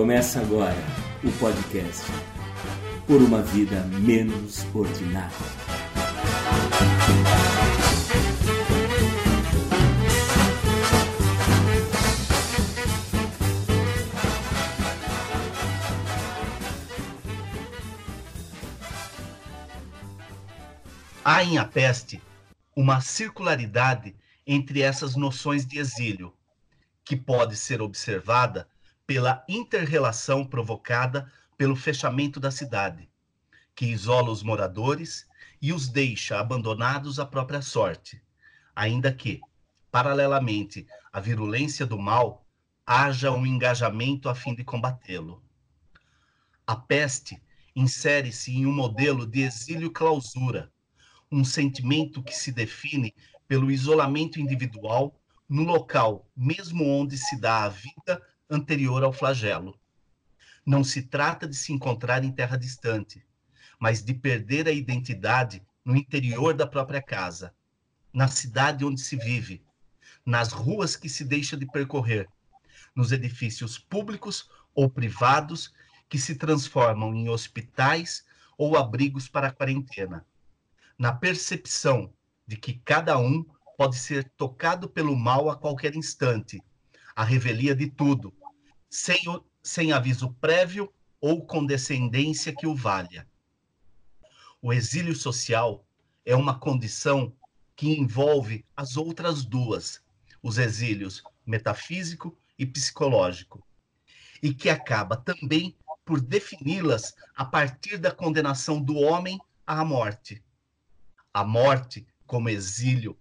Começa agora o podcast Por uma Vida Menos Ordinária. Há em A Peste uma circularidade entre essas noções de exílio, que pode ser observada pela interrelação provocada pelo fechamento da cidade, que isola os moradores e os deixa abandonados à própria sorte, ainda que, paralelamente à virulência do mal, haja um engajamento a fim de combatê-lo. A peste insere-se em um modelo de exílio-clausura, um sentimento que se define pelo isolamento individual no local, mesmo onde se dá a vida anterior ao flagelo. Não se trata de se encontrar em terra distante, mas de perder a identidade no interior da própria casa, na cidade onde se vive, nas ruas que se deixa de percorrer, nos edifícios públicos ou privados que se transformam em hospitais ou abrigos para a quarentena na percepção de que cada um pode ser tocado pelo mal a qualquer instante, a revelia de tudo, sem, sem aviso prévio ou condescendência que o valha. O exílio social é uma condição que envolve as outras duas, os exílios metafísico e psicológico, e que acaba também por defini-las a partir da condenação do homem à morte a morte como exílio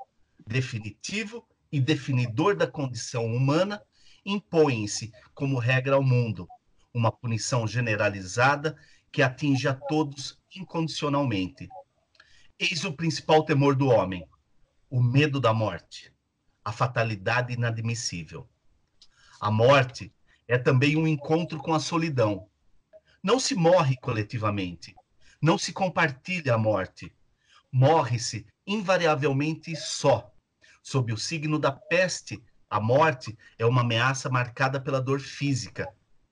definitivo e definidor da condição humana impõe-se como regra ao mundo, uma punição generalizada que atinge a todos incondicionalmente. Eis o principal temor do homem: o medo da morte, a fatalidade inadmissível. A morte é também um encontro com a solidão. Não se morre coletivamente, não se compartilha a morte, morre-se invariavelmente só. Sob o signo da peste, a morte é uma ameaça marcada pela dor física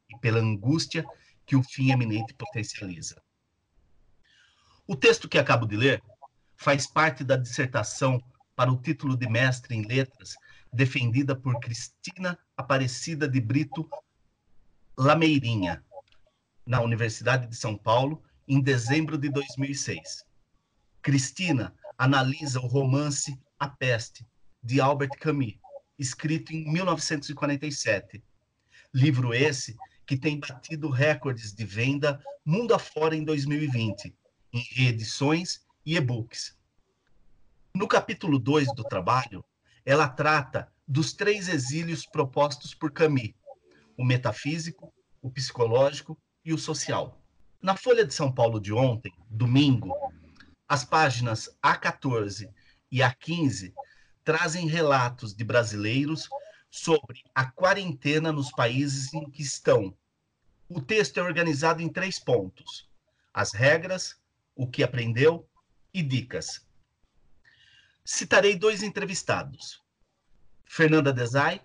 e pela angústia que o fim eminente potencializa. O texto que acabo de ler faz parte da dissertação para o título de mestre em letras defendida por Cristina Aparecida de Brito Lameirinha, na Universidade de São Paulo, em dezembro de 2006. Cristina analisa o romance A Peste, de Albert Camus, escrito em 1947. Livro esse que tem batido recordes de venda mundo afora em 2020, em reedições e e-books. No capítulo 2 do trabalho, ela trata dos três exílios propostos por Camus: o metafísico, o psicológico e o social. Na Folha de São Paulo de ontem, domingo, as páginas A14 e A15 trazem relatos de brasileiros sobre a quarentena nos países em que estão. O texto é organizado em três pontos: as regras, o que aprendeu e dicas. Citarei dois entrevistados. Fernanda Desai,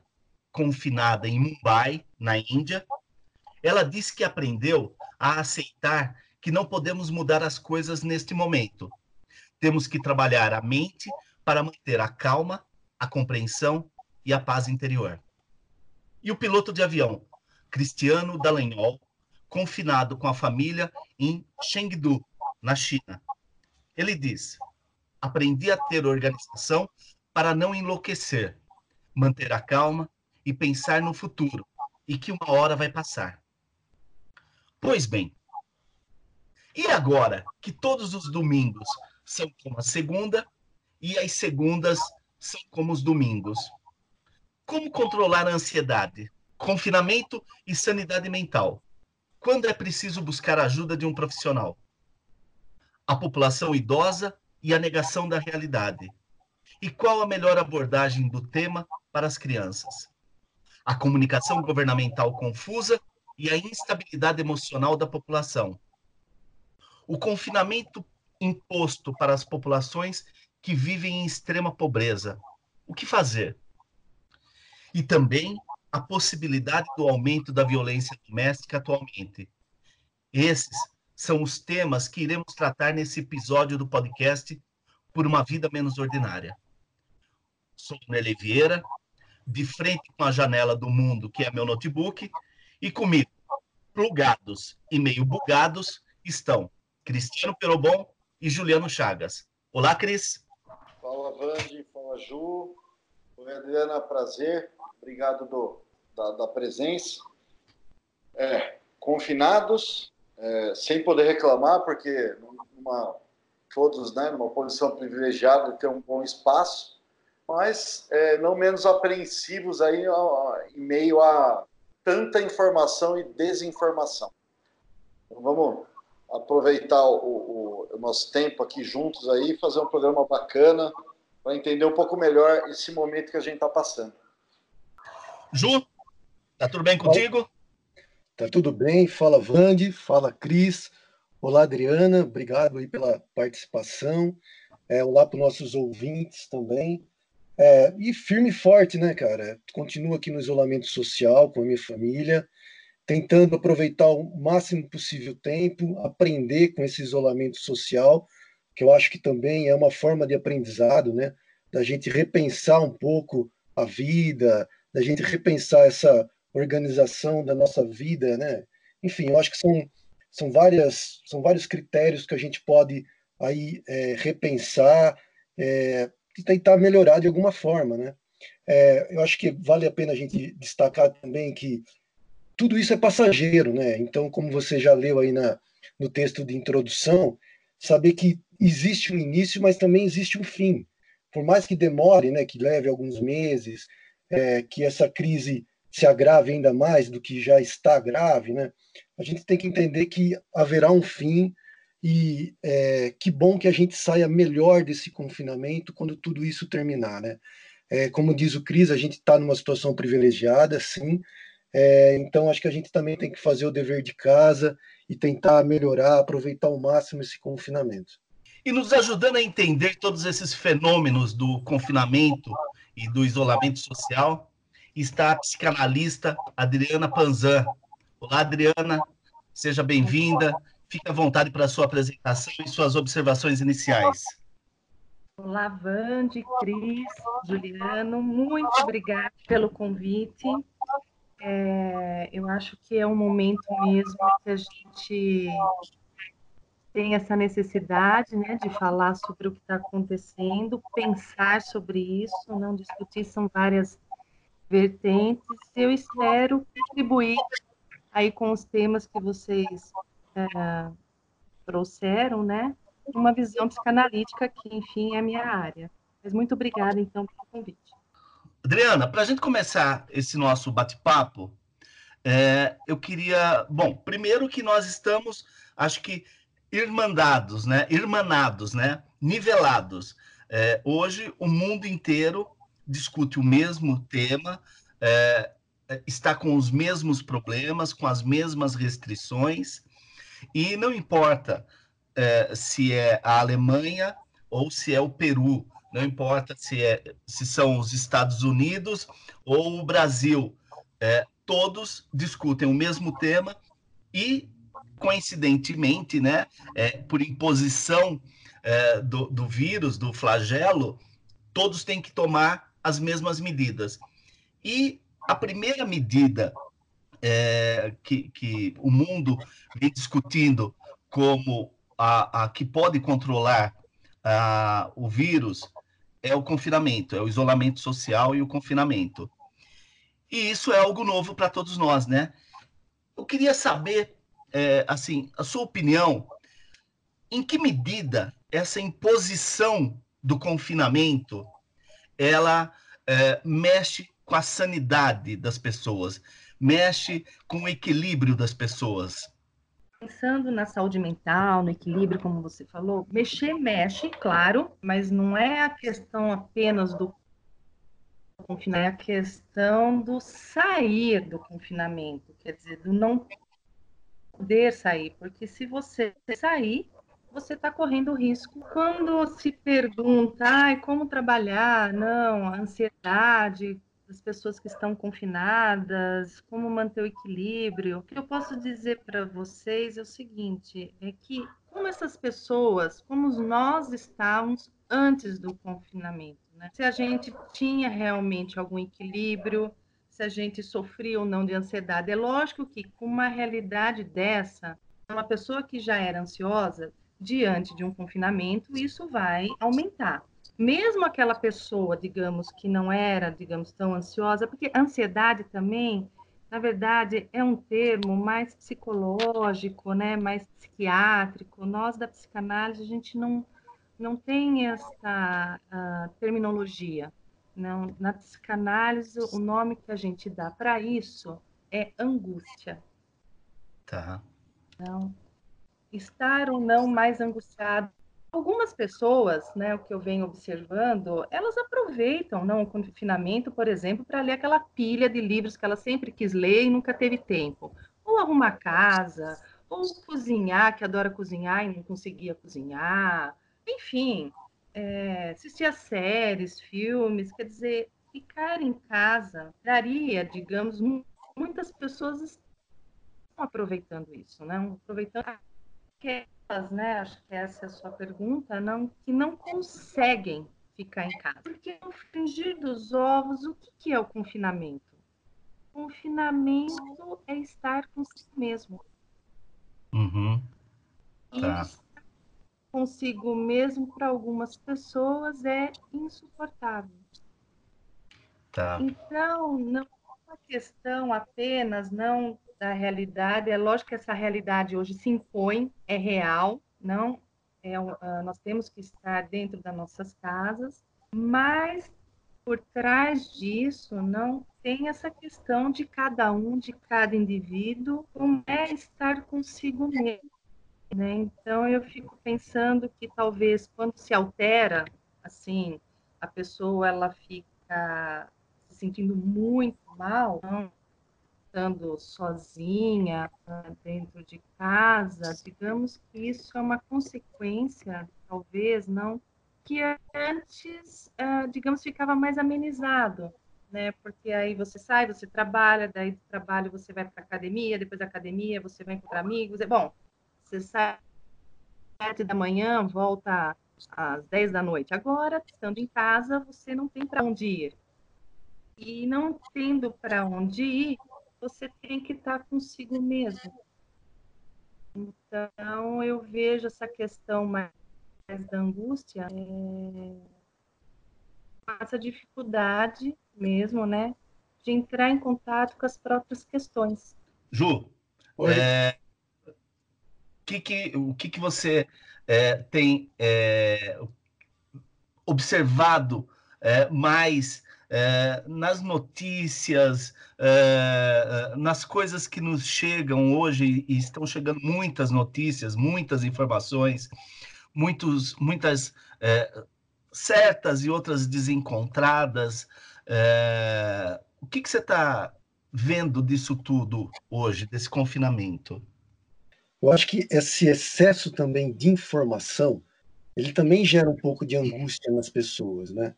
confinada em Mumbai, na Índia, ela disse que aprendeu a aceitar que não podemos mudar as coisas neste momento. Temos que trabalhar a mente para manter a calma, a compreensão e a paz interior. E o piloto de avião, Cristiano Dallagnol, confinado com a família em Chengdu, na China. Ele diz: Aprendi a ter organização para não enlouquecer, manter a calma e pensar no futuro e que uma hora vai passar. Pois bem, e agora que todos os domingos são como a segunda e as segundas são como os domingos? Como controlar a ansiedade, confinamento e sanidade mental? Quando é preciso buscar a ajuda de um profissional? A população idosa e a negação da realidade. E qual a melhor abordagem do tema para as crianças? A comunicação governamental confusa e a instabilidade emocional da população o confinamento imposto para as populações que vivem em extrema pobreza. O que fazer? E também a possibilidade do aumento da violência doméstica atualmente. Esses são os temas que iremos tratar nesse episódio do podcast Por uma Vida Menos Ordinária. Sou Nelly Vieira, de frente com a janela do mundo, que é meu notebook, e comigo, plugados e meio bugados, estão Cristiano Perobon e Juliano Chagas. Olá, Cris. Fala, Vande. Fala, Ju. Oi, Adriana. Prazer. Obrigado do, da, da presença. É, confinados, é, sem poder reclamar, porque numa, todos né, numa posição privilegiada de ter um bom espaço, mas é, não menos apreensivos aí em meio a tanta informação e desinformação. Então, vamos aproveitar o, o, o, nosso tempo aqui juntos aí, fazer um programa bacana para entender um pouco melhor esse momento que a gente está passando. Ju, tá tudo bem contigo? Tá tudo bem. Fala Vande, fala Cris. Olá Adriana, obrigado aí pela participação. É, olá para os nossos ouvintes também. É, e firme e forte, né, cara? Continuo aqui no isolamento social com a minha família tentando aproveitar o máximo possível tempo, aprender com esse isolamento social, que eu acho que também é uma forma de aprendizado, né? Da gente repensar um pouco a vida, da gente repensar essa organização da nossa vida, né? Enfim, eu acho que são, são, várias, são vários critérios que a gente pode aí é, repensar é, e tentar melhorar de alguma forma, né? É, eu acho que vale a pena a gente destacar também que tudo isso é passageiro, né? Então, como você já leu aí na, no texto de introdução, saber que existe um início, mas também existe um fim. Por mais que demore, né, que leve alguns meses, é, que essa crise se agrave ainda mais do que já está grave, né? A gente tem que entender que haverá um fim e é, que bom que a gente saia melhor desse confinamento quando tudo isso terminar, né? É, como diz o Cris, a gente está numa situação privilegiada, sim, é, então, acho que a gente também tem que fazer o dever de casa e tentar melhorar, aproveitar ao máximo esse confinamento. E nos ajudando a entender todos esses fenômenos do confinamento e do isolamento social, está a psicanalista Adriana Panzan. Olá, Adriana, seja bem-vinda. Fique à vontade para a sua apresentação e suas observações iniciais. Olá, Vande, Cris, Juliano, muito obrigada pelo convite. É, eu acho que é um momento mesmo que a gente tem essa necessidade né, de falar sobre o que está acontecendo, pensar sobre isso, não discutir, são várias vertentes. Eu espero contribuir aí com os temas que vocês é, trouxeram, né? Uma visão psicanalítica que, enfim, é a minha área. Mas muito obrigada, então, pelo convite. Adriana, para a gente começar esse nosso bate-papo, é, eu queria. Bom, primeiro que nós estamos, acho que, irmandados, né? Irmanados, né? Nivelados. É, hoje, o mundo inteiro discute o mesmo tema, é, está com os mesmos problemas, com as mesmas restrições, e não importa é, se é a Alemanha ou se é o Peru, não importa se, é, se são os Estados Unidos ou o Brasil, é, todos discutem o mesmo tema e, coincidentemente, né, é, por imposição é, do, do vírus, do flagelo, todos têm que tomar as mesmas medidas. E a primeira medida é, que, que o mundo vem discutindo como a, a que pode controlar a, o vírus é o confinamento, é o isolamento social e o confinamento. E isso é algo novo para todos nós, né? Eu queria saber, é, assim, a sua opinião, em que medida essa imposição do confinamento ela é, mexe com a sanidade das pessoas, mexe com o equilíbrio das pessoas pensando na saúde mental, no equilíbrio, como você falou, mexer mexe, claro, mas não é a questão apenas do confinamento, é a questão do sair do confinamento, quer dizer, do não poder sair, porque se você sair, você está correndo risco. Quando se pergunta, ai, como trabalhar? Não, a ansiedade, das pessoas que estão confinadas, como manter o equilíbrio. O que eu posso dizer para vocês é o seguinte: é que como essas pessoas, como nós estávamos antes do confinamento, né? Se a gente tinha realmente algum equilíbrio, se a gente sofria ou não de ansiedade. É lógico que com uma realidade dessa, uma pessoa que já era ansiosa diante de um confinamento, isso vai aumentar mesmo aquela pessoa, digamos, que não era, digamos, tão ansiosa, porque ansiedade também, na verdade, é um termo mais psicológico, né, mais psiquiátrico. Nós da psicanálise a gente não não tem essa uh, terminologia. Não, na psicanálise o nome que a gente dá para isso é angústia. Tá. Então, estar ou não mais angustiado Algumas pessoas, né, o que eu venho observando, elas aproveitam não, o confinamento, por exemplo, para ler aquela pilha de livros que ela sempre quis ler e nunca teve tempo. Ou arrumar casa, ou cozinhar, que adora cozinhar e não conseguia cozinhar. Enfim, é, assistir a séries, filmes, quer dizer, ficar em casa traria, digamos, muitas pessoas estão aproveitando isso, né? Aproveitando que né, acho que essa é a sua pergunta, não, que não conseguem ficar em casa. Porque no fringir dos ovos, o que, que é o confinamento? Confinamento é estar consigo mesmo. Uhum. Tá. consigo mesmo para algumas pessoas é insuportável. Tá. Então, não é uma questão apenas não da realidade. É lógico que essa realidade hoje se impõe, é real, não é, uh, nós temos que estar dentro das nossas casas, mas por trás disso não tem essa questão de cada um, de cada indivíduo, como é estar consigo mesmo. Né? Então eu fico pensando que talvez quando se altera, assim, a pessoa ela fica se sentindo muito mal, não? Estando sozinha dentro de casa, digamos que isso é uma consequência, talvez, não, que antes, ah, digamos, ficava mais amenizado, né? Porque aí você sai, você trabalha, daí do trabalho você vai para academia, depois da academia você vai encontrar amigos, é bom, você sai sete da manhã, volta às dez da noite. Agora, estando em casa, você não tem para onde ir. E não tendo para onde ir, você tem que estar consigo mesmo. Então, eu vejo essa questão mais da angústia, é, essa dificuldade mesmo, né, de entrar em contato com as próprias questões. Ju, é, que que, o que, que você é, tem é, observado é, mais é, nas notícias, é, nas coisas que nos chegam hoje, e estão chegando muitas notícias, muitas informações, muitos, muitas é, certas e outras desencontradas. O que, que você está vendo disso tudo hoje, desse confinamento? Eu acho que esse excesso também de informação, ele também gera um pouco de angústia nas pessoas, né?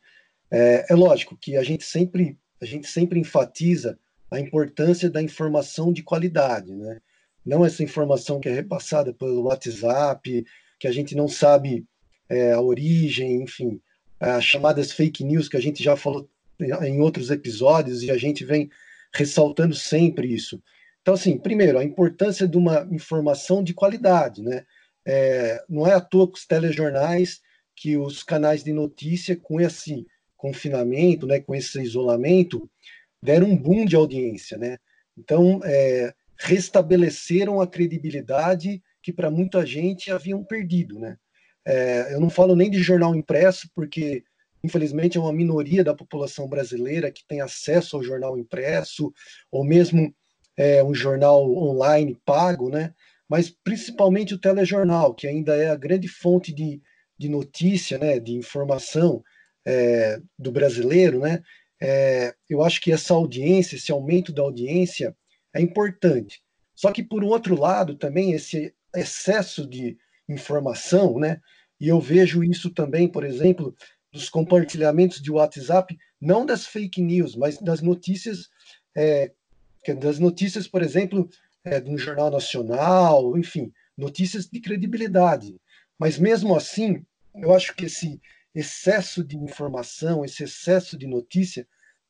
É, é lógico que a gente sempre a gente sempre enfatiza a importância da informação de qualidade, né? Não essa informação que é repassada pelo WhatsApp, que a gente não sabe é, a origem, enfim, as chamadas fake news que a gente já falou em outros episódios e a gente vem ressaltando sempre isso. Então, assim, primeiro, a importância de uma informação de qualidade, né? É, não é à toa que os telejornais, que os canais de notícia, com esse confinamento, né, com esse isolamento, deram um boom de audiência, né? Então, é, restabeleceram a credibilidade que para muita gente haviam perdido, né? É, eu não falo nem de jornal impresso, porque infelizmente é uma minoria da população brasileira que tem acesso ao jornal impresso, ou mesmo é, um jornal online pago, né? Mas principalmente o telejornal, que ainda é a grande fonte de, de notícia, né? De informação é, do brasileiro, né? É, eu acho que essa audiência, esse aumento da audiência é importante. Só que, por outro lado, também esse excesso de informação, né? E eu vejo isso também, por exemplo, dos compartilhamentos de WhatsApp, não das fake news, mas das notícias, é, das notícias, por exemplo, é, de um jornal nacional, enfim, notícias de credibilidade. Mas mesmo assim, eu acho que esse excesso de informação, esse excesso de notícia,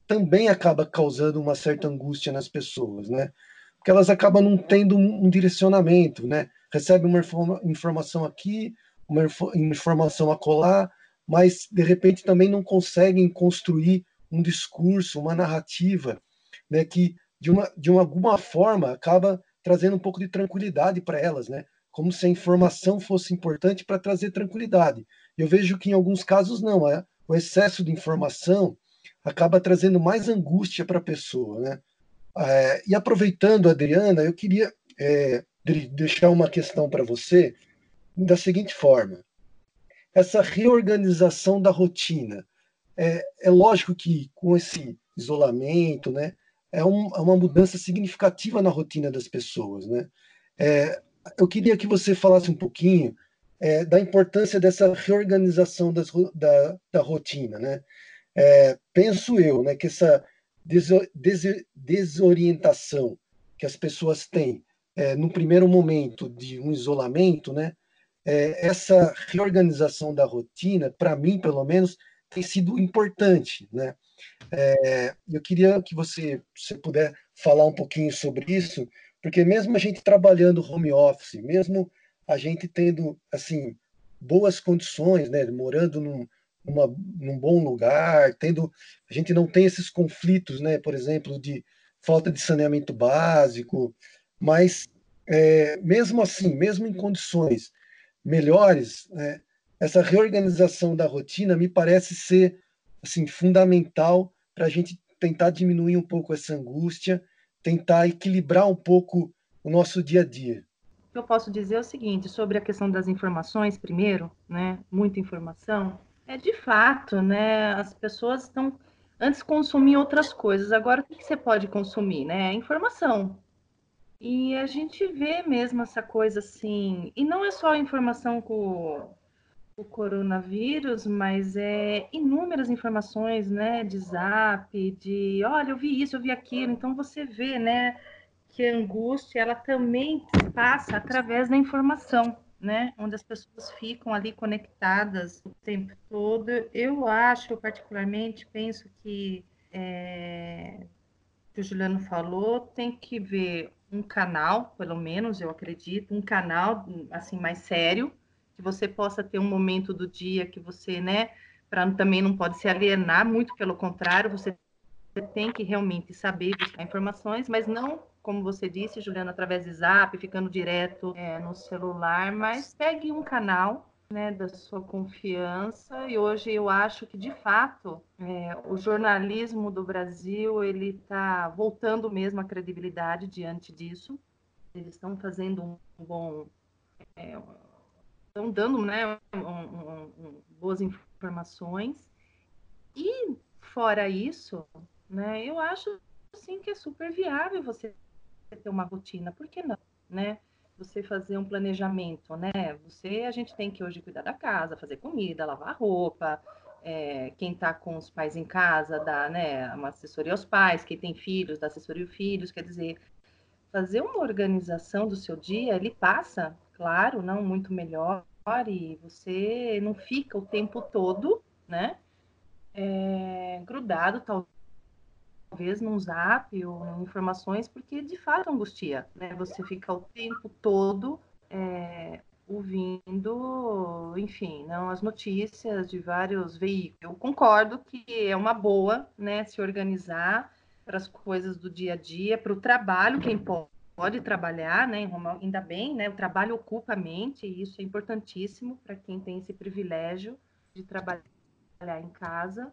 também acaba causando uma certa angústia nas pessoas, né? Porque elas acabam não tendo um, direcionamento, né? Recebe uma informação aqui, uma informação acolá, mas de repente também não conseguem construir um discurso, uma narrativa, né? Que de uma de uma, alguma forma acaba trazendo um pouco de tranquilidade para elas, né? Como se a informação fosse importante para trazer tranquilidade. Eu vejo que em alguns casos não, é, o excesso de informação acaba trazendo mais angústia para a pessoa, né? É, e aproveitando, Adriana, eu queria é, deixar uma questão para você da seguinte forma: essa reorganização da rotina. É, é lógico que com esse isolamento, né, é, um, é uma mudança significativa na rotina das pessoas, né? É, eu queria que você falasse um pouquinho é, da importância dessa reorganização das, da, da rotina, né? É, penso eu, né, que essa desorientação que as pessoas têm é, no primeiro momento de um isolamento, né, é, essa reorganização da rotina, para mim, pelo menos, tem sido importante, né? É, eu queria que você, se puder falar um pouquinho sobre isso, porque mesmo a gente trabalhando home office, mesmo a gente tendo assim boas condições, né, morando num, numa, num bom lugar, tendo a gente não tem esses conflitos, né, por exemplo, de falta de saneamento básico, mas é, mesmo assim, mesmo em condições melhores, né, essa reorganização da rotina me parece ser assim fundamental para a gente tentar diminuir um pouco essa angústia, tentar equilibrar um pouco o nosso dia a dia. Que eu posso dizer é o seguinte sobre a questão das informações, primeiro, né? Muita informação. É de fato, né? As pessoas estão antes consumiam outras coisas. Agora, o que, você pode consumir, né? Informação. E a gente vê mesmo essa coisa assim. E não é só informação com o coronavírus, mas é inúmeras informações, né, de zap, de, olha, eu vi isso, eu vi aquilo, então você vê, né, que a angústia, ela também passa através da informação, né, onde as pessoas ficam ali conectadas o tempo todo. Eu acho, particularmente, penso que, é, o Juliano falou, tem que ver um canal, pelo menos, eu acredito, um canal, assim, mais sério, que você possa ter um momento do dia que você, né, para também não pode se alienar, muito pelo contrário, você tem que realmente saber buscar informações, mas não, como você disse, Juliana, através de zap, ficando direto é, no celular, mas pegue um canal né, da sua confiança e hoje eu acho que de fato é, o jornalismo do Brasil ele está voltando mesmo à credibilidade diante disso eles estão fazendo um bom é, estão dando né, um, um, um, boas informações. E fora isso, né, eu acho sim que é super viável você ter uma rotina, por que não, né? Você fazer um planejamento, né? Você, a gente tem que hoje cuidar da casa, fazer comida, lavar roupa, é, quem está com os pais em casa dá né, uma assessoria aos pais, quem tem filhos dá assessoria aos filhos, quer dizer, fazer uma organização do seu dia, ele passa claro, não muito melhor, e você não fica o tempo todo, né? É, grudado, talvez, num zap ou em informações, porque de fato angustia, né? Você fica o tempo todo é, ouvindo, enfim, não as notícias de vários veículos. Eu concordo que é uma boa, né, se organizar para as coisas do dia a dia, para o trabalho, quem pode trabalhar, né, ainda bem, né, o trabalho ocupa a mente e isso é importantíssimo para quem tem esse privilégio de trabalhar em casa,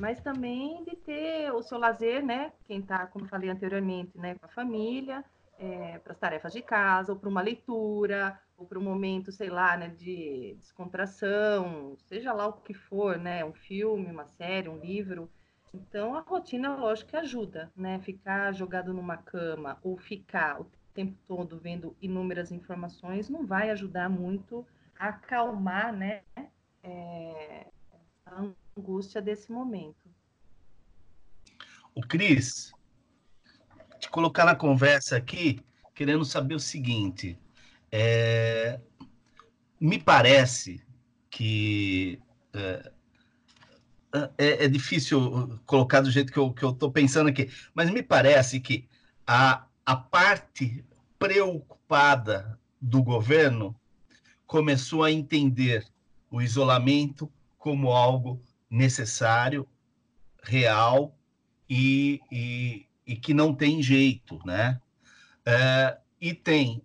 mas também de ter o seu lazer, né, quem está, como falei anteriormente, né, com a família, é, para as tarefas de casa, ou para uma leitura, ou para um momento, sei lá, né, de descontração, seja lá o que for, né, um filme, uma série, um livro, então, a rotina, lógico que ajuda, né? Ficar jogado numa cama ou ficar o tempo todo vendo inúmeras informações não vai ajudar muito a acalmar, né? É, a angústia desse momento. O Cris, te colocar na conversa aqui, querendo saber o seguinte: é, me parece que é, é, é, difícil colocar do jeito que eu estou pensando aqui, mas me parece que a, a parte preocupada do governo começou a entender o isolamento como algo necessário, real e, e, e que não tem jeito, né? É, e tem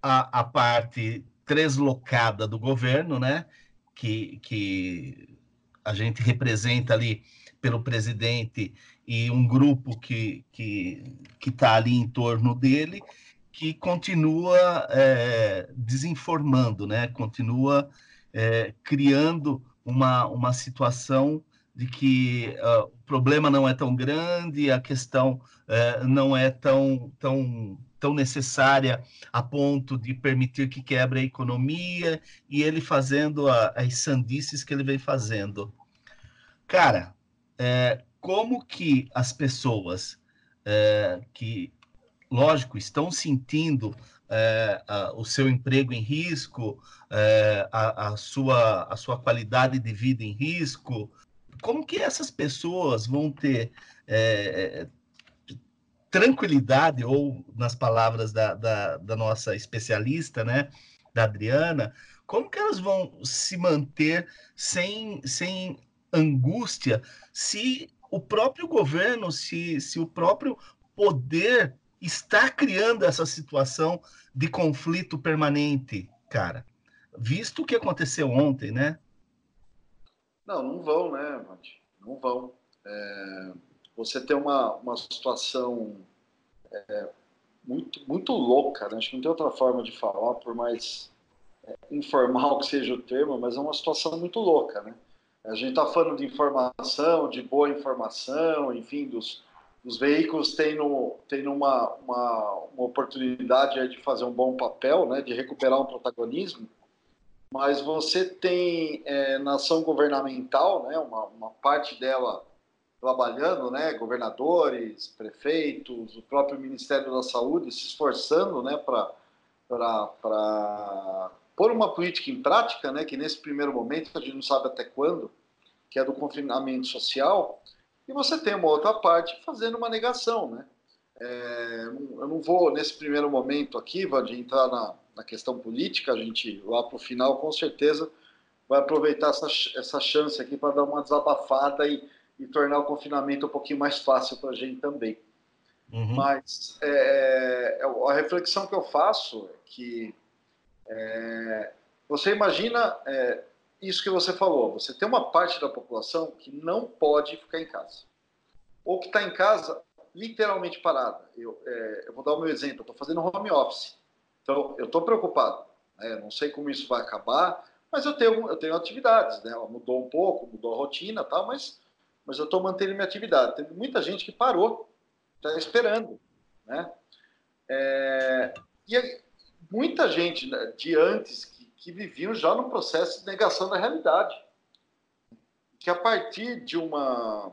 a, a parte deslocada do governo, né? Que, que a gente representa ali pelo presidente e um grupo que que está ali em torno dele, que continua é, desinformando, né? Continua é, criando uma, uma situação de que uh, o problema não é tão grande, a questão uh, não é tão, tão, tão necessária a ponto de permitir que quebre a economia, e ele fazendo a, as sandices que ele vem fazendo. Cara, é, como que as pessoas é, que, lógico, estão sentindo é, a, o seu emprego em risco, é, a, a, sua, a sua qualidade de vida em risco, como que essas pessoas vão ter é, tranquilidade, ou nas palavras da, da, da, nossa especialista, né, da Adriana, como que elas vão se manter sem, sem angústia se o próprio governo, se, se o próprio poder está criando essa situação de conflito permanente, cara? Visto o que aconteceu ontem, né? Não, não vão, né, Mati? Não vão. É, você tem uma, uma situação é, muito, muito louca, né? acho que não tem outra forma de falar, por mais é, informal que seja o termo, mas é uma situação muito louca, né? A gente está falando de informação, de boa informação, enfim, dos, dos veículos tendo, tendo uma, uma, uma oportunidade de fazer um bom papel, né, de recuperar um protagonismo, mas você tem é, na ação governamental, né, uma, uma parte dela trabalhando, né, governadores, prefeitos, o próprio Ministério da Saúde se esforçando, né, para pôr uma política em prática, né, que nesse primeiro momento a gente não sabe até quando, que é do confinamento social, e você tem uma outra parte fazendo uma negação, né. É, eu não vou nesse primeiro momento aqui, de entrar na, na questão política, a gente lá para o final com certeza vai aproveitar essa, essa chance aqui para dar uma desabafada e, e tornar o confinamento um pouquinho mais fácil para a gente também. Uhum. Mas é, é, a reflexão que eu faço é que é, você imagina é, isso que você falou, você tem uma parte da população que não pode ficar em casa, ou que está em casa literalmente parada. Eu, é, eu vou dar o meu exemplo, eu estou fazendo home office. Então, eu estou preocupado. Né? Não sei como isso vai acabar, mas eu tenho, eu tenho atividades. Né? Ela mudou um pouco, mudou a rotina, tá? mas, mas eu estou mantendo minha atividade. Tem muita gente que parou, está esperando. Né? É, e muita gente né, de antes que, viviam já num processo de negação da realidade. Que a partir de uma,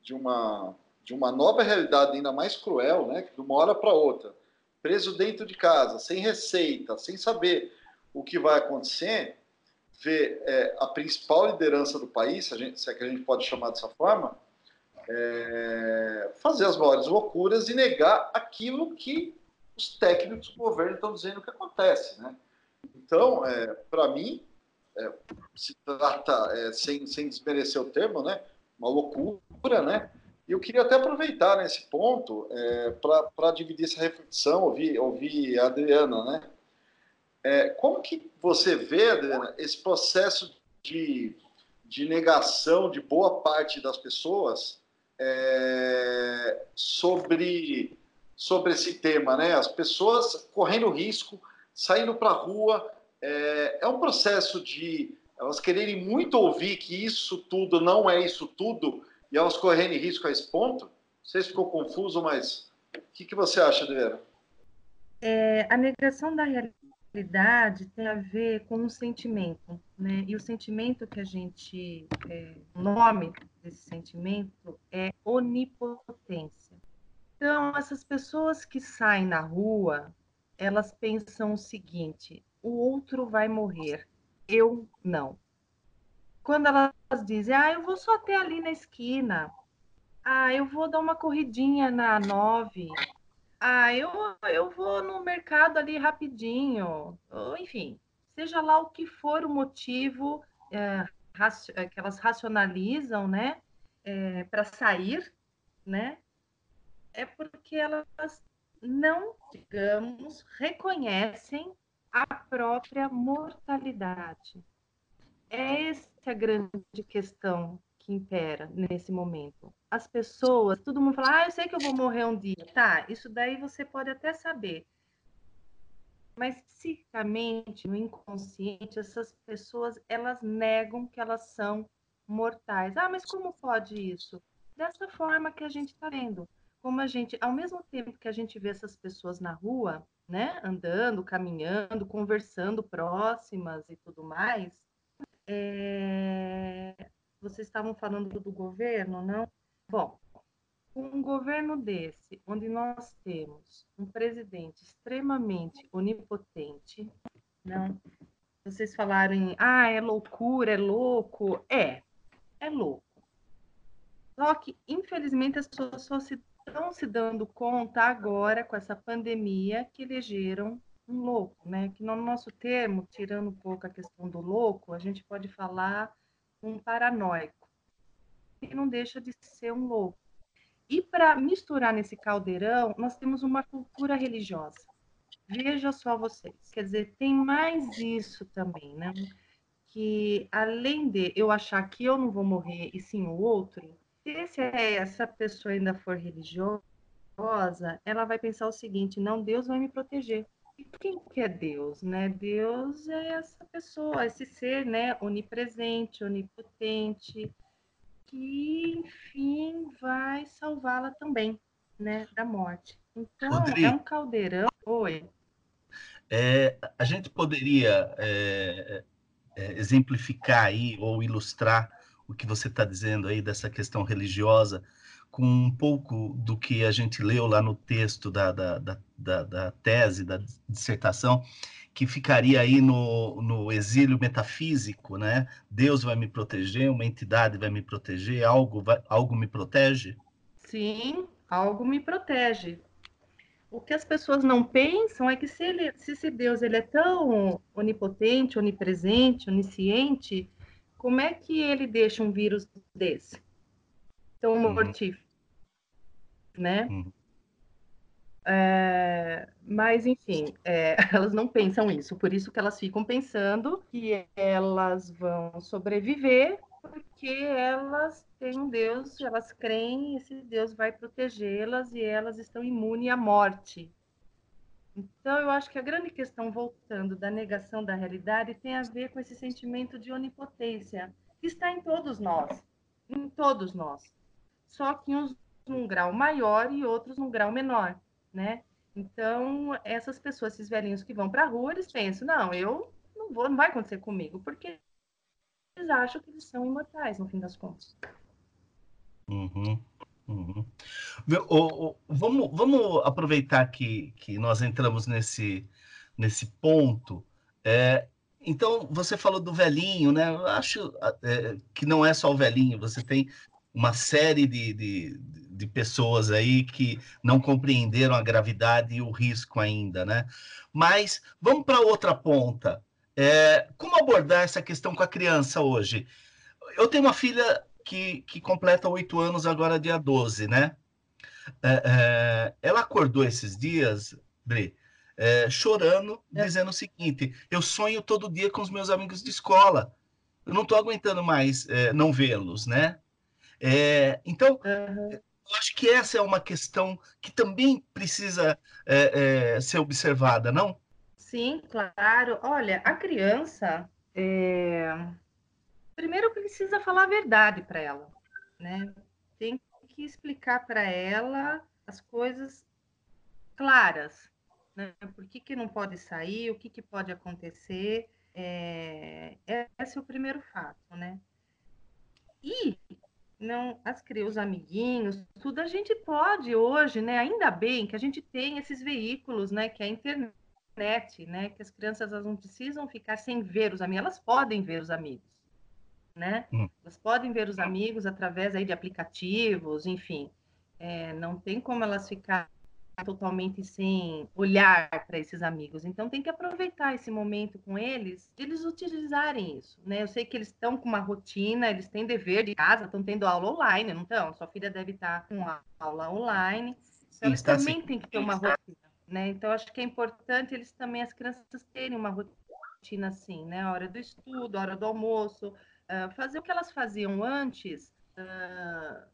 de uma, de uma nova realidade ainda mais cruel, né? que de uma hora para outra, preso dentro de casa, sem receita, sem saber o que vai acontecer, ver é, a principal liderança do país, se, gente, se, é que a gente pode chamar dessa forma, é, fazer as maiores loucuras e negar aquilo que os técnicos do governo estão dizendo que acontece. Né? Então, é, para mim, é, se trata, é, sem, sem desmerecer o termo, né, uma loucura, né? E eu queria até aproveitar nesse ponto é, para dividir essa reflexão, ouvir, ouvir a Adriana, né? É, como que você vê, Adriana, esse processo de, de negação de boa parte das pessoas é, sobre, sobre esse tema, né? As pessoas correndo risco, saindo para a rua, é, é um processo de elas quererem muito ouvir que isso tudo não é isso tudo, e elas correrem risco a esse ponto? Não sei se ficou confuso, mas o que, que você acha, Adriana? É, a negação da mortalidade tem a ver com um sentimento, né? E o sentimento que a gente, é, o nome desse sentimento é onipotência. Então, essas pessoas que saem na rua, elas pensam o seguinte: o outro vai morrer, eu não. Quando elas dizem, ah, eu vou só até ali na esquina, ah, eu vou dar uma corridinha na nove, ah, eu, eu vou no mercado ali rapidinho, ou, enfim, seja lá o que for o motivo é, que elas racionalizam, né, é, para sair, né, é porque elas não, digamos, reconhecem a própria mortalidade. É essa a grande questão que impera nesse momento. As pessoas, todo mundo fala, ah, eu sei que eu vou morrer um dia. Tá, isso daí você pode até saber. Mas psicamente, no inconsciente, essas pessoas, elas negam que elas são mortais. Ah, mas como pode isso? Dessa forma que a gente está vendo como a gente, ao mesmo tempo que a gente vê essas pessoas na rua, né, andando, caminhando, conversando próximas e tudo mais, é... vocês estavam falando do governo, não? Bom, um governo desse, onde nós temos um presidente extremamente onipotente, não? Vocês falaram em, ah, é loucura, é louco. É, é louco. Só que, infelizmente, as pessoas estão se dando conta agora com essa pandemia que elegeram um louco, né? Que no nosso termo, tirando um pouco a questão do louco, a gente pode falar um paranoico, que não deixa de ser um louco. E para misturar nesse caldeirão, nós temos uma cultura religiosa. Veja só vocês, quer dizer, tem mais isso também, né? Que além de eu achar que eu não vou morrer e sim o outro, se essa pessoa ainda for religiosa, ela vai pensar o seguinte: não, Deus vai me proteger. E quem que é Deus, né? Deus é essa pessoa, esse ser, né, onipresente, onipotente, que enfim vai salvá-la também, né, da morte. Então Rodrigo, é um caldeirão. Oi. É, a gente poderia é, é, exemplificar aí ou ilustrar o que você está dizendo aí dessa questão religiosa com um pouco do que a gente leu lá no texto da, da, da, da, tese, da dissertação, que ficaria aí no, no exílio metafísico, né? Deus vai me proteger, uma entidade vai me proteger, algo, vai, algo me protege? Sim, algo me protege. O que as pessoas não pensam é que se, ele, se esse Deus ele é tão onipotente, onipresente, onisciente, como é que ele deixa um vírus desse? Tão uhum. mortífero, né? Uhum. É, mas, enfim, é, elas não pensam isso, por isso que elas ficam pensando que elas vão sobreviver, porque elas têm um Deus, elas creem, esse Deus vai protegê-las e elas estão imunes à morte. Então, eu acho que a grande questão, voltando da negação da realidade, tem a ver com esse sentimento de onipotência, que está em todos nós, em todos nós. Só que uns num grau maior e outros num grau menor, né? Então, essas pessoas, esses velhinhos que vão para a rua, eles pensam, não, eu não vou, não vai acontecer comigo, porque eles acham que eles são imortais, no fim das contas. Uhum. Uhum. O, o, vamos, vamos aproveitar que, que nós entramos nesse, nesse ponto. É, então, você falou do velhinho, né? Eu acho é, que não é só o velhinho, você tem uma série de, de, de pessoas aí que não compreenderam a gravidade e o risco ainda, né? Mas vamos para outra ponta. É, como abordar essa questão com a criança hoje? Eu tenho uma filha que, que completa oito anos agora, dia 12, né? É, é, ela acordou esses dias, Bre, é, chorando, é. dizendo o seguinte: eu sonho todo dia com os meus amigos de escola. Eu não estou aguentando mais é, não vê-los, né? É, então, uhum. eu acho que essa é uma questão que também precisa ser observada, não? Sim, claro. Olha, a criança, primeiro precisa falar a verdade para ela, né? Tem que explicar para ela as coisas claras, né? Por que, que não pode sair? O que, que pode acontecer? É, esse é o primeiro fato, né? E não as crianças, os amiguinhos, tudo a gente pode hoje, né? Ainda bem que a gente tem esses veículos, né? Que é a internet, né? Que as crianças elas não precisam ficar sem ver os amigos, elas podem ver os amigos, né? Hum. Elas podem ver os amigos através aí de aplicativos, enfim. É, não tem como elas ficar totalmente sem olhar para esses amigos. Então tem que aproveitar esse momento com eles, de eles utilizarem isso, né? Eu sei que eles estão com uma rotina, eles têm dever de casa, estão tendo aula online, não estão? Sua filha deve estar com aula online. Então eles também assim. têm que ter uma rotina, né? Então acho que é importante eles também as crianças terem uma rotina assim, né? A hora do estudo, a hora do almoço, uh, fazer o que elas faziam antes. Uh,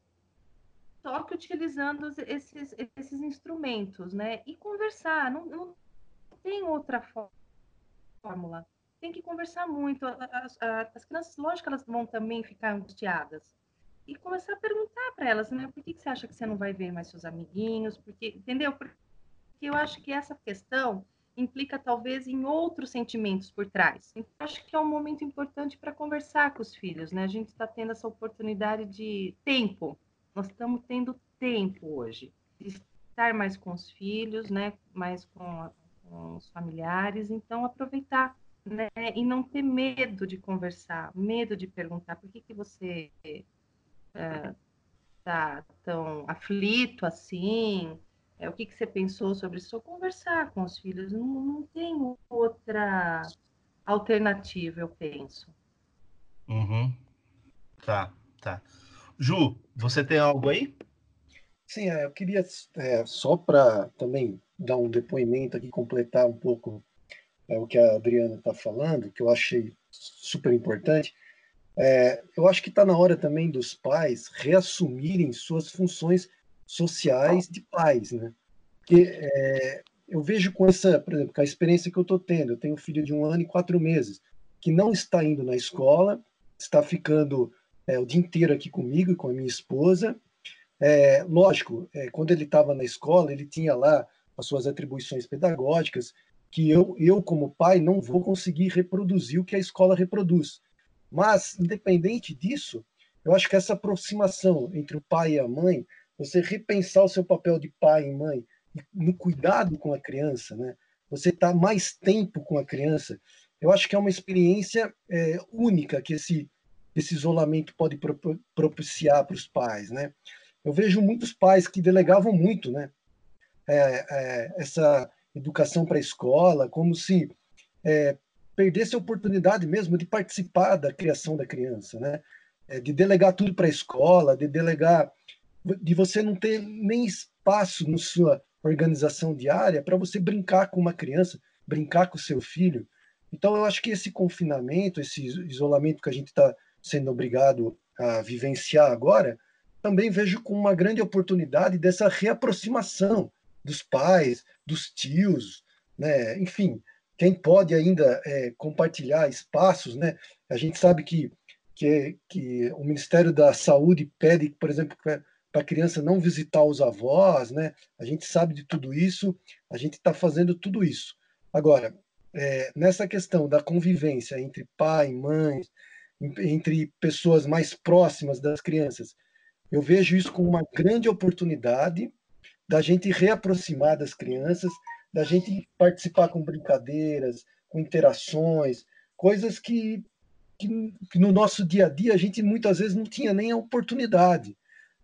só que utilizando esses, esses instrumentos, né? E conversar, não, não tem outra fórmula. Tem que conversar muito. As, as crianças, lógico, elas vão também ficar angustiadas. E começar a perguntar para elas, né? Por que, que você acha que você não vai ver mais seus amiguinhos? Porque, entendeu? Porque eu acho que essa questão implica talvez em outros sentimentos por trás. Então, acho que é um momento importante para conversar com os filhos, né? A gente está tendo essa oportunidade de tempo nós estamos tendo tempo hoje de estar mais com os filhos, né? Mais com, a, com os familiares. Então, aproveitar, né? E não ter medo de conversar, medo de perguntar por que, que você está é, tão aflito assim, é, o que, que você pensou sobre isso? Ou conversar com os filhos, não, não tem outra alternativa, eu penso. Uhum. Tá, tá. Ju, você tem algo aí? Sim, é, eu queria é, só para também dar um depoimento aqui, completar um pouco é, o que a Adriana está falando, que eu achei super importante. É, eu acho que está na hora também dos pais reassumirem suas funções sociais de pais, né? Porque é, eu vejo com essa, por exemplo, com a experiência que eu estou tendo, eu tenho um filho de um ano e quatro meses que não está indo na escola, está ficando é, o dia inteiro aqui comigo e com a minha esposa. É, lógico, é, quando ele estava na escola, ele tinha lá as suas atribuições pedagógicas, que eu, eu, como pai, não vou conseguir reproduzir o que a escola reproduz. Mas, independente disso, eu acho que essa aproximação entre o pai e a mãe, você repensar o seu papel de pai e mãe no cuidado com a criança, né? Você está mais tempo com a criança. Eu acho que é uma experiência é, única que esse esse isolamento pode propiciar para os pais, né? Eu vejo muitos pais que delegavam muito, né? É, é, essa educação para a escola, como se é, perdesse a oportunidade mesmo de participar da criação da criança, né? É, de delegar tudo para a escola, de delegar, de você não ter nem espaço na sua organização diária para você brincar com uma criança, brincar com seu filho. Então, eu acho que esse confinamento, esse isolamento que a gente está sendo obrigado a vivenciar agora, também vejo como uma grande oportunidade dessa reaproximação dos pais, dos tios, né? enfim, quem pode ainda é, compartilhar espaços, né? A gente sabe que, que, que o Ministério da Saúde pede, por exemplo, para a criança não visitar os avós, né? A gente sabe de tudo isso, a gente está fazendo tudo isso. Agora, é, nessa questão da convivência entre pai, mãe, entre pessoas mais próximas das crianças. Eu vejo isso como uma grande oportunidade da gente reaproximar das crianças, da gente participar com brincadeiras, com interações, coisas que, que, que, no nosso dia a dia a gente muitas vezes não tinha nem a oportunidade.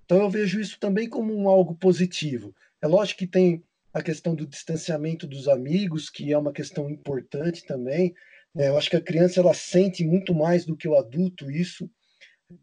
Então eu vejo isso também como um algo positivo. É lógico que tem a questão do distanciamento dos amigos, que é uma questão importante também, é, eu acho que a criança ela sente muito mais do que o adulto isso,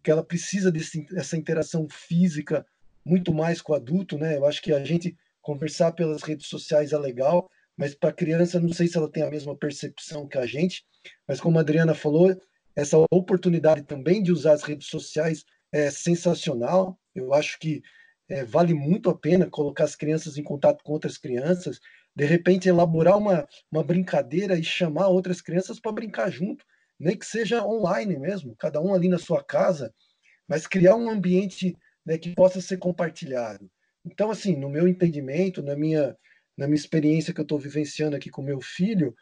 que ela precisa dessa interação física muito mais com o adulto, né? Eu acho que a gente conversar pelas redes sociais é legal, mas para a criança não sei se ela tem a mesma percepção que a gente, mas como a Adriana falou, essa oportunidade também de usar as redes sociais é sensacional. Eu acho que é, vale muito a pena colocar as crianças em contato com outras crianças, de repente elaborar uma, uma brincadeira e chamar outras crianças para brincar junto, nem que seja online mesmo, cada um ali na sua casa, mas criar um ambiente né, que possa ser compartilhado. Então, assim, no meu entendimento, na minha, na minha experiência que eu estou vivenciando aqui com meu filho,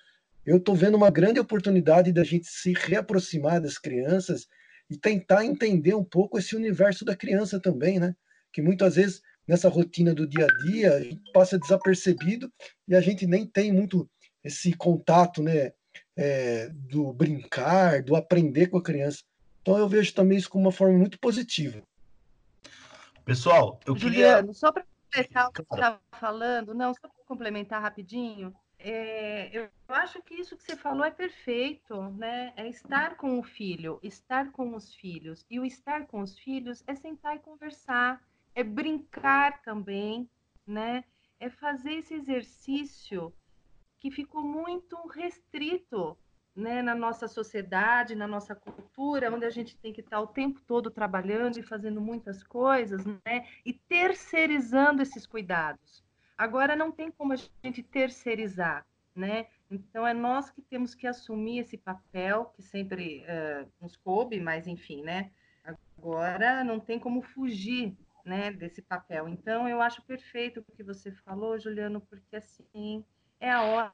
eu estou vendo uma grande oportunidade da gente se reaproximar das crianças e tentar entender um pouco esse universo da criança também, né? Que muitas vezes nessa rotina do dia a dia a gente passa desapercebido e a gente nem tem muito esse contato, né? É, do brincar, do aprender com a criança. Então eu vejo também isso como uma forma muito positiva. Pessoal, eu Juliano, queria. só para complementar o que você estava falando, não, só para complementar rapidinho, é, eu acho que isso que você falou é perfeito, né? É estar com o filho, estar com os filhos. E o estar com os filhos é sentar e conversar, é brincar também, né? É fazer esse exercício que ficou muito restrito né, na nossa sociedade, na nossa cultura, onde a gente tem que estar o tempo todo trabalhando e fazendo muitas coisas, né, e terceirizando esses cuidados. Agora não tem como a gente terceirizar, né? Então é nós que temos que assumir esse papel que sempre uh, nos coube, mas enfim, né? Agora não tem como fugir, né, desse papel. Então eu acho perfeito o que você falou, Juliano, porque assim é a hora,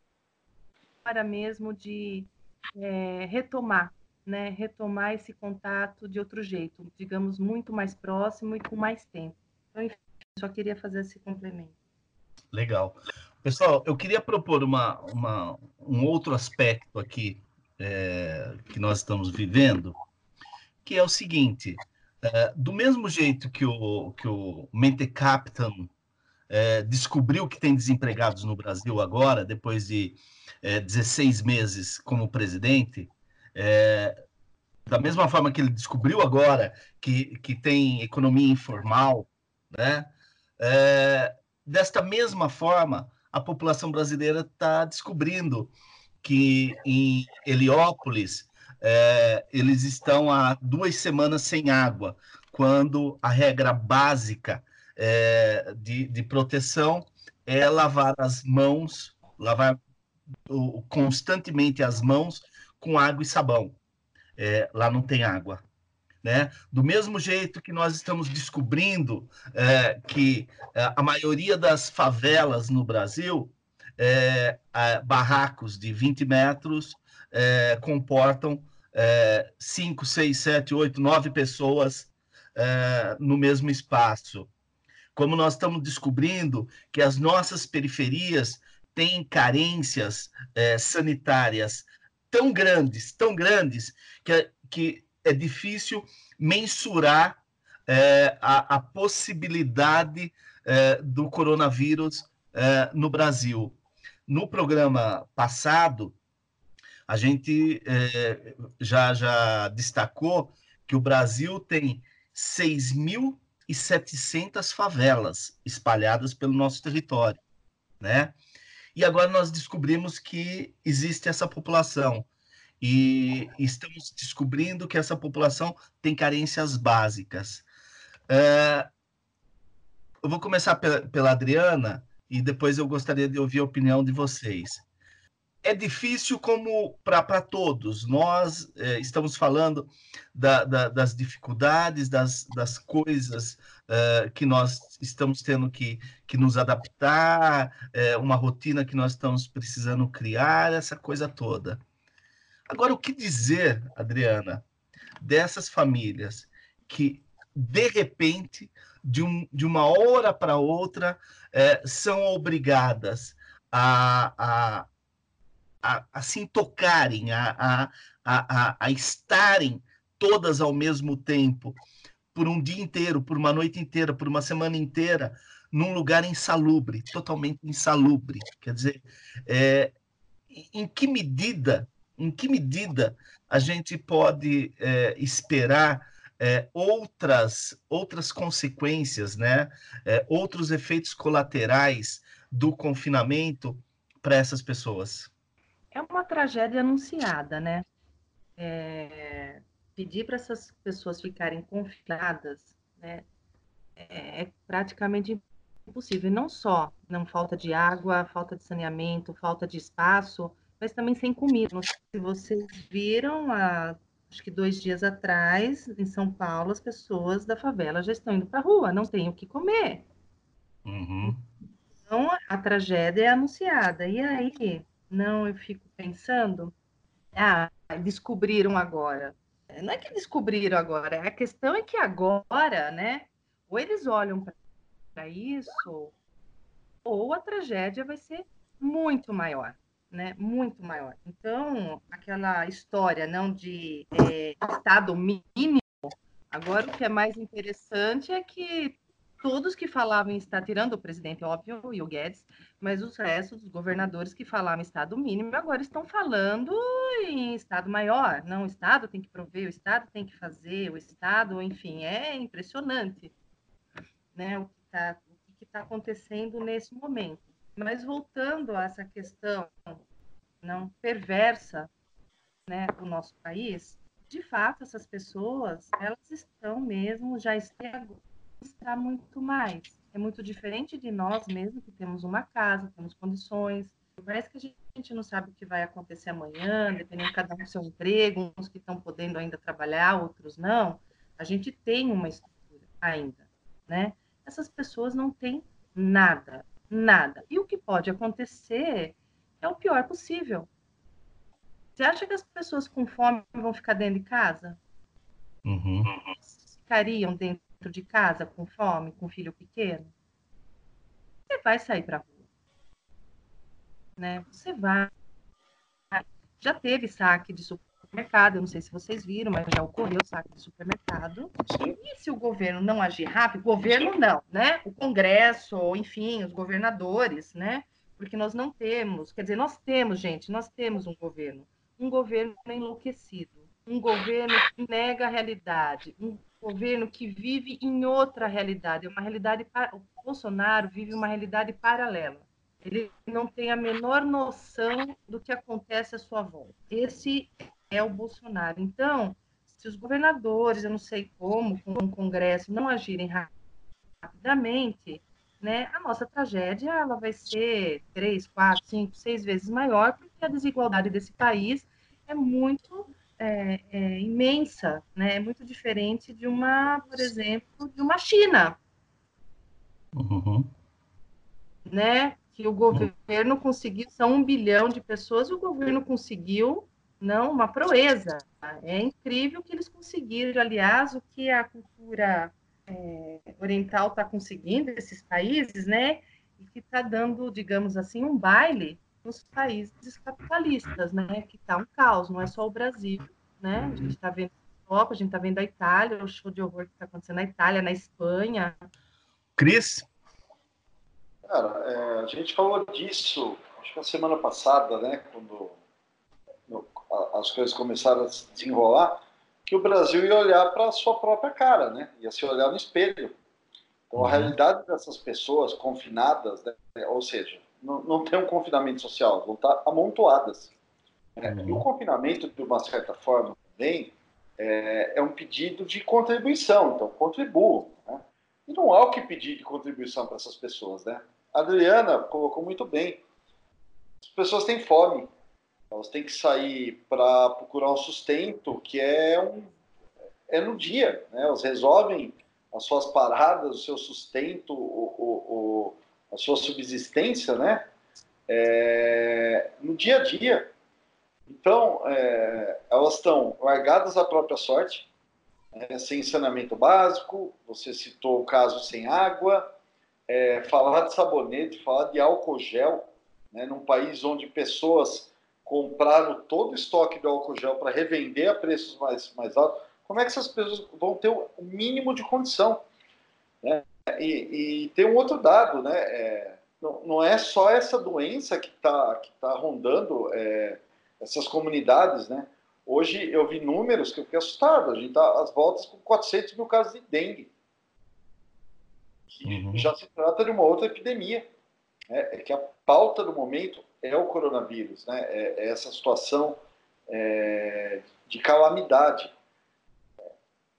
hora mesmo de é, retomar, né? Retomar esse contato de outro jeito, digamos muito mais próximo e com mais tempo. Então, enfim, só queria fazer esse complemento. Legal. Pessoal, eu queria propor uma, uma um outro aspecto aqui é, que nós estamos vivendo, que é o seguinte: é, do mesmo jeito que o, que o Mente Captain é, descobriu que tem desempregados no Brasil agora, depois de é, 16 meses como presidente, é, da mesma forma que ele descobriu agora que, que tem economia informal, né? É, desta mesma forma, a população brasileira está descobrindo que em Heliópolis é, eles estão há duas semanas sem água, quando a regra básica é, de, de proteção é lavar as mãos, lavar constantemente as mãos com água e sabão. É, lá não tem água. Né? Do mesmo jeito que nós estamos descobrindo é, que é, a maioria das favelas no Brasil, é, barracos de 20 metros, é, comportam 5, 6, 7, 8, 9 pessoas é, no mesmo espaço. Como nós estamos descobrindo que as nossas periferias têm carências é, sanitárias tão grandes, tão grandes, que, que é difícil mensurar é, a, a, possibilidade é, do coronavírus é, no Brasil. No programa passado, a gente é, já, já destacou que o Brasil tem 6.700 favelas espalhadas pelo nosso território, né? E agora nós descobrimos que existe essa população e estamos descobrindo que essa população tem carências básicas. É, eu vou começar pela, pela Adriana e depois eu gostaria de ouvir a opinião de vocês é difícil como para todos. Nós é, estamos falando da, da, das dificuldades, das, das coisas é, que nós estamos tendo que, que nos adaptar, é, uma rotina que nós estamos precisando criar, essa coisa toda. Agora, o que dizer, Adriana, dessas famílias que, de repente, de, um, de uma hora para outra, são obrigadas a, a a, a se tocarem, a, a, a, a estarem todas ao mesmo tempo, por um dia inteiro, por uma noite inteira, por uma semana inteira, num lugar insalubre, totalmente insalubre. Quer dizer, é, em que medida, em que medida a gente pode é, esperar é, outras outras consequências, né? É, outros efeitos colaterais do confinamento para essas pessoas? é uma tragédia anunciada, né? É, pedir para essas pessoas ficarem confinadas né, é, é praticamente impossível. E não só não falta de água, falta de saneamento, falta de espaço, mas também sem comida. Se vocês viram, há, acho que dois dias atrás, em São Paulo, as pessoas da favela já estão indo para a rua, não têm o que comer. Uhum. Então, a tragédia é anunciada. E aí, não, eu fico pensando, ah, descobriram agora. Não é que descobriram agora, a questão é que agora, né, ou eles olham para isso, ou a tragédia vai ser muito maior, né, muito maior. Então, aquela história, não, de é, estado mínimo, agora o que é mais interessante é que todos que falavam em estar tirando o presidente, óbvio, e o Guedes, mas os restos dos governadores que falavam em estado mínimo agora estão falando em estado maior. Não, o estado tem que prover, o estado tem que fazer, o estado, enfim, é impressionante, né? O que está tá acontecendo nesse momento. Mas voltando a essa questão não perversa, né, do nosso país, de fato essas pessoas elas estão mesmo já estão está muito mais. É muito diferente de nós mesmo, que temos uma casa, temos condições. Parece que a gente não sabe o que vai acontecer amanhã, dependendo de cada um do seu emprego, uns que estão podendo ainda trabalhar, outros não. A gente tem uma estrutura ainda, né? Essas pessoas não têm nada, nada. E o que pode acontecer é o pior possível. Você acha que as pessoas com fome vão ficar dentro de casa? Uhum. Ficariam dentro de casa com fome, com filho pequeno, você vai sair para rua. Né? Você vai. Já teve saque de supermercado, eu não sei se vocês viram, mas já ocorreu saque de supermercado. E se o governo não agir rápido, governo não, né? O Congresso, ou enfim, os governadores, né? Porque nós não temos, quer dizer, nós temos, gente, nós temos um governo, um governo enlouquecido, um governo que nega a realidade, um governo que vive em outra realidade, é uma realidade o Bolsonaro vive uma realidade paralela. Ele não tem a menor noção do que acontece à sua volta. Esse é o Bolsonaro. Então, se os governadores, eu não sei como, com o Congresso não agirem rapidamente, né, a nossa tragédia ela vai ser três, quatro, cinco, seis vezes maior, porque a desigualdade desse país é muito é, é, imensa, né? É muito diferente de uma, por exemplo, de uma China, uhum. né? Que o governo conseguiu, são um bilhão de pessoas, e o governo conseguiu, não, uma proeza. É incrível que eles conseguiram. Aliás, o que a cultura é, oriental está conseguindo, esses países, né? E que está dando, digamos assim, um baile nos países capitalistas, né? Que está um caos, não é só o Brasil, né? A gente está vendo a Europa, a gente está vendo a Itália, o show de horror que está acontecendo na Itália, na Espanha. Cris? Cara, é, a gente falou disso, acho que a semana passada, né? Quando as coisas começaram a se desenrolar, que o Brasil ia olhar para a sua própria cara, né? Ia se olhar no espelho. Então, a uhum. realidade dessas pessoas confinadas, né? ou seja, não, não tem um confinamento social, vão estar amontoadas. É, E o confinamento, de uma certa forma, também é, é um pedido de contribuição, então contribuam. Né? E não há o que pedir de contribuição para essas pessoas. Né? A Adriana colocou muito bem. As pessoas têm fome, elas têm que sair para procurar um sustento que é, um, é no dia. Né? Elas resolvem as suas paradas, o seu sustento, o, o, o a sua subsistência, né? É, no dia a dia. Então, é, elas estão largadas à própria sorte, é, sem saneamento básico, você citou o caso sem água, é, falar de sabonete, falar de álcool gel, né, num país onde pessoas compraram todo o estoque de álcool gel para revender a preços mais, mais altos, como é que essas pessoas vão ter o mínimo de condição? Né? E, e tem um outro dado, né? É, não, não, é só essa doença que está que tá rondando é, essas comunidades, né? Hoje eu vi números que eu fiquei assustado. A gente está às voltas com 400 mil casos de dengue. Que uhum. já se trata de uma outra epidemia. Né? É que a pauta do momento é o coronavírus, né? É, é essa situação é, de calamidade.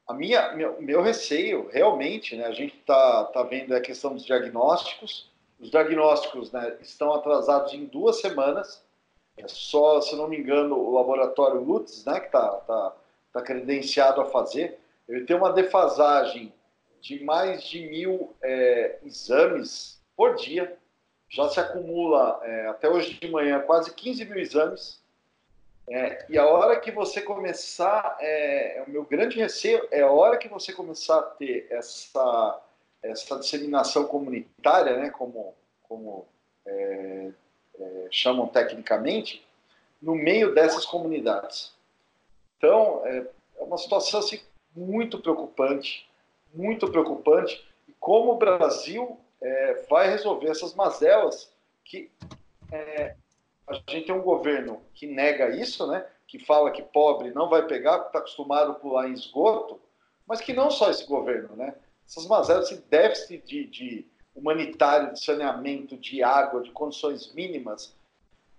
A minha, meu, meu receio, realmente, né? A gente está tá vendo a questão dos diagnósticos. Os diagnósticos né, estão atrasados em duas semanas é só, se não me engano, o laboratório Lutz, né, que está tá, tá credenciado a fazer, ele tem uma defasagem de mais de mil é, exames por dia. Já se acumula é, até hoje de manhã quase 15 mil exames. É, e a hora que você começar, é, é, o meu grande receio é a hora que você começar a ter essa, essa disseminação comunitária, né, como, como é, é, chamam tecnicamente, no meio dessas comunidades. Então, é, é uma situação assim, muito preocupante, muito preocupante. E como o Brasil é, vai resolver essas mazelas que é, a gente tem um governo que nega isso, né? que fala que pobre não vai pegar, porque está acostumado a pular em esgoto, mas que não só esse governo. Né? Essas mazelas, esse déficit de, de humanitário, de saneamento, de água, de condições mínimas,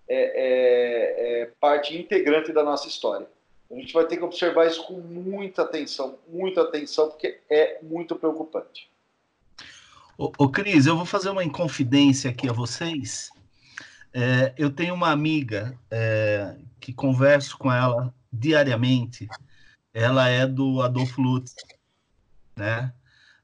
é, é, é, parte integrante da nossa história. A gente vai ter que observar isso com muita atenção, muita atenção, porque é muito preocupante. Ô, ô Cris, eu vou fazer uma inconfidência aqui a vocês. É, eu tenho uma amiga é, que converso com ela diariamente. Ela é do Adolfo Lutz, né?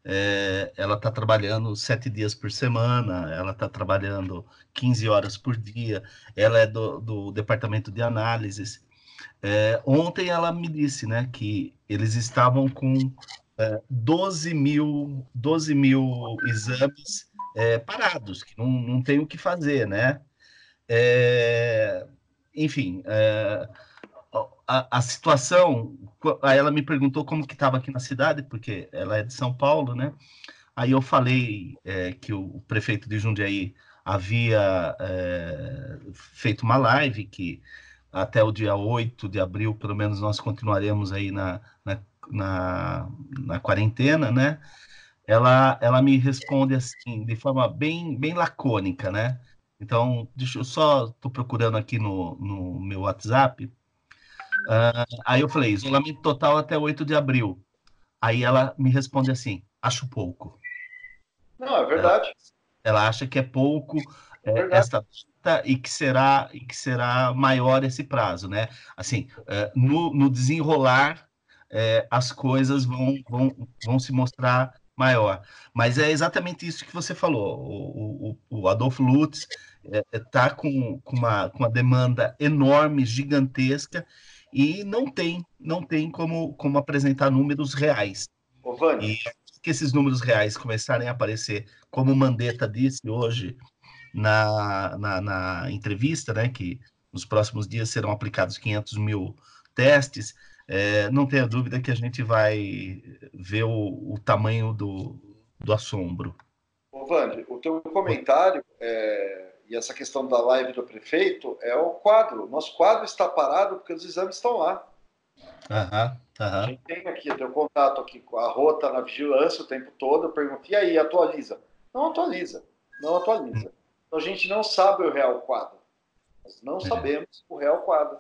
É, ela está trabalhando sete dias por semana, ela está trabalhando 15 horas por dia, ela é do, do departamento de análises. É, ontem ela me disse né, que eles estavam com é, 12, mil, 12 mil exames é, parados, que não, não tem o que fazer, né? É, enfim, é, a, a, situação, ela me perguntou como que estava aqui na cidade, porque ela é de São Paulo, né? Aí eu falei é, que o prefeito de Jundiaí havia é, feito uma live, que até o dia 8 de abril, pelo menos, nós continuaremos aí na, na, na, na quarentena, né? Ela, ela me responde assim, de forma bem, bem lacônica, né? Então, deixa eu só, estou procurando aqui no, no meu WhatsApp, Uh, aí eu falei, isolamento total até 8 de abril. Aí ela me responde assim, acho pouco. Não, é verdade. Ela, ela acha que é pouco é, essa data e que será e que será maior esse prazo, né? Assim, é, no, no, desenrolar é, as coisas vão, vão, vão se mostrar maior. Mas é exatamente isso que você falou. O, o, o Adolfo Lutz está é, com, com, uma, com uma demanda enorme, gigantesca, e não tem, não tem como, como apresentar números reais. Ô, Vani. E que esses números reais começarem a aparecer, como o Mandetta disse hoje na, na, na, entrevista, né, que nos próximos dias serão aplicados 500 mil testes, é, não tenha dúvida que a gente vai ver o, o tamanho do, do assombro. Ô, Vande, o teu comentário é, e essa questão da live do prefeito é o quadro. Nosso quadro está parado porque os exames estão lá. Uhum, uhum. A gente tem aqui, eu tenho contato aqui com a Rota na vigilância o tempo todo. Eu pergunto, e aí, atualiza? Não atualiza, não atualiza. Então a gente não sabe o real quadro. Nós não é. sabemos o real quadro.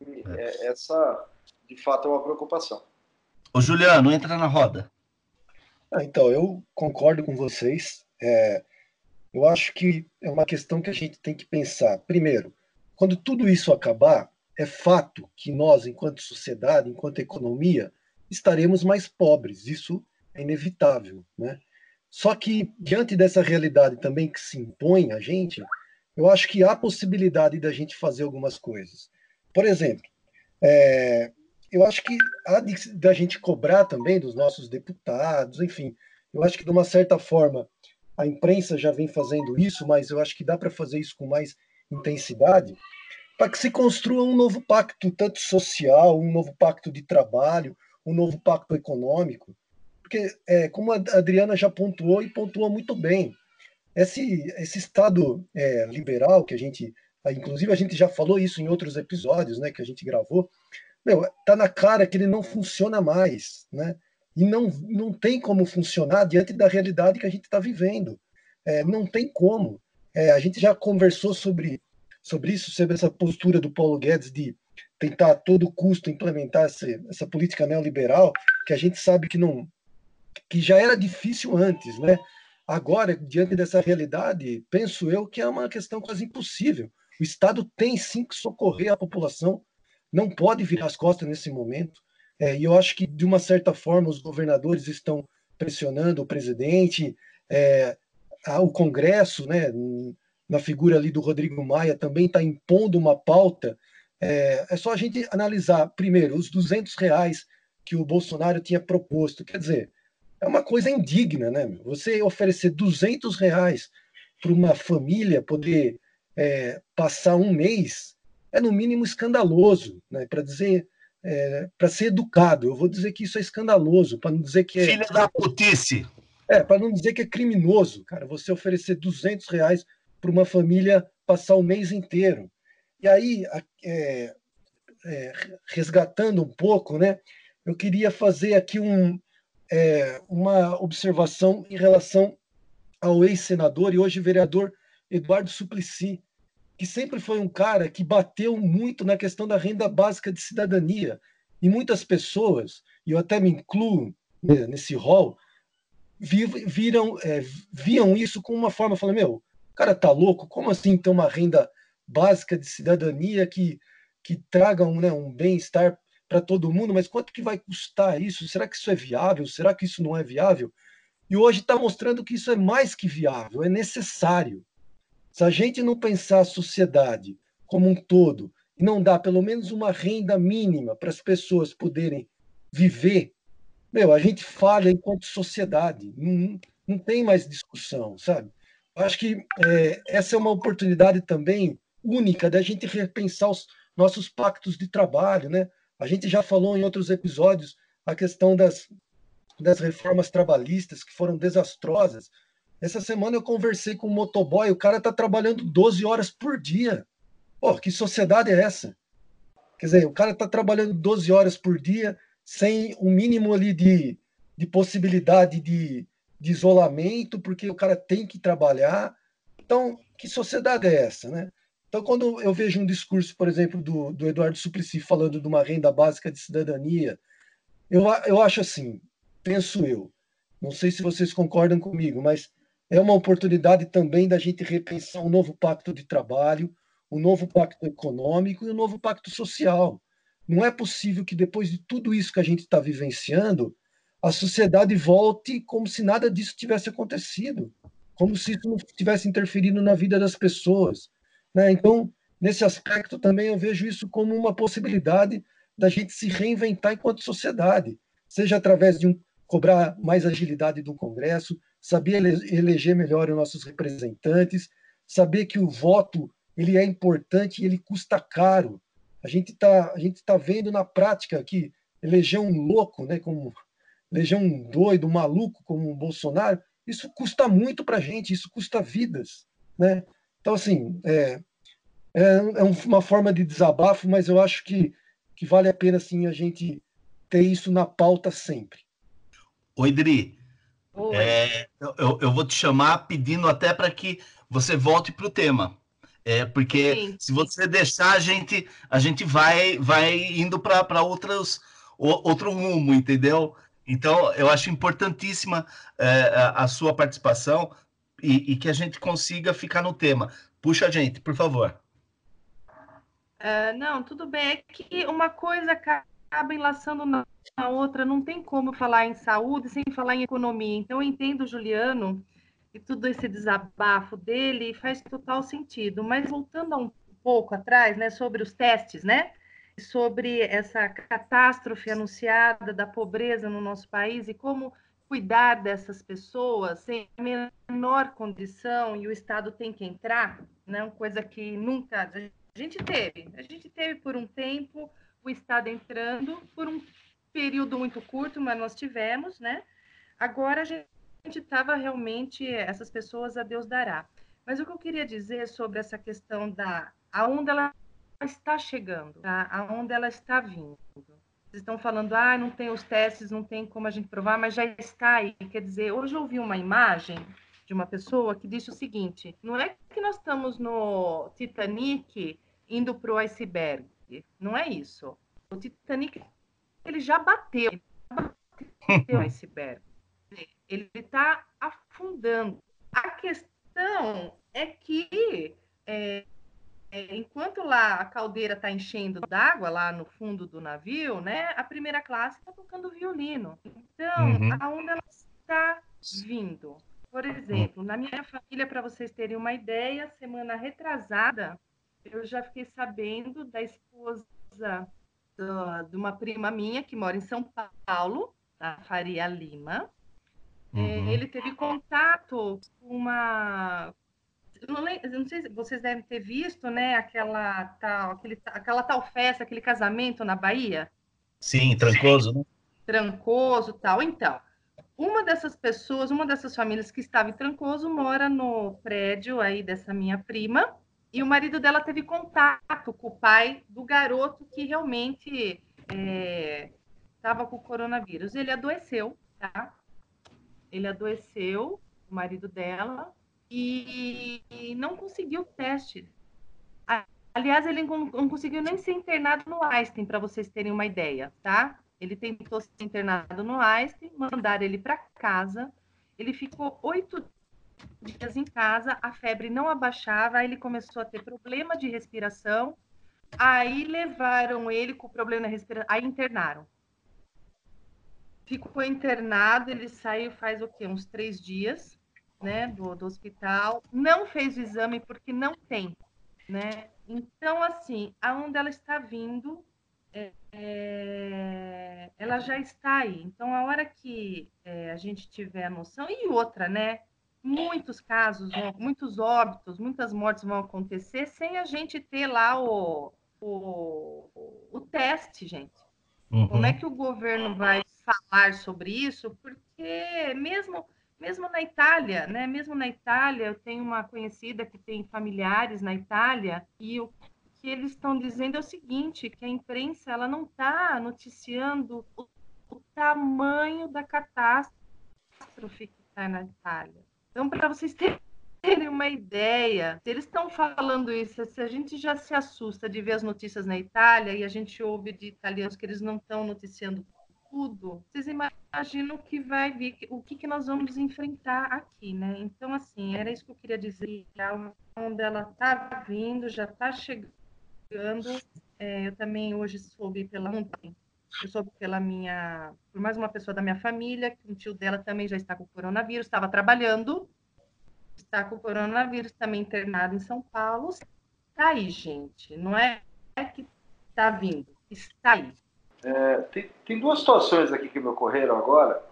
E é. essa, de fato, é uma preocupação. Ô Juliano, entra na roda. Ah, então, eu concordo com vocês. É, eu acho que é uma questão que a gente tem que pensar. Primeiro, quando tudo isso acabar, é fato que nós, enquanto sociedade, enquanto economia, estaremos mais pobres. Isso é inevitável, né? Só que diante dessa realidade também que se impõe a gente, eu acho que há possibilidade da gente fazer algumas coisas. Por exemplo, é, eu acho que há de, da gente cobrar também dos nossos deputados, enfim, eu acho que de uma certa forma a imprensa já vem fazendo isso, mas eu acho que dá para fazer isso com mais intensidade, para que se construa um novo pacto, tanto social, um novo pacto de trabalho, um novo pacto econômico. Porque, é, como a Adriana já pontuou e pontuou muito bem, esse, esse Estado é, liberal que a gente, inclusive a gente já falou isso em outros episódios né, que a gente gravou, meu, tá na cara que ele não funciona mais, né? e não, não tem como funcionar diante da realidade que a gente está vivendo. É, não tem como. É, a gente já conversou sobre, sobre isso, sobre essa postura do Paulo Guedes de tentar a todo custo implementar essa, essa política neoliberal, que a gente sabe que não que já era difícil antes, né? Agora, diante dessa realidade, penso eu que é uma questão quase impossível. O Estado tem sim que socorrer a população, não pode virar as costas nesse momento. É, e eu acho que, de uma certa forma, os governadores estão pressionando o presidente, é, o Congresso, né, na figura ali do Rodrigo Maia, também está impondo uma pauta. É, é, só a gente analisar, primeiro, os 200 reais que o Bolsonaro tinha proposto. Quer dizer, é uma coisa indigna, né? Você oferecer 200 reais para uma família poder é, passar um mês é no mínimo escandaloso, né? Para dizer, é, para ser educado, eu vou dizer que isso é escandaloso, para não dizer que é filha da putice. É, para não dizer que é criminoso, cara, você oferecer 200 reais para uma família passar o mês inteiro. E aí, é, é, resgatando um pouco, né? Eu queria fazer aqui um, é, uma observação em relação ao ex-senador e hoje vereador Eduardo Suplicy, que sempre foi um cara que bateu muito na questão da renda básica de cidadania. E muitas pessoas, e eu até me incluo né, nesse rol, viram, é, viam isso como uma forma, falando, meu, o cara tá louco, como assim ter uma renda básica de cidadania que, que traga um, né, um bem-estar para todo mundo, mas quanto que vai custar isso? Será que isso é viável? Será que isso não é viável? E hoje está mostrando que isso é mais que viável, é necessário. Se a gente não pensar a sociedade como um todo e não dar pelo menos uma renda mínima para as pessoas poderem viver, meu, a gente falha enquanto sociedade. Não, não tem mais discussão, sabe? Acho que é, essa é uma oportunidade também única da gente repensar os nossos pactos de trabalho, né? A gente já falou em outros episódios a questão das, das reformas trabalhistas que foram desastrosas, essa semana eu conversei com um motoboy, o cara tá trabalhando 12 horas por dia. Pô, que sociedade é essa? Quer dizer, o cara tá trabalhando 12 horas por dia sem o um mínimo ali de, de possibilidade de, de isolamento, porque o cara tem que trabalhar. Então, que sociedade é essa, né? Então, quando eu vejo um discurso, por exemplo, do, do Eduardo Suplicy falando de uma renda básica de cidadania, eu, eu acho assim, penso eu, não sei se vocês concordam comigo, mas é uma oportunidade também da gente repensar um novo pacto de trabalho, um novo pacto econômico e um novo pacto social. Não é possível que depois de tudo isso que a gente está vivenciando, a sociedade volte como se nada disso tivesse acontecido, como se isso não tivesse interferido na vida das pessoas. Né? Então, nesse aspecto também eu vejo isso como uma possibilidade da gente se reinventar enquanto sociedade, seja através de um cobrar mais agilidade do Congresso, saber eleger melhor os nossos representantes, saber que o voto ele é importante e ele custa caro. A gente está tá vendo na prática que eleger um louco, né, como eleger um doido, um maluco como o Bolsonaro, isso custa muito para a gente, isso custa vidas, né? Então assim é, é, é uma forma de desabafo, mas eu acho que que vale a pena assim a gente ter isso na pauta sempre. Oi, Dri, é, eu, eu, vou te chamar pedindo até para que você volte para o tema. É, porque Sim. se você deixar, a gente, a gente vai, vai indo para outros outro rumo, entendeu? Então, eu acho importantíssima é, a, sua participação e, e, que a gente consiga ficar no tema. Puxa a gente, por favor. Uh, não, tudo bem. É que uma coisa acaba enlaçando na a outra, não tem como falar em saúde sem falar em economia. Então, eu entendo o Juliano e tudo esse desabafo dele faz total sentido. Mas voltando um pouco atrás, né, sobre os testes, né, sobre essa catástrofe anunciada da pobreza no nosso país e como cuidar dessas pessoas sem a menor condição e o Estado tem que entrar, né, coisa que nunca a gente teve. A gente teve por um tempo o Estado entrando por um período muito curto, mas nós tivemos, né? Agora a gente estava realmente, essas pessoas a Deus dará. Mas o que eu queria dizer sobre essa questão da aonde ela está chegando, tá? aonde ela está vindo. Vocês estão falando, ah, não tem os testes, não tem como a gente provar, mas já está aí. Quer dizer, hoje eu vi uma imagem de uma pessoa que disse o seguinte: não é que nós estamos no Titanic indo para o iceberg, não é isso. O Titanic ele já bateu, ele bateu o iceberg. Ele está afundando. A questão é que é, é, enquanto lá a caldeira está enchendo d'água lá no fundo do navio, né, a primeira classe está tocando violino. Então, uhum. aonde ela está vindo? Por exemplo, na minha família, para vocês terem uma ideia, semana retrasada, eu já fiquei sabendo da esposa do, de uma prima minha que mora em São Paulo, da Faria Lima. É, uhum. Ele teve contato com uma. Não, não, sei se vocês devem ter visto, né? Aquela tal, aquele, aquela tal festa, aquele casamento na Bahia. Sim, trancoso, né? Trancoso tal. Então, uma dessas pessoas, uma dessas famílias que estava em Trancoso, mora no prédio aí dessa minha prima. E o marido dela teve contato com o pai do garoto que realmente estava é, com o coronavírus. Ele adoeceu, tá? Ele adoeceu, o marido dela, e, não conseguiu o teste. Aliás, ele não, não conseguiu nem ser internado no Einstein, para vocês terem uma ideia, tá? Ele tentou ser internado no Einstein, mandaram ele para casa. Ele ficou oito dias em casa, a febre não abaixava, aí ele começou a ter problema de respiração, aí levaram ele com problema na respiração, aí internaram. Ficou internado, ele saiu faz o quê? Uns três dias, né, do, do hospital, não fez o exame porque não tem, né? Então, assim, aonde ela está vindo, é, é, ela já está aí. Então, a hora que é, a gente tiver a noção, e outra, né? Muitos casos, muitos óbitos, muitas mortes vão acontecer sem a gente ter lá o, o, o teste, gente. Uhum. Como é que o governo vai falar sobre isso? Porque mesmo mesmo na Itália, né? Mesmo na Itália, eu tenho uma conhecida que tem familiares na Itália e o que eles estão dizendo é o seguinte, que a imprensa ela não está noticiando o, o tamanho da catástrofe que está na Itália. Então, para vocês terem uma ideia, se eles estão falando isso, se a gente já se assusta de ver as notícias na Itália e a gente ouve de italianos que eles não estão noticiando tudo, vocês imaginam que vai vir, o que, que nós vamos enfrentar aqui, né? Então, assim, era isso que eu queria dizer. Onde ela está vindo, já está chegando. É, eu também hoje soube pela ontem eu soube pela minha, por mais uma pessoa da minha família, que um tio dela também já está com coronavírus, estava trabalhando, está com coronavírus, também internado em São Paulo. Está aí, gente. Não é que está vindo, está aí. É, tem, tem, duas situações aqui que me ocorreram agora.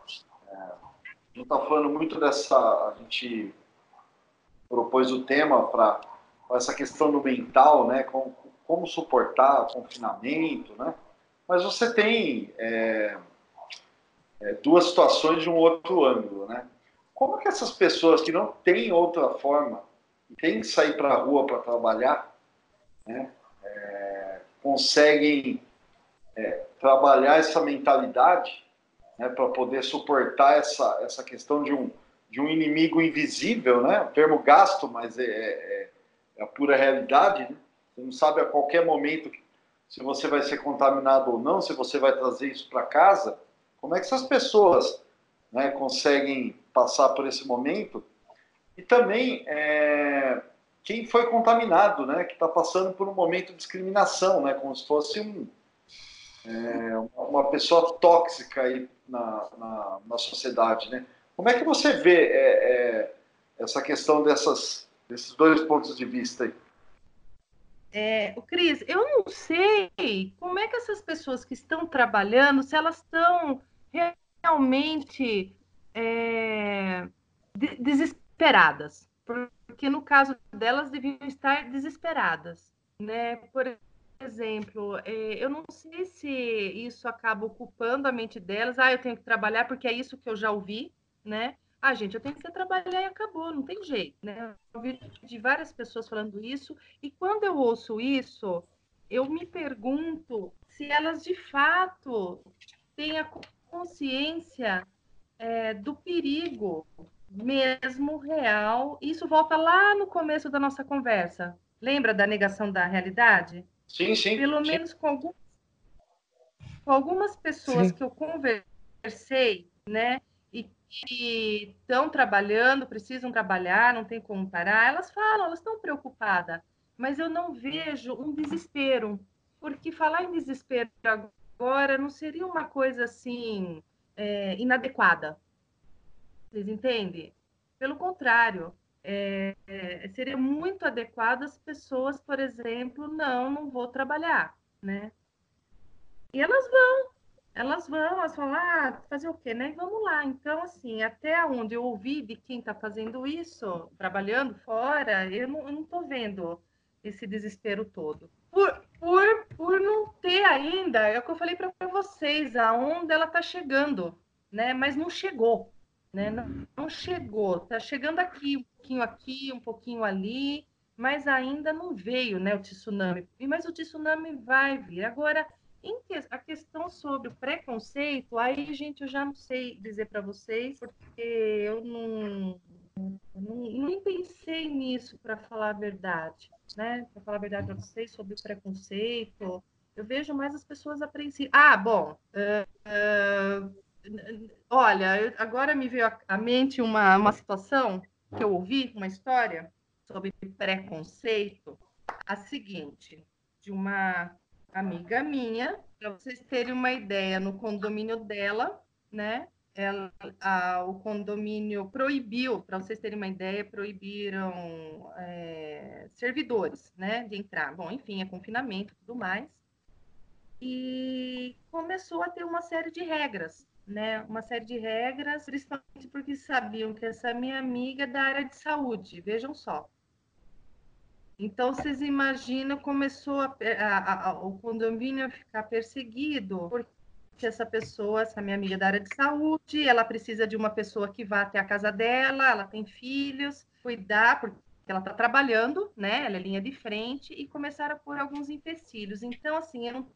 É, não está falando muito dessa. A gente propôs o tema para essa questão do mental, né? Como, como suportar o confinamento, né? Mas você tem é, é, duas situações de um outro ângulo, né? Como que essas pessoas que não têm outra forma e têm que sair para a rua para trabalhar, né, é, conseguem é, trabalhar essa mentalidade né, para poder suportar essa, essa questão de um, de um inimigo invisível, né? O termo gasto, mas é, é, é a pura realidade, né? Você não sabe a qualquer momento se você vai ser contaminado ou não, se você vai trazer isso para casa. Como é que essas pessoas né, conseguem passar por esse momento? E também é, quem foi contaminado, né, que está passando por um momento de discriminação, né, como se fosse um, é, uma pessoa tóxica aí na, na, na, sociedade. Né? Como é que você vê é, é essa questão dessas, desses dois pontos de vista aí? É, Cris, eu não sei como é que essas pessoas que estão trabalhando, se elas estão realmente é, de, desesperadas, porque no caso delas deviam estar desesperadas, né? Por exemplo, é, eu não sei se isso acaba ocupando a mente delas. Ah, eu tenho que trabalhar porque é isso que eu já ouvi, né? Ah, gente, eu tenho que trabalhar e acabou, não tem jeito, né? Eu ouvi de várias pessoas falando isso, e quando eu ouço isso, eu me pergunto se elas de fato têm a consciência é, do perigo mesmo real. Isso volta lá no começo da nossa conversa. Lembra da negação da realidade? Sim, sim. Pelo sim. menos com, algum, com algumas pessoas sim. que eu conversei, né? Que estão trabalhando, precisam trabalhar, não tem como parar, elas falam, elas estão preocupadas, mas eu não vejo um desespero, porque falar em desespero agora não seria uma coisa assim é, inadequada. Vocês entendem? Pelo contrário, é, é, seria muito adequado as pessoas, por exemplo, não, não vou trabalhar, né? E elas vão, elas vão, elas falam, ah, fazer o quê, né? Vamos lá. Então, assim, até onde eu ouvi de quem está fazendo isso, trabalhando fora, eu não, tô vendo esse desespero todo. Por, por, por não ter ainda, é o que eu falei para vocês, a onda ela está chegando, né? Mas não chegou, né? Não, não chegou, está chegando aqui, um pouquinho aqui, um pouquinho ali, mas ainda não veio, né? O tsunami. Mas o tsunami vai vir. Agora, que, a questão sobre o preconceito, aí, gente, eu já não sei dizer para vocês, porque eu não, não, nem pensei nisso, para falar a verdade, né? Para falar a verdade para vocês sobre o preconceito, eu vejo mais as pessoas apreensivas. Ah, bom, uh, uh, olha, eu, agora me veio à mente uma, uma situação que eu ouvi, uma história sobre preconceito, a seguinte, de uma amiga minha, para vocês terem uma ideia, no condomínio dela, né? Ela, a, o condomínio proibiu, para vocês terem uma ideia, proibiram é, servidores, né, de entrar. Bom, enfim, é confinamento e tudo mais. E começou a ter uma série de regras, né? Uma série de regras, principalmente porque sabiam que essa minha amiga é da área de saúde, vejam só. Então, vocês imaginam, começou a, a, a, o condomínio a ficar perseguido, porque essa pessoa, essa minha amiga da área de saúde, ela precisa de uma pessoa que vá até a casa dela, ela tem filhos, cuidar, porque ela está trabalhando, né? Ela é linha de frente, e começaram a pôr alguns empecilhos. Então, assim, eu não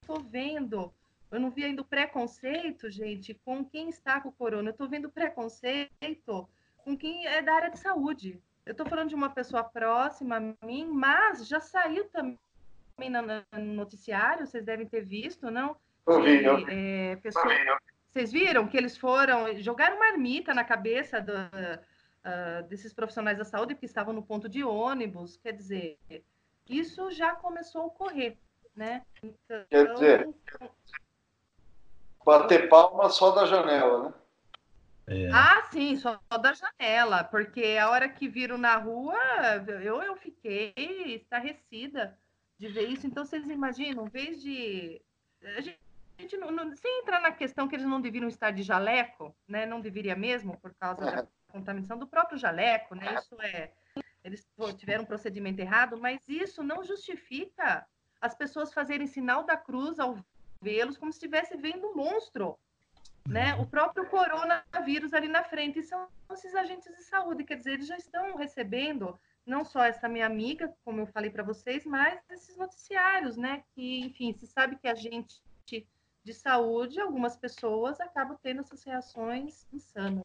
estou vendo, eu não vi ainda o preconceito, gente, com quem está com o corona, eu estou vendo preconceito com quem é da área de saúde. Eu estou falando de uma pessoa próxima a mim, mas já saiu também no noticiário, vocês devem ter visto, não? Eu vi, eu vi. É, pessoa... Vocês viram que eles foram, jogaram marmita na cabeça do, uh, desses profissionais da saúde que estavam no ponto de ônibus, quer dizer, isso já começou a ocorrer, né? Então, quer dizer, bater palma só da janela, né? É. Ah, sim, só da janela, porque a hora que viram na rua, eu, eu fiquei estarrecida de ver isso. Então, vocês imaginam, em vez de. A gente, não, não, sem entrar na questão que eles não deveriam estar de jaleco, né? Não deveria mesmo, por causa da contaminação do próprio jaleco, né? Isso é. Eles tiveram um procedimento errado, mas isso não justifica as pessoas fazerem sinal da cruz ao vê-los como se estivesse vendo um monstro né? O próprio coronavírus ali na frente. E são esses agentes de saúde, quer dizer, eles já estão recebendo não só essa minha amiga, como eu falei para vocês, mas esses noticiários, né? Que, enfim, se sabe que a gente de saúde, algumas pessoas acabam tendo essas reações insanas.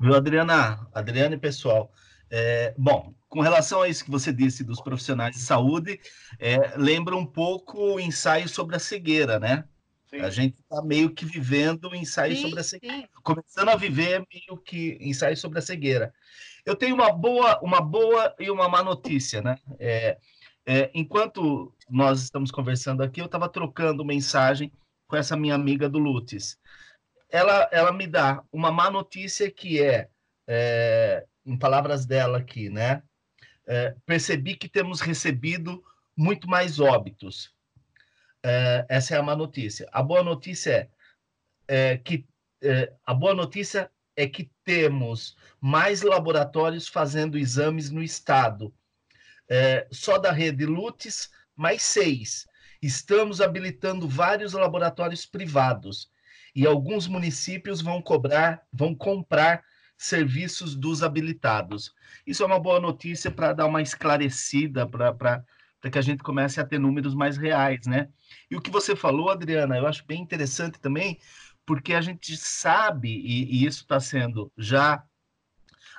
Viu, Adriana? Adriana e pessoal. É, bom, com relação a isso que você disse dos profissionais de saúde, é, lembra um pouco o ensaio sobre a cegueira, né? Sim. A gente está meio que vivendo ensaio sim, sobre a cegueira, começando a viver meio que ensaio sobre a cegueira. Eu tenho uma boa, uma boa e uma má notícia, né? É, é, enquanto nós estamos conversando aqui, eu estava trocando mensagem com essa minha amiga do Lutes. Ela, ela me dá uma má notícia que é, é em palavras dela aqui, né? É, percebi que temos recebido muito mais óbitos é, essa é a má notícia. A boa notícia é, é que é, a boa notícia é que temos mais laboratórios fazendo exames no estado. É, só da rede Lutes, mais seis. Estamos habilitando vários laboratórios privados e alguns municípios vão cobrar, vão comprar serviços dos habilitados. Isso é uma boa notícia para dar uma esclarecida, para para que a gente comece a ter números mais reais, né? E o que você falou, Adriana, eu acho bem interessante também, porque a gente sabe, e, e isso está sendo já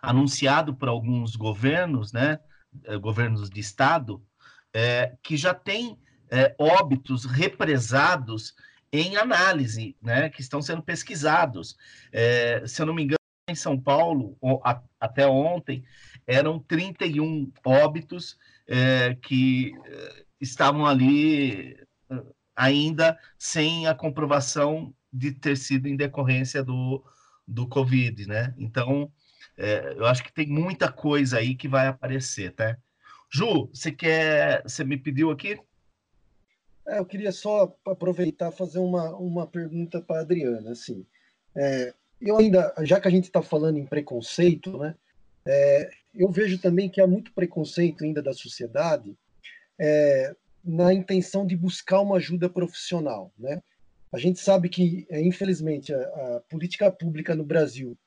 anunciado por alguns governos, né? Eh, governos de estado, é, que já tem é, óbitos represados em análise, né? Que estão sendo pesquisados. É, se eu não me engano, em São Paulo, a, até ontem, eram 31 óbitos é, que é, estavam ali é, ainda sem a comprovação de ter sido em decorrência do, do Covid, né? Então, É, eu acho que tem muita coisa aí que vai aparecer, tá? Ju, você quer. Você me pediu aqui? É, eu queria só aproveitar fazer uma, uma pergunta para Adriana. Assim, é, eu ainda, já que a gente está falando em preconceito, né, é, eu vejo também que há muito preconceito ainda da sociedade é, na intenção de buscar uma ajuda profissional. Né? A gente sabe que, é, infelizmente, a, a política pública no Brasil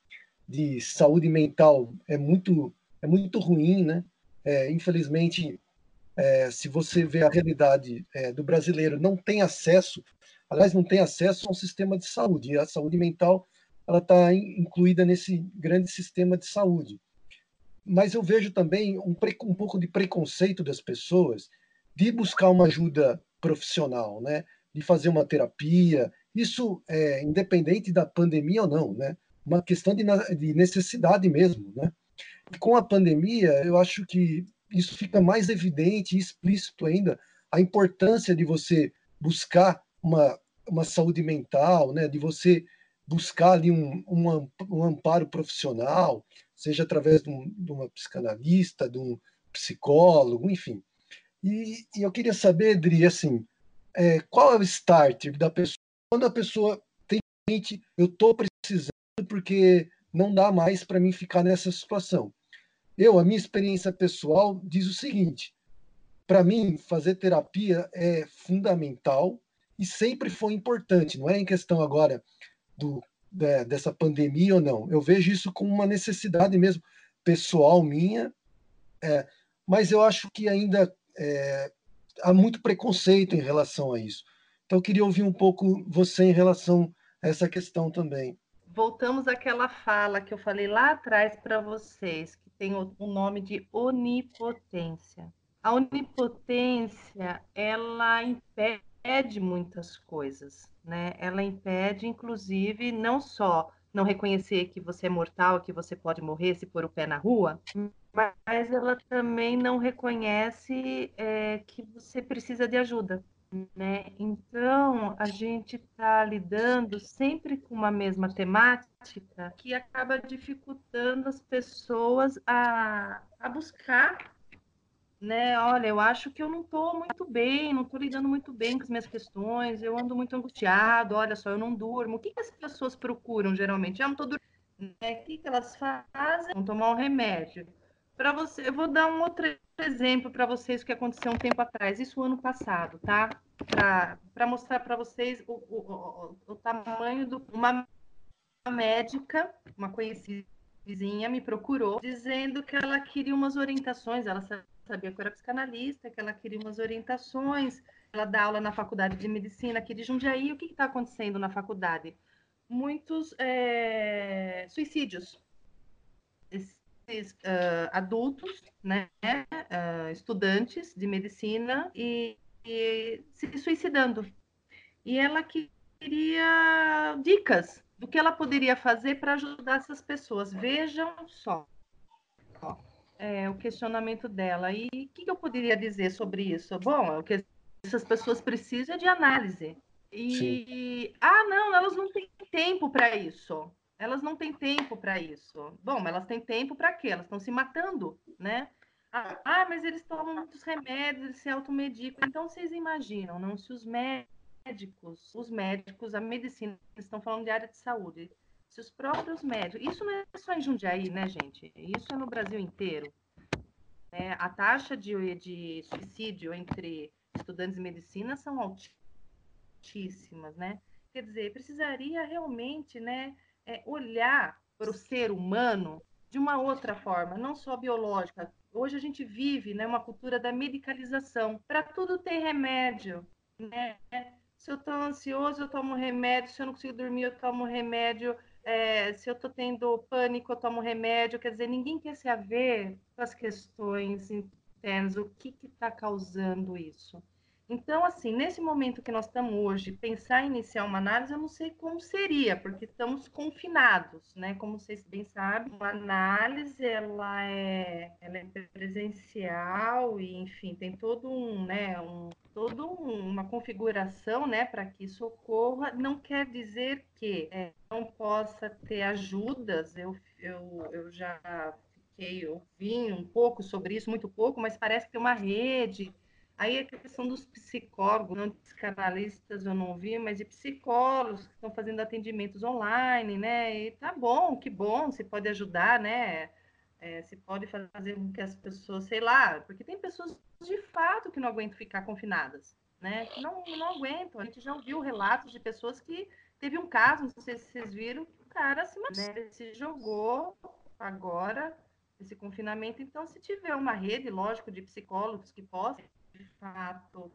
de saúde mental é muito, é muito ruim, né? É, infelizmente, é, se você vê a realidade é, do brasileiro, não tem acesso, aliás, não tem acesso a um sistema de saúde. E a saúde mental ela está incluída nesse grande sistema de saúde. Mas eu vejo também um, um pouco de preconceito das pessoas de buscar uma ajuda profissional, né? De fazer uma terapia. Isso é independente da pandemia ou não, né? Uma questão de, de necessidade mesmo, né? E com a pandemia, eu acho que isso fica mais evidente e explícito ainda a importância de você buscar uma, uma saúde mental, né? De você buscar ali um, um, um amparo profissional, seja através de, um, de, uma psicanalista, de um psicólogo, enfim. E, e eu queria saber, Adri, assim, é, qual é o start da pessoa quando a pessoa tem mente, eu estou precisando porque não dá mais para mim ficar nessa situação. Eu, a minha experiência pessoal diz o seguinte: para mim, fazer terapia é fundamental e sempre foi importante. Não é em questão agora do, é, dessa pandemia ou não. Eu vejo isso como uma necessidade mesmo pessoal minha, é, mas eu acho que ainda é, há muito preconceito em relação a isso. Então, eu queria ouvir um pouco você em relação a essa questão também. Voltamos àquela fala que eu falei lá atrás para vocês, que tem o nome de onipotência. A onipotência, ela impede muitas coisas, né? Ela impede, inclusive, não só não reconhecer que você é mortal, que você pode morrer se pôr o pé na rua, mas ela também não reconhece é, que você precisa de ajuda. Né? Então, a gente está lidando sempre com uma mesma temática que acaba dificultando as pessoas a, a buscar né? Olha, eu acho que eu não estou muito bem, não estou lidando muito bem com as minhas questões, eu ando muito angustiado, olha só, eu não durmo. O que, que as pessoas procuram geralmente? Ah, não estou dormindo. Né? O que, que elas fazem? Vão tomar um remédio. Para você, eu vou dar um outro exemplo para vocês que aconteceu um tempo atrás, isso ano passado, tá? Para mostrar para vocês o, o, o, o tamanho do uma médica, uma conhecida vizinha me procurou dizendo que ela queria umas orientações, ela sabia que eu era psicanalista, que ela queria umas orientações, ela dá aula na faculdade de medicina aqui de Jundiaí. O que está acontecendo na faculdade? Muitos é, suicídios. Esses uh, adultos, né, uh, estudantes de medicina e, e se suicidando. E ela queria dicas do que ela poderia fazer para ajudar essas pessoas. Vejam só é, o questionamento dela. E o que, que, eu poderia dizer sobre isso? Bom, o que essas pessoas precisam é de análise. E, Sim. ah, não, elas não têm tempo para isso. Elas não têm tempo para isso. Bom, elas têm tempo para quê? Elas estão se matando, né? Ah, ah, mas eles tomam muitos remédios, eles se automedicam. Então, vocês imaginam, não? Se os médicos, os médicos, a medicina, estão falando de área de saúde, se os próprios médicos. Isso não é só em Jundiaí, né, gente? Isso é no Brasil inteiro. É, a taxa de, de suicídio entre estudantes de medicina são altíssimas, né? Quer dizer, precisaria realmente né, é, olhar para o ser humano de uma outra forma, não só biológica. Hoje a gente vive né, uma cultura da medicalização. Para tudo tem remédio. Né? Se eu estou ansioso, eu tomo remédio. Se eu não consigo dormir, eu tomo remédio é, se eu estou tendo pânico, eu tomo remédio. Quer dizer, ninguém quer se haver com as questões internas, o que está causando isso. Então, assim, nesse momento que nós estamos hoje, pensar em iniciar uma análise, eu não sei como seria, porque estamos confinados, né? Como vocês bem sabem, uma análise, ela é, ela é presencial e, enfim, tem todo um, né, um, toda uma configuração né, para que isso ocorra. Não quer dizer que é, não possa ter ajudas. Eu, eu, eu já fiquei ouvindo um pouco sobre isso, muito pouco, mas parece que tem uma rede. Aí a questão dos psicólogos, não psicanalistas eu não vi, mas de psicólogos que estão fazendo atendimentos online, né? E tá bom, que bom, se pode ajudar, né? É, se pode fazer com que as pessoas, sei lá, porque tem pessoas de fato que não aguentam ficar confinadas, né? Que não, não aguentam. A gente já ouviu relatos de pessoas que teve um caso, não sei se vocês viram, o cara se, né, se jogou agora esse confinamento. Então, se tiver uma rede, lógico, de psicólogos que possam, de fato,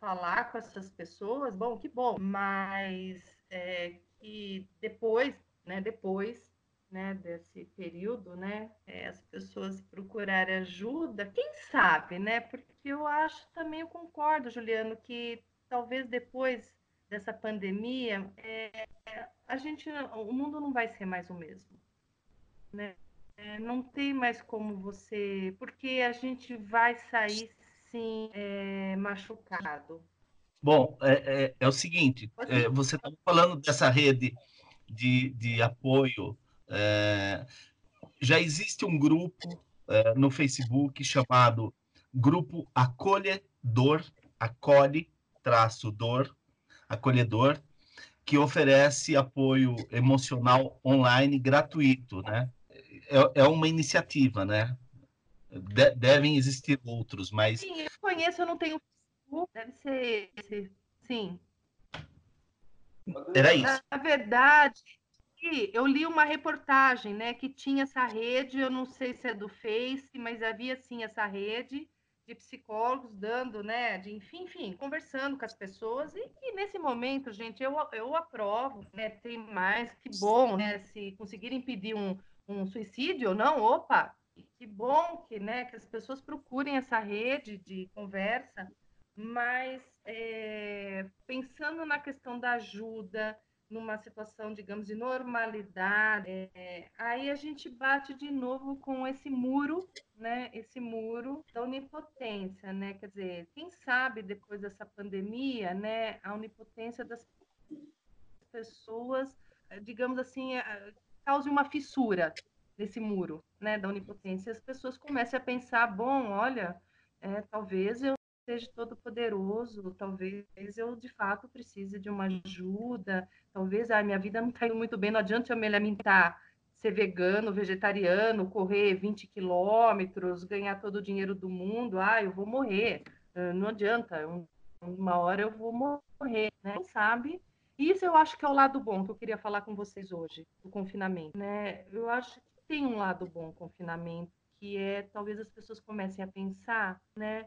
falar com essas pessoas, bom, que bom. Mas é, que depois, né, depois né, desse período, né, é, as pessoas procurarem ajuda, quem sabe, né, porque eu acho também, eu concordo, Juliano, que talvez depois dessa pandemia, é, a gente, o mundo não vai ser mais o mesmo, né, é, não tem mais como você, porque a gente vai sair, sim, é, machucado. Bom, é, é, é o seguinte, é, você está falando dessa rede de, de apoio é, já existe um grupo é, no Facebook chamado Grupo Acolhedor, acolhe, traço, dor, acolhedor, que oferece apoio emocional online gratuito, né? É, é uma iniciativa, né? De, devem existir outros, mas... Sim, eu conheço, eu não tenho deve ser esse, sim. Era isso. Na verdade, eu li uma reportagem, né, que tinha essa rede, eu não sei se é do Face, mas havia sim essa rede de psicólogos dando, né, de enfim, enfim, conversando com as pessoas. E que nesse momento, gente, eu, eu aprovo, né, tem mais, que bom, né, se conseguirem impedir um, um suicídio ou não, opa, que bom que, né, que as pessoas procurem essa rede de conversa, mas é, pensando na questão da ajuda, numa situação, digamos, de normalidade, é, aí a gente bate de novo com esse muro, né? Esse muro da onipotência, né? Quer dizer, quem sabe depois dessa pandemia, né? A onipotência das pessoas, eh, digamos assim, eh, cause uma fissura nesse muro, né? Da onipotência. As pessoas comecem a pensar, bom, olha, é, talvez eu seja todo poderoso, talvez eu de fato precise de uma ajuda, talvez a minha vida não está indo muito bem, não adianta eu me alimentar, ser vegano, vegetariano, correr 20 quilômetros, ganhar todo o dinheiro do mundo, ah, eu vou morrer, não adianta, uma hora eu vou morrer, né? Sabe? Isso eu acho que é o lado bom que eu queria falar com vocês hoje, do confinamento, né? Eu acho que tem um lado bom o confinamento, que é talvez as pessoas comecem a pensar, né?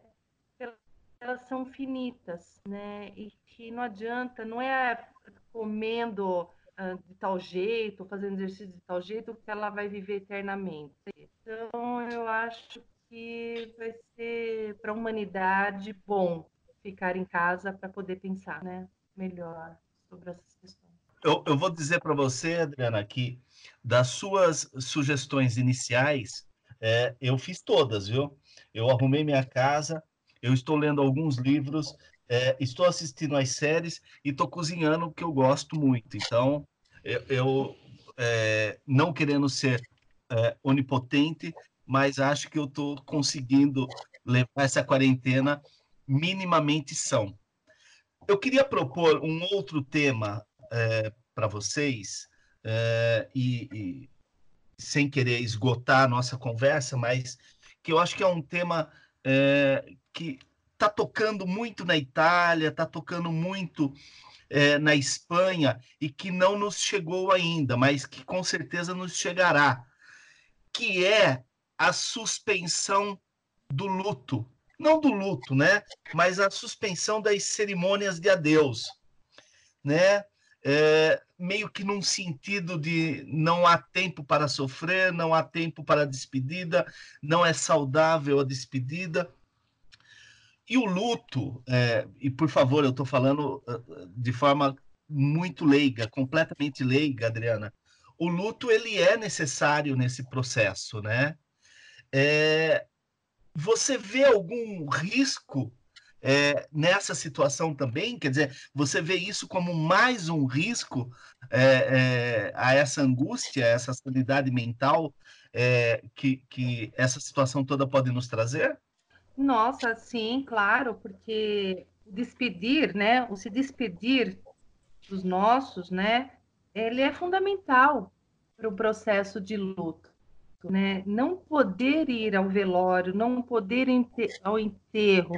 Elas são finitas, né? E que não adianta, não é comendo uh, de tal jeito, fazendo exercício de tal jeito que ela vai viver eternamente. Então, eu acho que vai ser para a humanidade bom ficar em casa para poder pensar, né? Melhor sobre essas questões. Eu, eu vou dizer para você, Adriana, que das suas sugestões iniciais, é, eu fiz todas, viu? Eu arrumei minha casa, eu estou lendo alguns livros, é, estou assistindo às séries e estou cozinhando, que eu gosto muito. Então, eu, eu é, não querendo ser é, onipotente, mas acho que eu estou conseguindo levar essa quarentena minimamente são. Eu queria propor um outro tema é, para vocês, é, e, e, sem querer esgotar a nossa conversa, mas que eu acho que é um tema é, que está tocando muito na Itália, está tocando muito é, na Espanha e que não nos chegou ainda, mas que com certeza nos chegará, que é a suspensão do luto. Não do luto, né? Mas a suspensão das cerimônias de adeus, né? É, meio que num sentido de não há tempo para sofrer, não há tempo para a despedida, não é saudável a despedida. E o luto, é, e por favor, eu estou falando ah, de forma muito leiga, completamente leiga, Adriana. O luto ele é necessário nesse processo, né? É, você vê algum risco é, nessa situação também? Quer dizer, você vê isso como mais um risco é, é, a essa angústia, a essa sanidade mental que, que essa situação toda pode nos trazer? Nossa, sim, claro, porque despedir, né, o se despedir dos nossos, né, ele é fundamental para o processo de luto, né? Não poder ir ao velório, não poder ir ao enterro,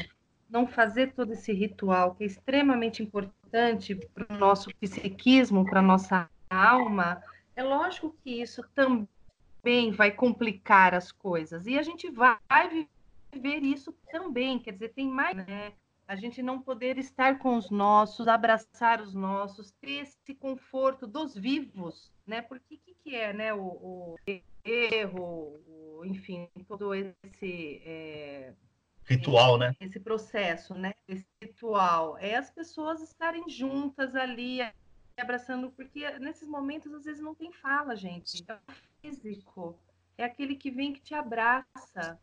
não fazer todo esse ritual que é extremamente importante para o nosso psiquismo, para a nossa alma, é lógico que isso também vai complicar as coisas. E a gente vai viver isso também, quer dizer, tem mais, né? A gente não poder estar com os nossos, abraçar os nossos, ter esse conforto dos vivos, né? Porque o que, que é, né? O, o erro, o, enfim, todo esse é, ritual, né? Esse processo, né? Esse ritual é as pessoas estarem juntas ali abraçando, porque nesses momentos às vezes não tem fala, gente. É o físico, é aquele que vem que te abraça,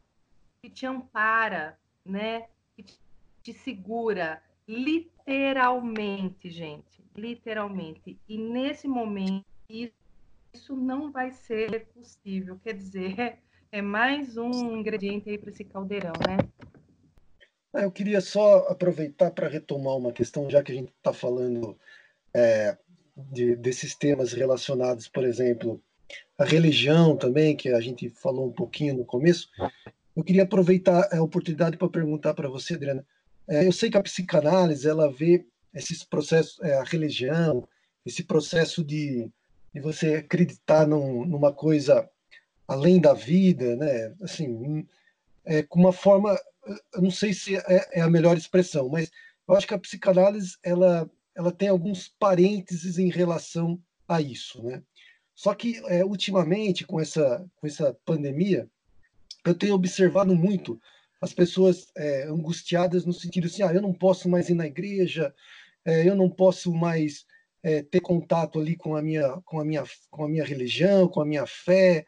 que te ampara, né? Que te segura, literalmente, gente, literalmente. E nesse momento isso não vai ser possível. Quer dizer, é mais um ingrediente aí para esse caldeirão, né? Ah, eu queria só aproveitar para retomar uma questão, já que a gente está falando é, de, desses temas relacionados, por exemplo, a religião também, que a gente falou um pouquinho no começo. Eu queria aproveitar a oportunidade para perguntar para você, Adriana. É, eu sei que a psicanálise ela vê esses processos, é, a religião, esse processo de, de você acreditar num, numa coisa além da vida, né? Assim, é, com uma forma eu não sei se é, é, a melhor expressão, mas eu acho que a psicanálise ela, ela tem alguns parênteses em relação a isso, né? Só que é, ultimamente com essa com essa pandemia eu tenho observado muito as pessoas é, angustiadas no sentido assim, ah, eu não posso mais ir na igreja, é, eu não posso mais é, ter contato ali com a minha com a minha com a minha religião, com a minha fé.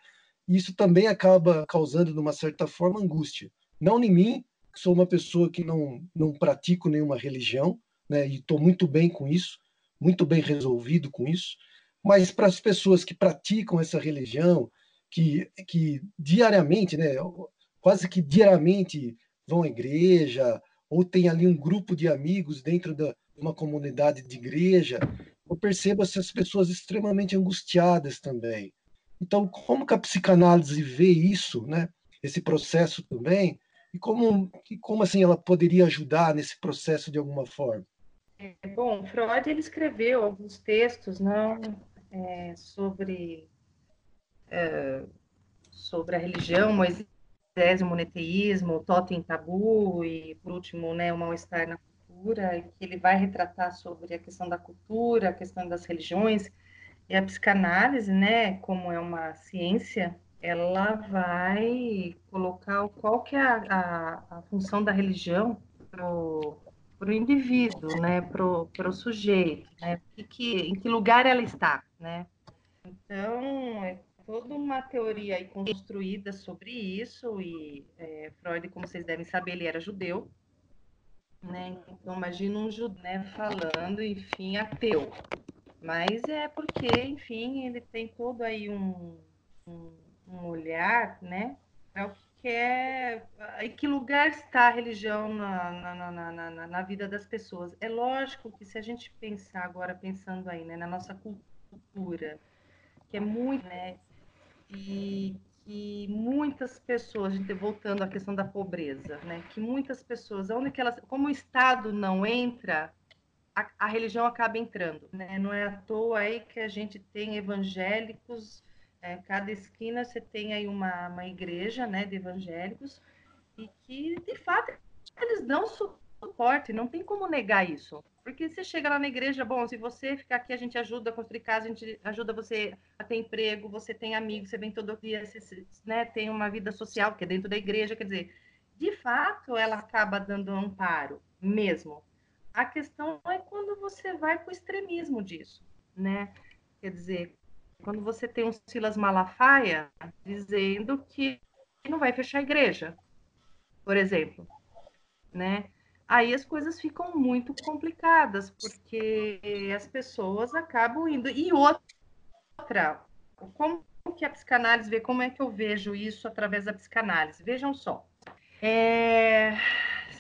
Isso também acaba causando, de uma certa forma, angústia. Não em mim, sou uma pessoa que não, não pratico nenhuma religião, né, e estou muito bem com isso, muito bem resolvido com isso, mas para as pessoas que praticam essa religião, que, que diariamente, né, quase que diariamente vão à igreja, ou tem ali um grupo de amigos dentro de uma comunidade de igreja, eu percebo essas pessoas extremamente angustiadas também. Então, como que a psicanálise vê isso, né, esse processo também, e como, e como assim ela poderia ajudar nesse processo de alguma forma? É, bom, Freud ele escreveu alguns textos não é, sobre é, sobre a religião, Moisés, o moneteísmo, o totem tabu e por último, né, o mal-estar na cultura, que ele vai retratar sobre a questão da cultura, a questão das religiões e a psicanálise, né, como é uma ciência ela vai colocar qual que é a, a, a função da religião para o indivíduo, né, para o sujeito, né, que, em que lugar ela está, né. Então, é toda uma teoria aí construída sobre isso, e é, Freud, como vocês devem saber, ele era judeu, né, então imagina um judeu né, falando, enfim, ateu, mas é porque, enfim, ele tem todo aí um, um um olhar, né, para o que é, em que lugar está a religião na, na, na, na, na vida das pessoas. É lógico que se a gente pensar agora, pensando aí, né, na nossa cultura, que é muito, né, e que muitas pessoas, a gente voltando à questão da pobreza, né, que muitas pessoas, onde que elas, como o Estado não entra, a, a religião acaba entrando, né, não é à toa aí que a gente tem evangélicos é, cada esquina você tem aí uma, uma igreja né, de evangélicos e que, de fato, eles dão suporte, não tem como negar isso. Porque você chega lá na igreja, bom, se você ficar aqui, a gente ajuda a construir casa, a gente ajuda você a ter emprego, você tem amigos, você vem todo dia, você né, tem uma vida social, que é dentro da igreja, quer dizer, de fato, ela acaba dando amparo, mesmo. A questão é quando você vai para o extremismo disso, né? Quer dizer, quando você tem um Silas Malafaia dizendo que não vai fechar a igreja, por exemplo, né? aí as coisas ficam muito complicadas, porque as pessoas acabam indo. E outra, como que a psicanálise vê, como é que eu vejo isso através da psicanálise? Vejam só. É,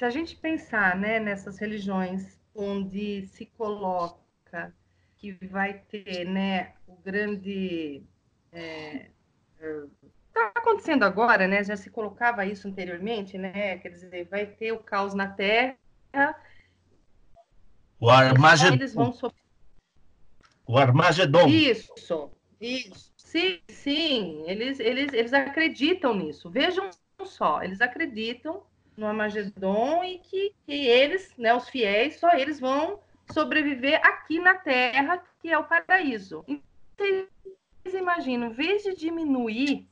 se a gente pensar né, nessas religiões onde se coloca que vai ter né, o grande. É, está acontecendo agora, né? Já se colocava isso anteriormente, né? Quer dizer, vai ter o caos na Terra. O Armagedon. Eles vão. O Armagedon. Isso, isso. Sim, sim. Eles, eles, eles acreditam nisso. Vejam só, eles acreditam no Armagedon e que, que eles, né, os fiéis, só eles vão sobreviver aqui na Terra, que é o paraíso. Então, vocês imaginam, em vez de diminuir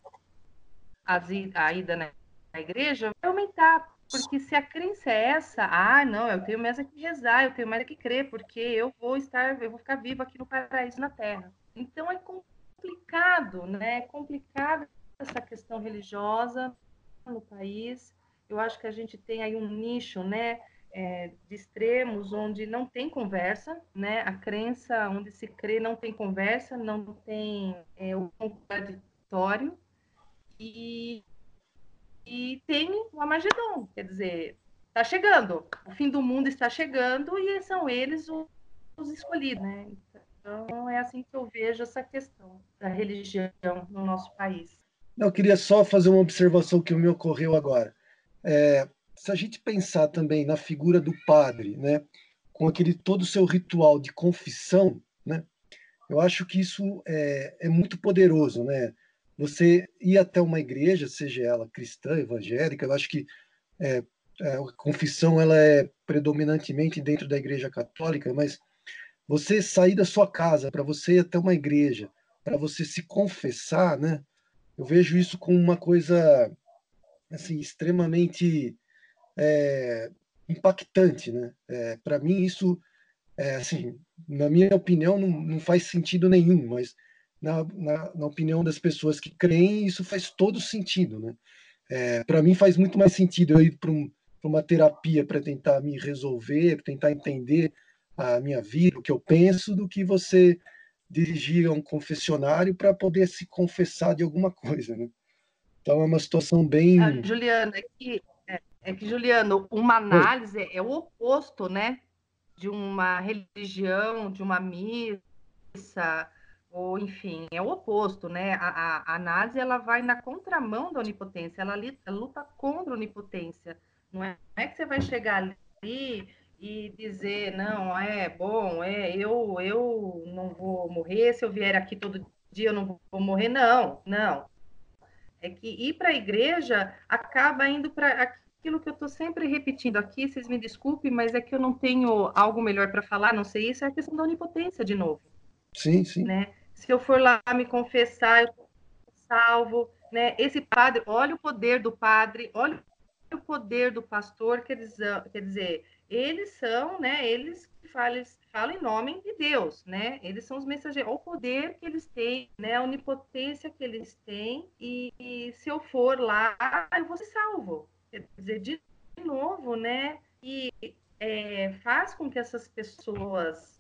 a ida na igreja, vai aumentar. Porque se a crença é essa, ah, não, eu tenho mais a que rezar, eu tenho mais a que crer, porque eu vou estar, eu vou ficar vivo aqui no paraíso na Terra. Então é complicado, né? É complicado essa questão religiosa no país. Eu acho que a gente tem aí um nicho, né? É, de extremos onde não tem conversa, né? A crença onde se crê não tem conversa, não tem é, o contraditório, e, e tem o Amagedon, quer dizer, está chegando, o fim do mundo está chegando e são eles os, os escolhidos, né? Então é assim que eu vejo essa questão da religião no nosso país. Eu queria só fazer uma observação que me ocorreu agora. É, se a gente pensar também na figura do padre, né, com aquele todo o seu ritual de confissão, né, eu acho que isso é, é muito poderoso, né? você ir até uma igreja, seja ela cristã, evangélica, eu acho que é, é, a confissão ela é predominantemente dentro da igreja católica, mas você sair da sua casa para você ir até uma igreja, para você se confessar, né? Eu vejo isso como uma coisa assim extremamente é, impactante, né? É, para mim isso, é, assim, na minha opinião, não, não faz sentido nenhum, mas na, na, na, opinião das pessoas que creem, isso faz todo sentido, né? É, para mim faz muito mais sentido eu ir para um, uma terapia para tentar me resolver, tentar entender a minha vida, o que eu penso, do que você dirigir a um confessionário para poder se confessar de alguma coisa, né? Então é uma situação bem. Ah, Juliana, é que, é, é que, Juliano, uma análise Oi. é o oposto, né? De uma religião, de uma missa, ou enfim, é o oposto, né? A, a, a análise ela vai na contramão da onipotência, ela, ela luta contra a onipotência. Não é, não é que você vai chegar ali e dizer, não, é bom, é eu eu não vou morrer, se eu vier aqui todo dia eu não vou morrer, não, não. É que ir para a igreja acaba indo para aquilo que eu estou sempre repetindo aqui, vocês me desculpem, mas é que eu não tenho algo melhor para falar, não sei isso, é a questão da onipotência de novo. Sim, sim. Né? Se eu for lá me confessar, eu salvo, né? Esse padre, olha o poder do padre, olha o poder do pastor, quer dizer, quer dizer eles são, né? Eles que falam, falam em nome de Deus, né? Eles são os mensageiros, o poder que eles têm, né? A onipotência que eles têm, e, e se eu for lá, eu vou ser salvo. Quer dizer, de novo, né? E é, faz com que essas pessoas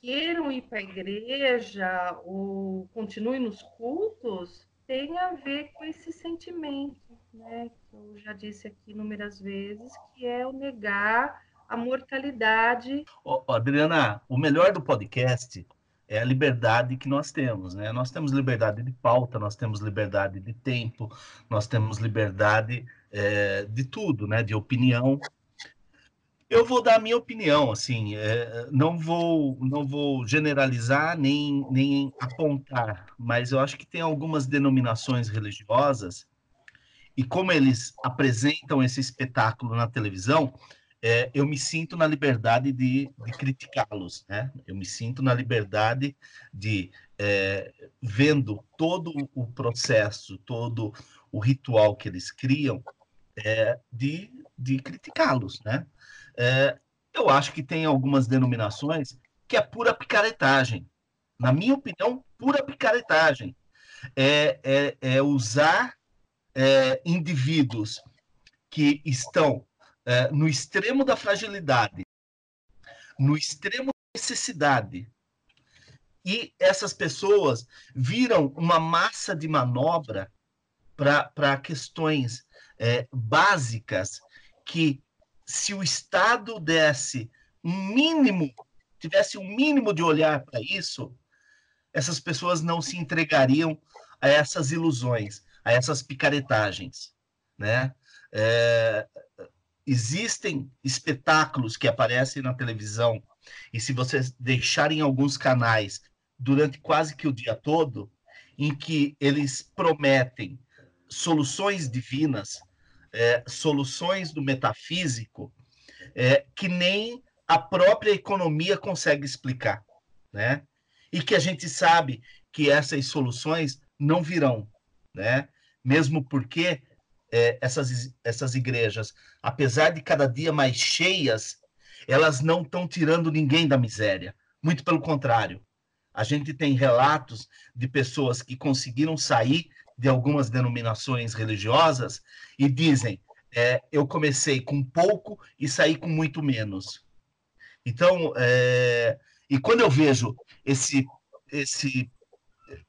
queiram ir para a igreja ou continuem nos cultos, tem a ver com esse sentimento, né? Que eu já disse aqui inúmeras vezes, que é o negar a mortalidade. Oh, Adriana, o melhor do podcast é a liberdade que nós temos, né? Nós temos liberdade de pauta, nós temos liberdade de tempo, nós temos liberdade é, de tudo, né? De opinião. Eu vou dar a minha opinião, assim, é, não vou não vou generalizar nem, nem apontar, mas eu acho que tem algumas denominações religiosas e como eles apresentam esse espetáculo na televisão, é, eu me sinto na liberdade de, de criticá-los, né? Eu me sinto na liberdade de, é, vendo todo o processo, todo o ritual que eles criam, é, de, de criticá-los, né? É, eu acho que tem algumas denominações que é pura picaretagem. Na minha opinião, pura picaretagem. É, é, é usar é, indivíduos que estão é, no extremo da fragilidade, no extremo da necessidade, e essas pessoas viram uma massa de manobra para questões é, básicas que, se o Estado desse um mínimo, tivesse um mínimo de olhar para isso, essas pessoas não se entregariam a essas ilusões, a essas picaretagens, né? É, existem espetáculos que aparecem na televisão e se vocês deixarem alguns canais durante quase que o dia todo, em que eles prometem soluções divinas, é, soluções do metafísico, é, que nem a própria economia consegue explicar, né? E que a gente sabe que essas soluções não virão, né? Mesmo porque é, essas, essas igrejas, apesar de cada dia mais cheias, elas não estão tirando ninguém da miséria. Muito pelo contrário, a gente tem relatos de pessoas que conseguiram sair de algumas denominações religiosas e dizem: é, eu comecei com pouco e saí com muito menos. Então, é, e quando eu vejo esse esse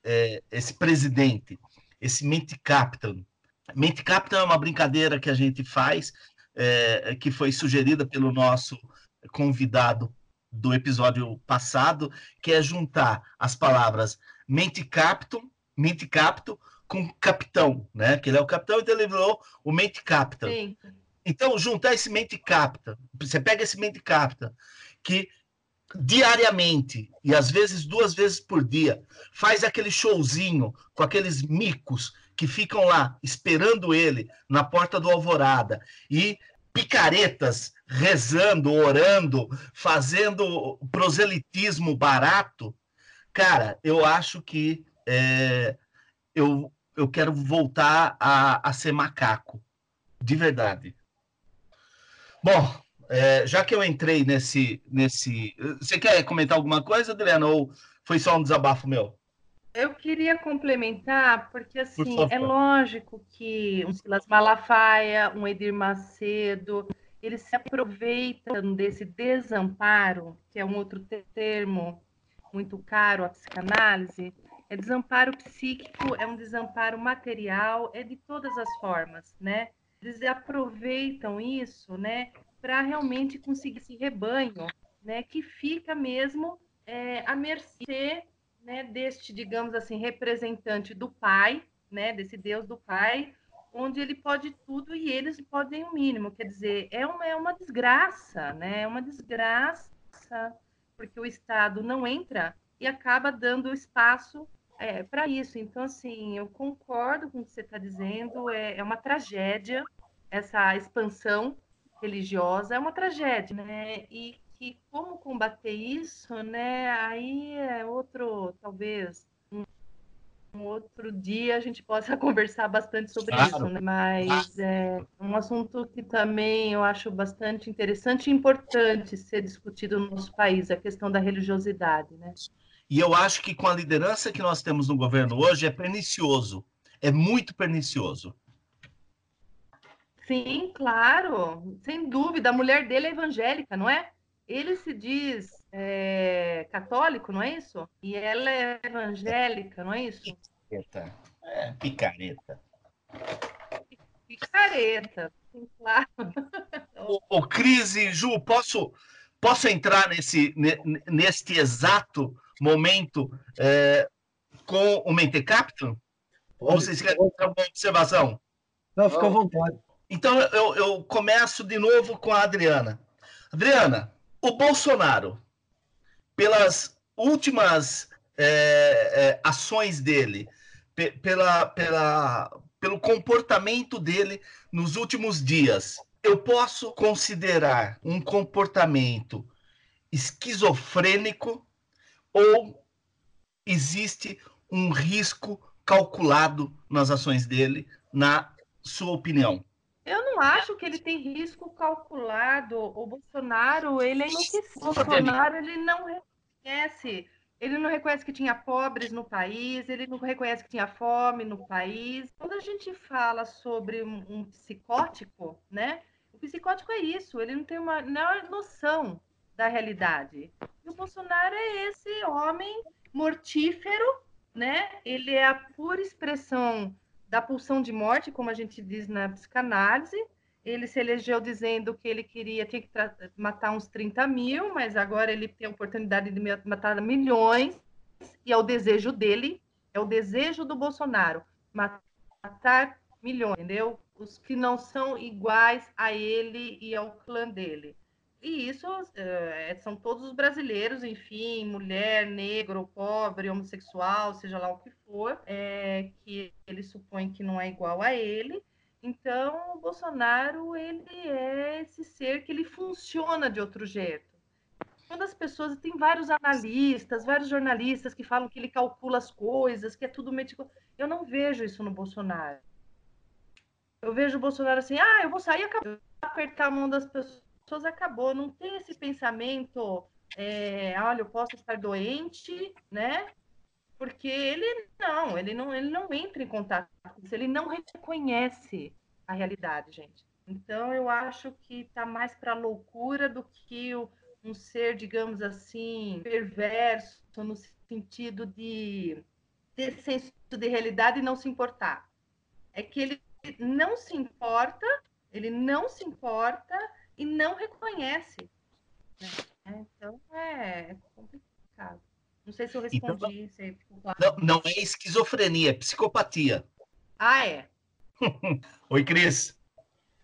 é, esse presidente, esse mente captain, mente captain é uma brincadeira que a gente faz, é, que foi sugerida pelo nosso convidado do episódio passado, que é juntar as palavras mente capto, mente capto com capitão, né? Que ele é o capitão, ele virou o mente capta. Sim. Então, juntar esse mente capta, você pega esse mente capta, que diariamente, e às vezes duas vezes por dia, faz aquele showzinho com aqueles micos que ficam lá esperando ele na porta do Alvorada e picaretas rezando, orando, fazendo proselitismo barato, cara, eu acho que é, eu, eu quero voltar a, a ser macaco, de verdade. Bom, é, já que eu entrei nesse, nesse. Você quer comentar alguma coisa, Adriana, ou foi só um desabafo meu? Eu queria complementar, porque assim, Por é lógico que um Silas Malafaia, um Edir Macedo, eles se aproveitam desse desamparo, que é um outro termo muito caro à psicanálise, é desamparo psíquico, é um desamparo material, é de todas as formas, né? Eles aproveitam isso, né, para realmente conseguir esse rebanho, né, que fica mesmo é, à mercê, né, deste, digamos assim, representante do pai, né, desse Deus do pai, onde ele pode tudo e eles podem o mínimo. Quer dizer, é uma, é uma desgraça, né? É uma desgraça, porque o Estado não entra e acaba dando espaço é, para isso. Então, assim, eu concordo com o que você está dizendo, é, é uma tragédia essa expansão religiosa, é uma tragédia, né? E que como combater isso, né? Aí é outro, talvez, um outro dia a gente possa conversar bastante sobre claro. isso, né? mas é um assunto que também eu acho bastante interessante e importante ser discutido no nosso país, a questão da religiosidade, né? E eu acho que com a liderança que nós temos no governo hoje é pernicioso, é muito pernicioso. Sim, claro, sem dúvida. A mulher dele é evangélica, não é? Ele se diz é, católico, não é isso? E ela é evangélica, não é isso? Picareta. É, picareta. Picareta, sim, claro. Ô, Cris e Ju, posso, posso entrar nesse, neste exato momento é, com o Mentecapto? Ou vocês querem fazer uma observação? Não, fica à vontade. Então eu, eu começo de novo com a Adriana. Adriana, o Bolsonaro, pelas últimas é, é, ações dele, pela, pela, pelo comportamento dele nos últimos dias, eu posso considerar um comportamento esquizofrênico ou existe um risco calculado nas ações dele, na sua opinião? Eu não acho que ele tem risco calculado. O Bolsonaro, ele é enlouquecido. O Bolsonaro, ele não reconhece. Ele não reconhece que tinha pobres no país, ele não reconhece que tinha fome no país. Quando a gente fala sobre um, psicótico, né? O O psicótico é isso, ele não tem uma menor noção da realidade. E o Bolsonaro é esse homem mortífero, né? Ele é a pura expressão da pulsão de morte, como a gente diz na psicanálise. Ele se elegeu dizendo que ele queria ter que matar uns 30 mil, mas agora ele tem a oportunidade de matar milhões, e é o desejo dele, é o desejo do Bolsonaro, matar milhões, entendeu? Os que não são iguais a ele e ao clã dele. E isso é, são todos os brasileiros, enfim, mulher, negro, pobre, homossexual, seja lá o que for, é, que ele supõe que não é igual a ele. Então, o Bolsonaro, ele é esse ser que ele funciona de outro jeito. Quando as pessoas, tem vários analistas, vários jornalistas que falam que ele calcula as coisas, que é tudo médico. Eu não vejo isso no Bolsonaro. Eu vejo o Bolsonaro assim, ah, eu vou sair e apertar a mão das pessoas pessoas acabou, não tem esse pensamento, é, olha, eu posso estar doente, né? Porque ele não, ele não, ele não entra em contato com isso, ele não reconhece a realidade, gente. Então eu acho que está mais para loucura do que o, um ser, digamos assim, perverso no sentido de ter senso de realidade e não se importar. É que ele não se importa, ele não se importa e não reconhece. Né? Então é complicado. Não sei se eu então, respondi. Então, se claro. não, não é esquizofrenia, é psicopatia. Ah, é? Oi, Cris.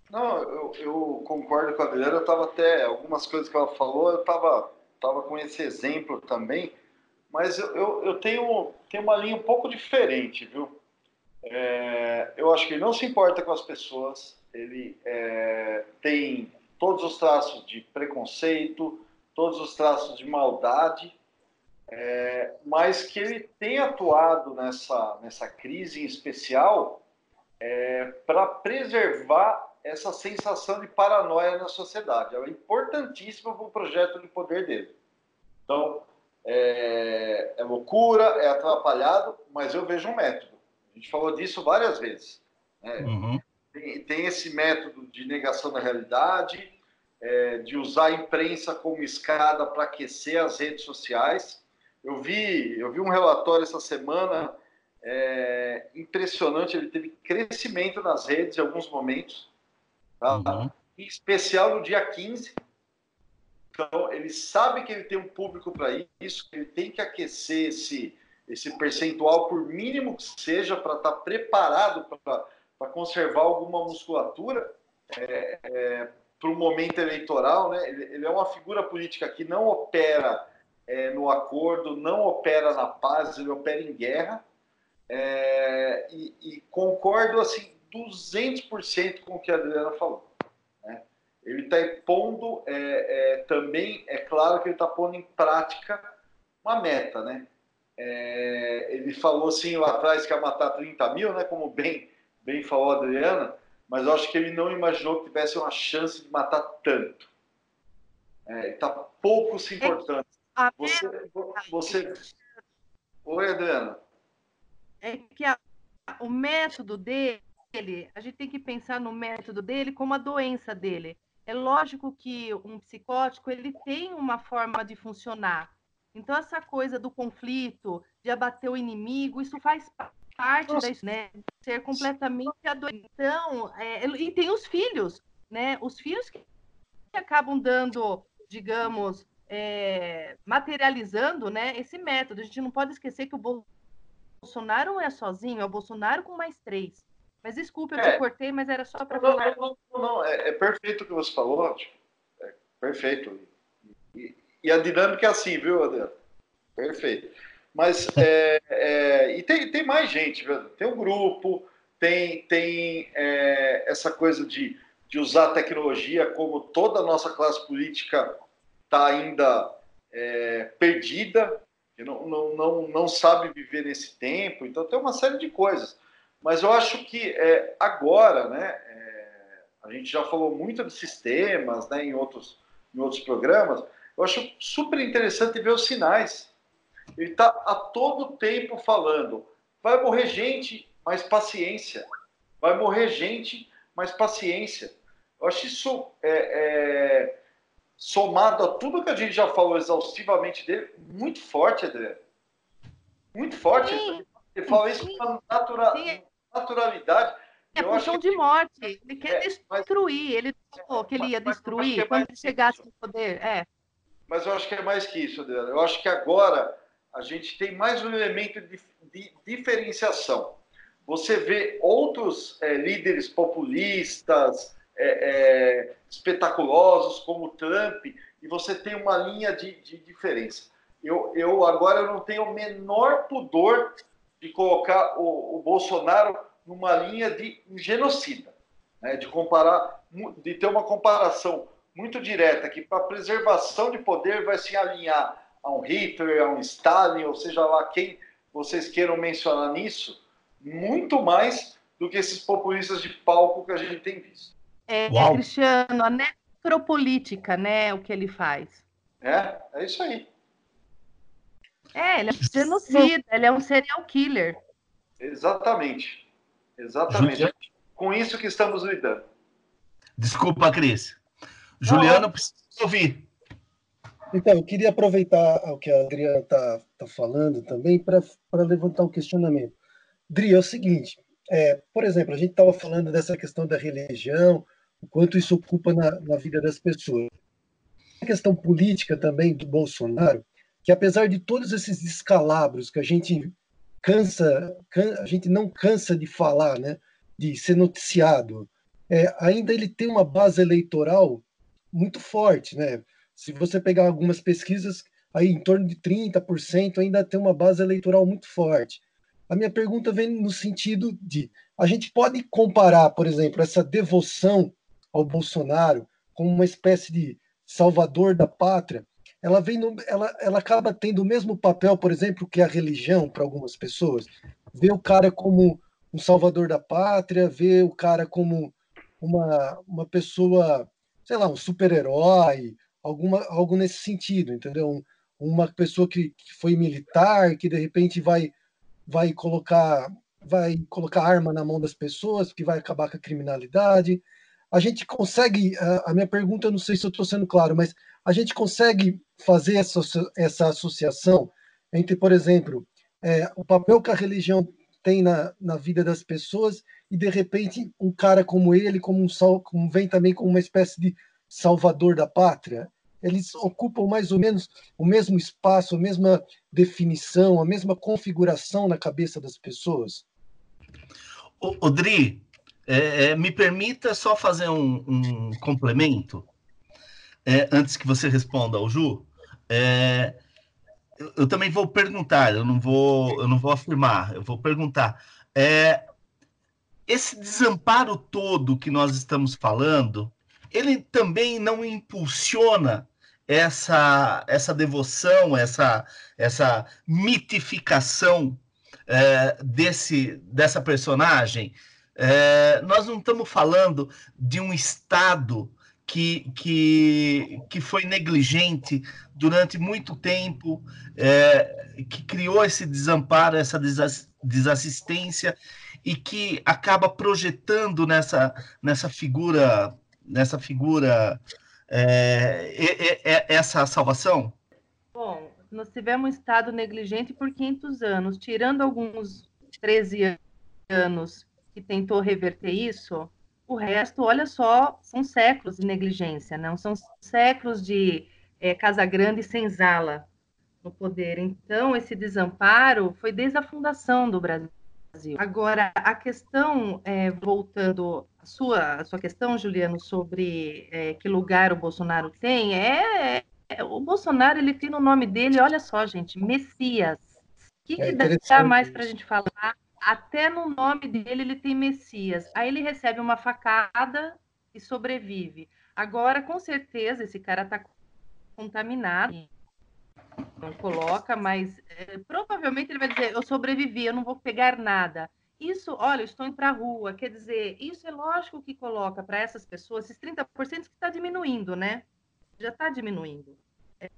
Não, eu, eu, concordo com a Adriana. Eu estava até. Algumas coisas que ela falou, eu estava tava com esse exemplo também. Mas eu, eu, eu, tenho, tenho uma linha um pouco diferente, viu? É, eu acho que ele não se importa com as pessoas. Ele é, tem todos os traços de preconceito, todos os traços de maldade, é, mas que ele tem atuado nessa, nessa crise em especial é, para preservar essa sensação de paranoia na sociedade. É importantíssima para o projeto de poder dele. Então, é, é, loucura, é atrapalhado, mas eu vejo um método. A gente falou disso várias vezes. Né? Uhum. Tem, tem, esse método de negação da realidade, é, de usar a imprensa como escada para aquecer as redes sociais. Eu vi, eu vi um relatório essa semana é, impressionante, ele teve crescimento nas redes em alguns momentos, tá? uhum. em especial no dia 15. Então, ele sabe que ele tem um público para isso, que ele tem que aquecer esse, esse percentual, por mínimo que seja, para estar tá preparado para conservar alguma musculatura. É, é, para o momento eleitoral, né? Ele, ele, é uma figura política que não opera é, no acordo, não opera na paz, ele opera em guerra. É, e, e, concordo assim 200% com o que a Adriana falou. Né? Ele está pondo é, é, também, é claro que ele está pondo em prática uma meta, né? Ele falou assim lá atrás que ia matar 30 mil, né? Como bem, bem falou a Adriana mas eu acho que ele não imaginou que tivesse uma chance de matar tanto. É, está pouco se importando. É você, você... Oi, Adriana. É que a, o método dele, a gente tem que pensar no método dele como a doença dele. É lógico que um psicótico ele tem uma forma de funcionar. Então essa coisa do conflito, de abater o inimigo, isso faz parte Nossa. da né? Ser completamente adoecido. Então, é, e tem os filhos, né? Os filhos que acabam dando, digamos, é, materializando, né? Esse método. A gente não pode esquecer que o Bolsonaro não é sozinho, é o Bolsonaro com mais três. Mas desculpa, eu é. te cortei, mas era só para falar. Não, não, não, é, é, perfeito o que você falou, tipo, é perfeito. E, e, a dinâmica é assim, viu, Adriano? Perfeito. Mas é, é, e tem, tem mais gente, tem um grupo, tem, tem é, essa coisa de, de usar a tecnologia como toda a nossa classe política está ainda é, perdida, não, não, não, não sabe viver nesse tempo, então tem uma série de coisas. Mas eu acho que é, agora, né, é, a gente já falou muito de sistemas né, em, outros, em outros programas, eu acho super interessante ver os sinais ele está a todo tempo falando: vai morrer gente, mas paciência. Vai morrer gente, mas paciência. Eu acho isso é, é, somado a tudo que a gente já falou exaustivamente dele, muito forte, Adriano. Muito forte. Sim. Ele fala isso com natura, naturalidade. É pulsão de morte. Ele quer é, destruir. Mas, ele falou que ele ia destruir é quando ele chegasse no poder. É. Mas eu acho que é mais que isso, Adriano. Eu acho que agora a gente tem mais um elemento de, de diferenciação. Você vê outros é, líderes populistas, é, é, espetaculosos, como Trump, e você tem uma linha de, de diferença. Eu, eu agora não tenho o menor pudor de colocar o, o Bolsonaro numa linha de genocida, né? de comparar, de ter uma comparação muito direta que para preservação de poder vai se alinhar a um Hitler, a um Stalin, ou seja lá quem vocês queiram mencionar nisso, muito mais do que esses populistas de palco que a gente tem visto. É, é Cristiano, a necropolítica, né, o que ele faz. É, é isso aí. É, ele é um genocida, ele é um serial killer. Exatamente. Exatamente. Com isso que estamos lidando. Desculpa, Cris. Juliano, precisa ouvir. Então, eu queria aproveitar o que a Adriana está tá falando também para levantar um questionamento. Dri, é o seguinte, é, por exemplo, a gente estava falando dessa questão da religião, o quanto isso ocupa na, na vida das pessoas. A questão política também do Bolsonaro, que apesar de todos esses descalabros que a gente cansa, can, a gente não cansa de falar, né, de ser noticiado, é, ainda ele tem uma base eleitoral muito forte, né? Se você pegar algumas pesquisas, aí em torno de 30% ainda tem uma base eleitoral muito forte. A minha pergunta vem no sentido de a gente pode comparar, por exemplo, essa devoção ao Bolsonaro como uma espécie de salvador da pátria. Ela vem no, ela, ela acaba tendo o mesmo papel, por exemplo, que a religião para algumas pessoas. Vê o cara como um salvador da pátria, vê o cara como uma, uma pessoa, sei lá, um super-herói, alguma algo nesse sentido, entendeu? Um, uma pessoa que, que foi militar, que de repente vai vai colocar vai colocar arma na mão das pessoas, que vai acabar com a criminalidade. A gente consegue, a minha pergunta, não sei se eu estou sendo claro, mas a gente consegue fazer essa, essa associação entre, por exemplo, é, o papel que a religião tem na, na vida das pessoas e, de repente, um cara como ele, como um como vem também como uma espécie de salvador da pátria eles ocupam mais ou menos o mesmo espaço, a mesma definição, a mesma configuração na cabeça das pessoas? O, Dri, é, é, me permita só fazer um, um complemento é, antes que você responda ao Ju. É, eu, eu, também vou perguntar, eu não vou, eu não vou afirmar, eu vou perguntar. É, esse desamparo todo que nós estamos falando, ele também não impulsiona essa, essa devoção, essa, essa mitificação é, desse, dessa personagem, é, nós não estamos falando de um Estado que, que, que foi negligente durante muito tempo, é, que criou esse desamparo, essa desassistência e que acaba projetando nessa, nessa figura nessa figura é, é, é, essa salvação? Bom, nós tivemos um Estado negligente por 500 anos, tirando alguns 13 anos que tentou reverter isso, o resto, olha só, são séculos de negligência, não são séculos de é, Casa Grande e senzala no poder. Então, esse desamparo foi desde a fundação do Brasil. Agora, a questão, é, voltando sua, a sua questão, Juliano, sobre é, que lugar o Bolsonaro tem, é, é, o Bolsonaro ele tem no nome dele, olha só, gente, Messias. O que, é que dá mais para a gente falar? Até no nome dele ele tem Messias. Aí ele recebe uma facada e sobrevive. Agora, com certeza, esse cara está contaminado não coloca, mas é, provavelmente ele vai dizer: eu sobrevivi, eu não vou pegar nada. Isso, olha, eu estou indo para a rua, quer dizer, isso é lógico que coloca para essas pessoas esses 30% que está diminuindo, né? Já está diminuindo.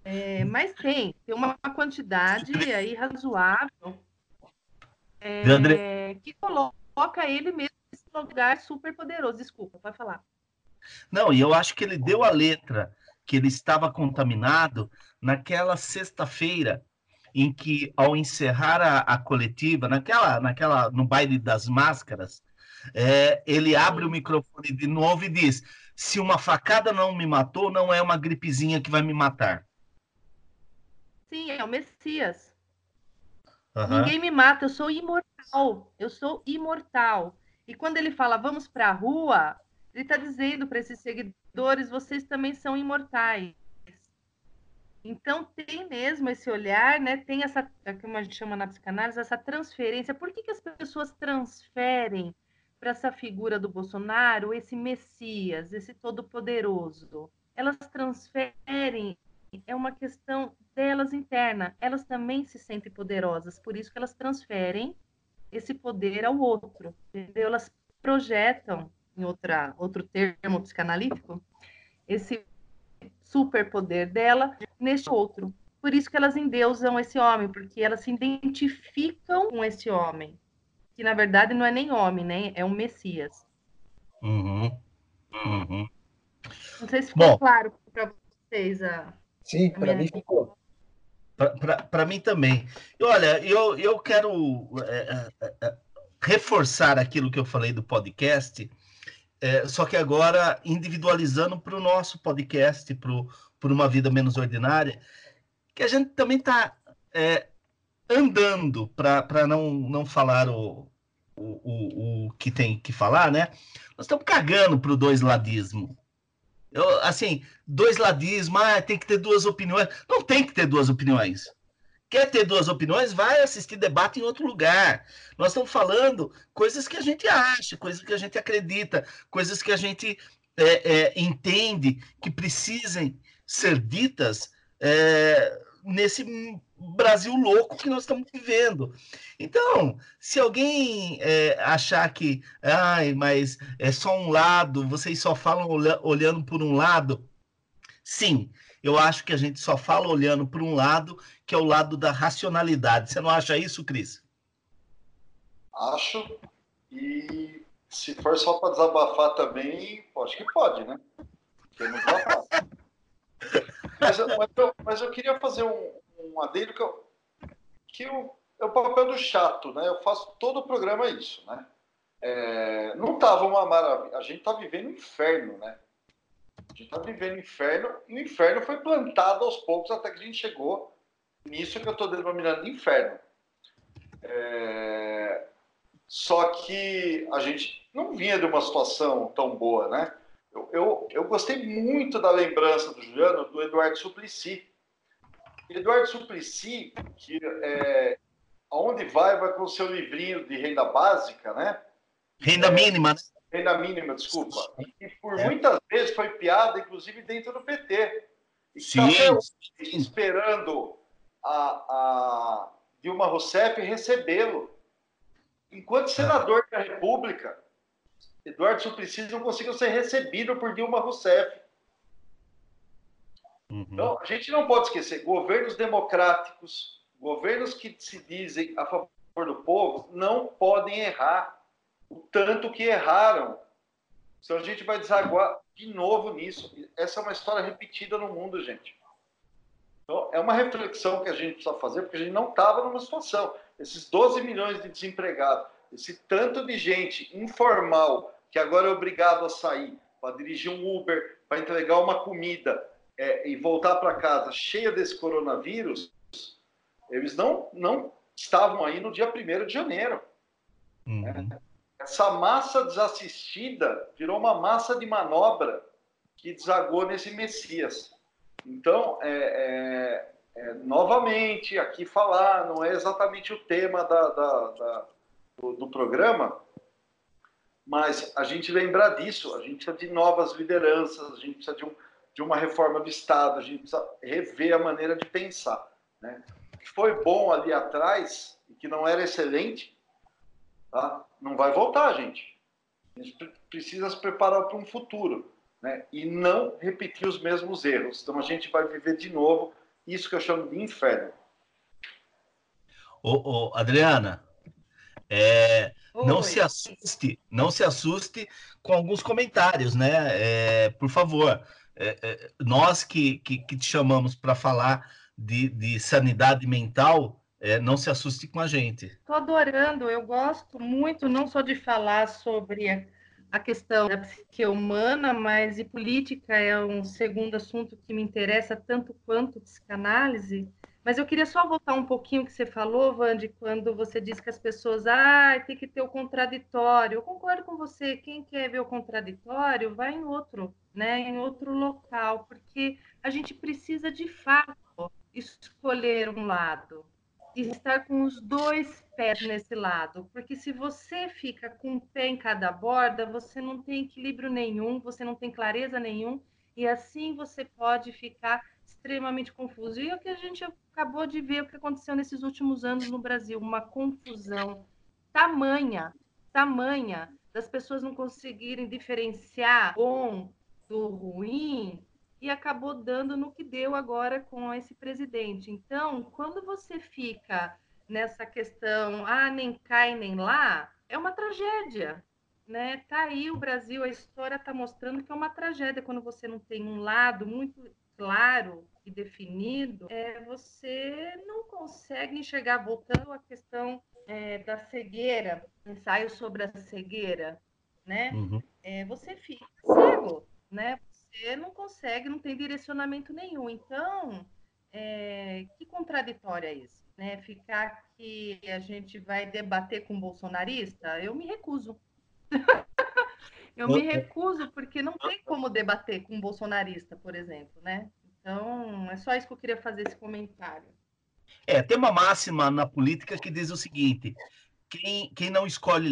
É, mas tem, tem uma quantidade aí razoável é, que coloca ele mesmo nesse lugar super poderoso. Desculpa, pode falar. Não, e eu acho que ele deu a letra que ele estava contaminado naquela sexta-feira em que, ao encerrar a, a, coletiva, naquela, naquela, no baile das máscaras, é, ele abre o microfone de novo e diz: se uma facada não me matou, não é uma gripezinha que vai me matar. Sim, é o Messias. Uhum. Ninguém me mata, eu sou imortal. Eu sou imortal. E quando ele fala vamos para a rua, ele está dizendo para esses seguidores: vocês também são imortais. Então tem mesmo esse olhar, né? Tem essa, é como a gente chama na psicanálise, essa transferência. Por que, que as pessoas transferem para essa figura do Bolsonaro esse Messias, esse todo-poderoso? Elas transferem, é uma questão delas interna. Elas também se sentem poderosas, por isso que elas transferem esse poder ao outro, entendeu? Elas projetam, em outra, outro termo psicanalítico, esse superpoder dela neste outro. Por isso que elas endeusam esse homem, porque elas se identificam com esse homem, que na verdade não é nem homem, né? É um Messias. Uhum. Uhum. Não sei se ficou Bom, claro para vocês a. Sim, para mim ficou. Para mim também. E olha, eu, eu quero é, é, é, reforçar aquilo que eu falei do podcast, é, só que agora individualizando para o nosso podcast, para uma vida menos ordinária, que a gente também está é, andando para não, não falar o, o, o, que tem que falar, né? Nós estamos cagando para o dois ladismo. Eu, assim, dois ladismo, ah, tem que ter duas opiniões. Não tem que ter duas opiniões. Quer ter duas opiniões? Vai assistir debate em outro lugar. Nós estamos falando coisas que a gente acha, coisas que a gente acredita, coisas que a gente é, é, entende que precisem ser ditas é, nesse Brasil louco que nós estamos vivendo. Então, se alguém é, achar que, ai, mas é só um lado, vocês só falam olhando por um lado, sim, eu acho que a gente só fala olhando por um lado, que é o lado da racionalidade. Você não acha isso, Cris? Acho. E se for só para desabafar também, acho que pode, né? Mas, eu, mas, eu, mas eu queria fazer um, um adendo que, eu, que eu, é o papel do chato, né? Eu faço todo o programa isso, né? É, não estava uma maravilha. A gente está vivendo um inferno, né? A gente está vivendo inferno e o inferno foi plantado aos poucos até que a gente chegou nisso que eu estou denominando de inferno. É... Só que a gente não vinha de uma situação tão boa, né? Eu, eu, eu gostei muito da lembrança do Juliano do Eduardo Suplicy. Eduardo Suplicy, que é, aonde vai, vai com o seu livrinho de renda básica, né? Renda mínima, né? renda mínima, desculpa, e por é. muitas vezes foi piada, inclusive dentro do PT. E sim, sim. esperando a, a Dilma Rousseff recebê-lo. Enquanto senador da República, Eduardo Suplicy não conseguiu ser recebido por Dilma Rousseff. Uhum. Então, a gente não pode esquecer, governos democráticos, governos que se dizem a favor do povo, não podem errar o tanto que erraram. Então a gente vai desaguar de novo nisso. Essa é uma história repetida no mundo, gente. Então, é uma reflexão que a gente precisa fazer, porque a gente não estava numa situação. Esses 12 milhões de desempregados, esse tanto de gente informal que agora é obrigado a sair para dirigir um Uber, para entregar uma comida é, e voltar para casa cheia desse coronavírus, eles não, não estavam aí no dia 1 de janeiro. Uhum. Né? essa massa desassistida virou uma massa de manobra que desagou nesse Messias. Então, é, é, é, novamente, aqui falar, não é exatamente o tema da, da, da, do, do, programa, mas a gente lembrar disso, a gente precisa de novas lideranças, a gente precisa de, um, de uma reforma do Estado, a gente precisa rever a maneira de pensar. Né? O que foi bom ali atrás, e que não era excelente, Tá? Não vai voltar, gente. A gente precisa se preparar para um futuro né? e não repetir os mesmos erros. Então a gente vai viver de novo isso que eu chamo de inferno. Ô, ô Adriana, é, não se assuste, não se assuste com alguns comentários, né? É, por favor, é, é, nós que, que, que, te chamamos para falar de, de sanidade mental, é, não se assuste com a gente. Estou adorando, eu gosto muito não só de falar sobre a, questão da psique humana, mas e política é um segundo assunto que me interessa tanto quanto psicanálise. Mas eu queria só voltar um pouquinho que você falou, Vande, quando você disse que as pessoas, ah, tem que ter o contraditório. Eu concordo com você, quem quer ver o contraditório, vai em outro, né, em outro local, porque a gente precisa de fato escolher um lado estar com os dois pés nesse lado, porque se você fica com um pé em cada borda, você não tem equilíbrio nenhum, você não tem clareza nenhum, e assim você pode ficar extremamente confuso. E é o que a gente acabou de ver o que aconteceu nesses últimos anos no Brasil, uma confusão tamanha, tamanha das pessoas não conseguirem diferenciar bom do ruim e acabou dando no que deu agora com esse presidente. Então, quando você fica nessa questão, ah, nem cai nem lá, é uma tragédia, né? Tá aí o Brasil, a história está mostrando que é uma tragédia quando você não tem um lado muito claro e definido, é, você não consegue enxergar, voltando à questão é, da cegueira, ensaio sobre a cegueira, né? Uhum. É, você fica cego, né? Você não consegue, não tem direcionamento nenhum. Então, é, que contraditório é isso? Né? Ficar que a gente vai debater com bolsonarista, eu me recuso. Eu me recuso porque não tem como debater com bolsonarista, por exemplo, né? Então, é só isso que eu queria fazer esse comentário. É, tem uma máxima na política que diz o seguinte: quem, quem, não, escolhe,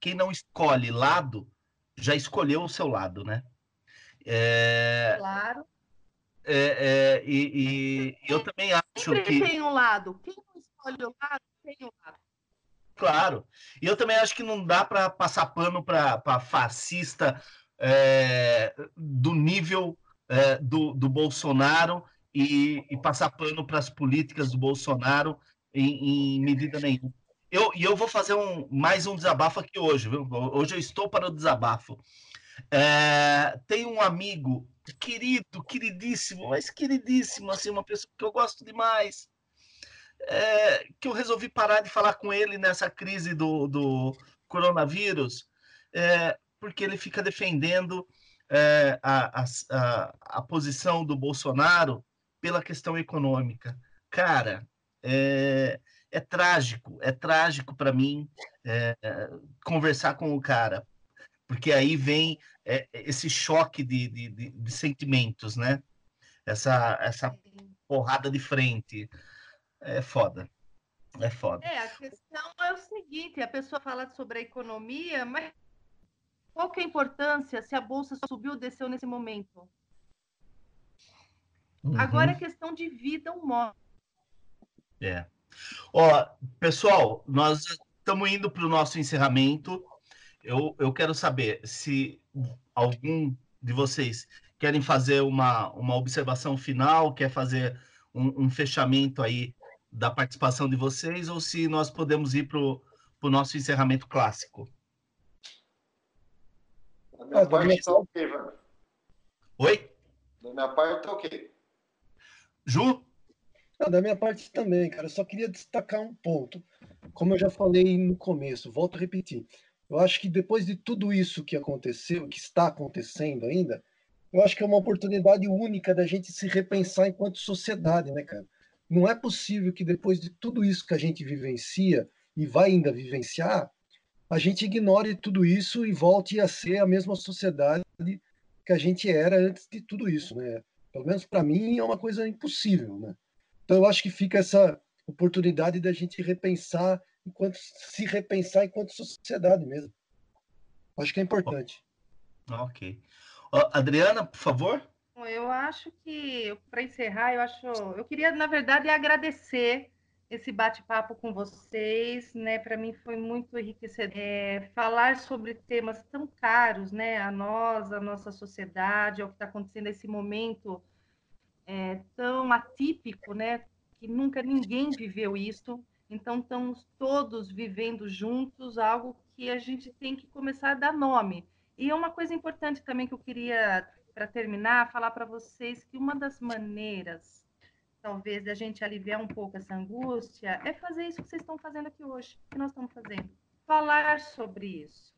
quem não escolhe lado já escolheu o seu lado, né? É, claro. É, é, e, e eu também acho que. tem um lado. Quem não escolhe o lado, tem um lado. Claro. E eu também acho que não dá para passar pano para fascista é, do nível é, do, do Bolsonaro e, e passar pano para as políticas do Bolsonaro em, em medida nenhuma. Eu, e eu vou fazer um, mais um desabafo aqui hoje. Viu? Hoje eu estou para o desabafo. É, tem um amigo querido, queridíssimo, mas queridíssimo, assim, uma pessoa que eu gosto demais, é, que eu resolvi parar de falar com ele nessa crise do, do coronavírus, é, porque ele fica defendendo é, a, a, a, posição do Bolsonaro pela questão econômica. Cara, é, é trágico, é trágico para mim é, conversar com o cara, porque aí vem é, esse choque de, de, de, de, sentimentos, né? Essa, essa porrada de frente. É foda. É foda. É, a questão é o seguinte: a pessoa fala sobre a economia, mas qual que é a importância se a bolsa subiu ou desceu nesse momento? Uhum. Agora é questão de vida ou morte. É. Ó, pessoal, nós estamos indo para o nosso encerramento. Eu, eu quero saber se algum de vocês querem fazer uma, uma observação final, quer fazer um, um fechamento aí da participação de vocês, ou se nós podemos ir para o nosso encerramento clássico. Da minha ah, parte está ok, Wander. Oi? Da minha parte está ok. Ju? Ah, da minha parte também, cara. Eu só queria destacar um ponto. Como eu já falei no começo, volto a repetir. Eu acho que depois de tudo isso que aconteceu, que está acontecendo ainda, eu acho que é uma oportunidade única da gente se repensar enquanto sociedade, né, cara? Não é possível que depois de tudo isso que a gente vivencia e vai ainda vivenciar, a gente ignore tudo isso e volte a ser a mesma sociedade que a gente era antes de tudo isso, né? Pelo menos para mim é uma coisa impossível, né? Então eu acho que fica essa oportunidade da gente repensar enquanto se repensar enquanto sociedade mesmo. Acho que é importante. Ok. Adriana, por favor. Eu acho que, para encerrar, eu acho. Eu queria, na verdade, agradecer esse bate-papo com vocês, né? Para mim foi muito enriquecedor. É, falar sobre temas tão caros, né? A nós, a nossa sociedade, ao que está acontecendo nesse momento é, tão atípico, né? Que nunca ninguém viveu isso. Então, estamos todos vivendo juntos algo que a gente tem que começar a dar nome. E é uma coisa importante também que eu queria, para terminar, falar para vocês que uma das maneiras, talvez, da gente aliviar um pouco essa angústia é fazer isso que vocês estão fazendo aqui hoje, que nós estamos fazendo. Falar sobre isso.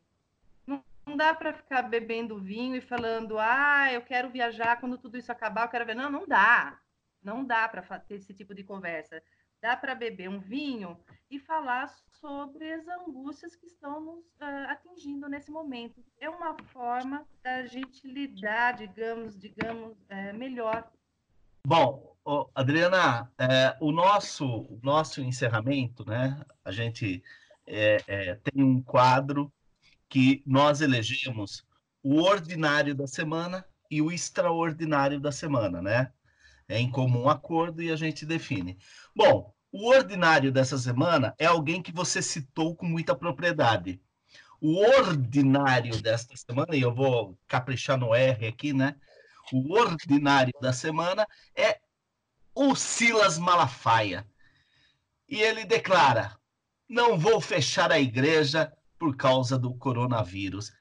Não, não dá para ficar bebendo vinho e falando, ah, eu quero viajar quando tudo isso acabar, eu quero ver. Não, não dá. Não dá para ter esse tipo de conversa dá para beber um vinho e falar sobre as angústias que estão nos uh, atingindo nesse momento. É uma forma da gente lidar, digamos, digamos, é, melhor. Bom, Adriana, é, o nosso o nosso encerramento, né? A gente é, é, tem um quadro que nós elegemos o ordinário da semana e o extraordinário da semana, né? É em comum acordo e a gente define. Bom, o ordinário dessa semana é alguém que você citou com muita propriedade. O ordinário desta semana, e eu vou caprichar no R aqui, né? O ordinário da semana é o Silas Malafaia. E ele declara: não vou fechar a igreja por causa do coronavírus.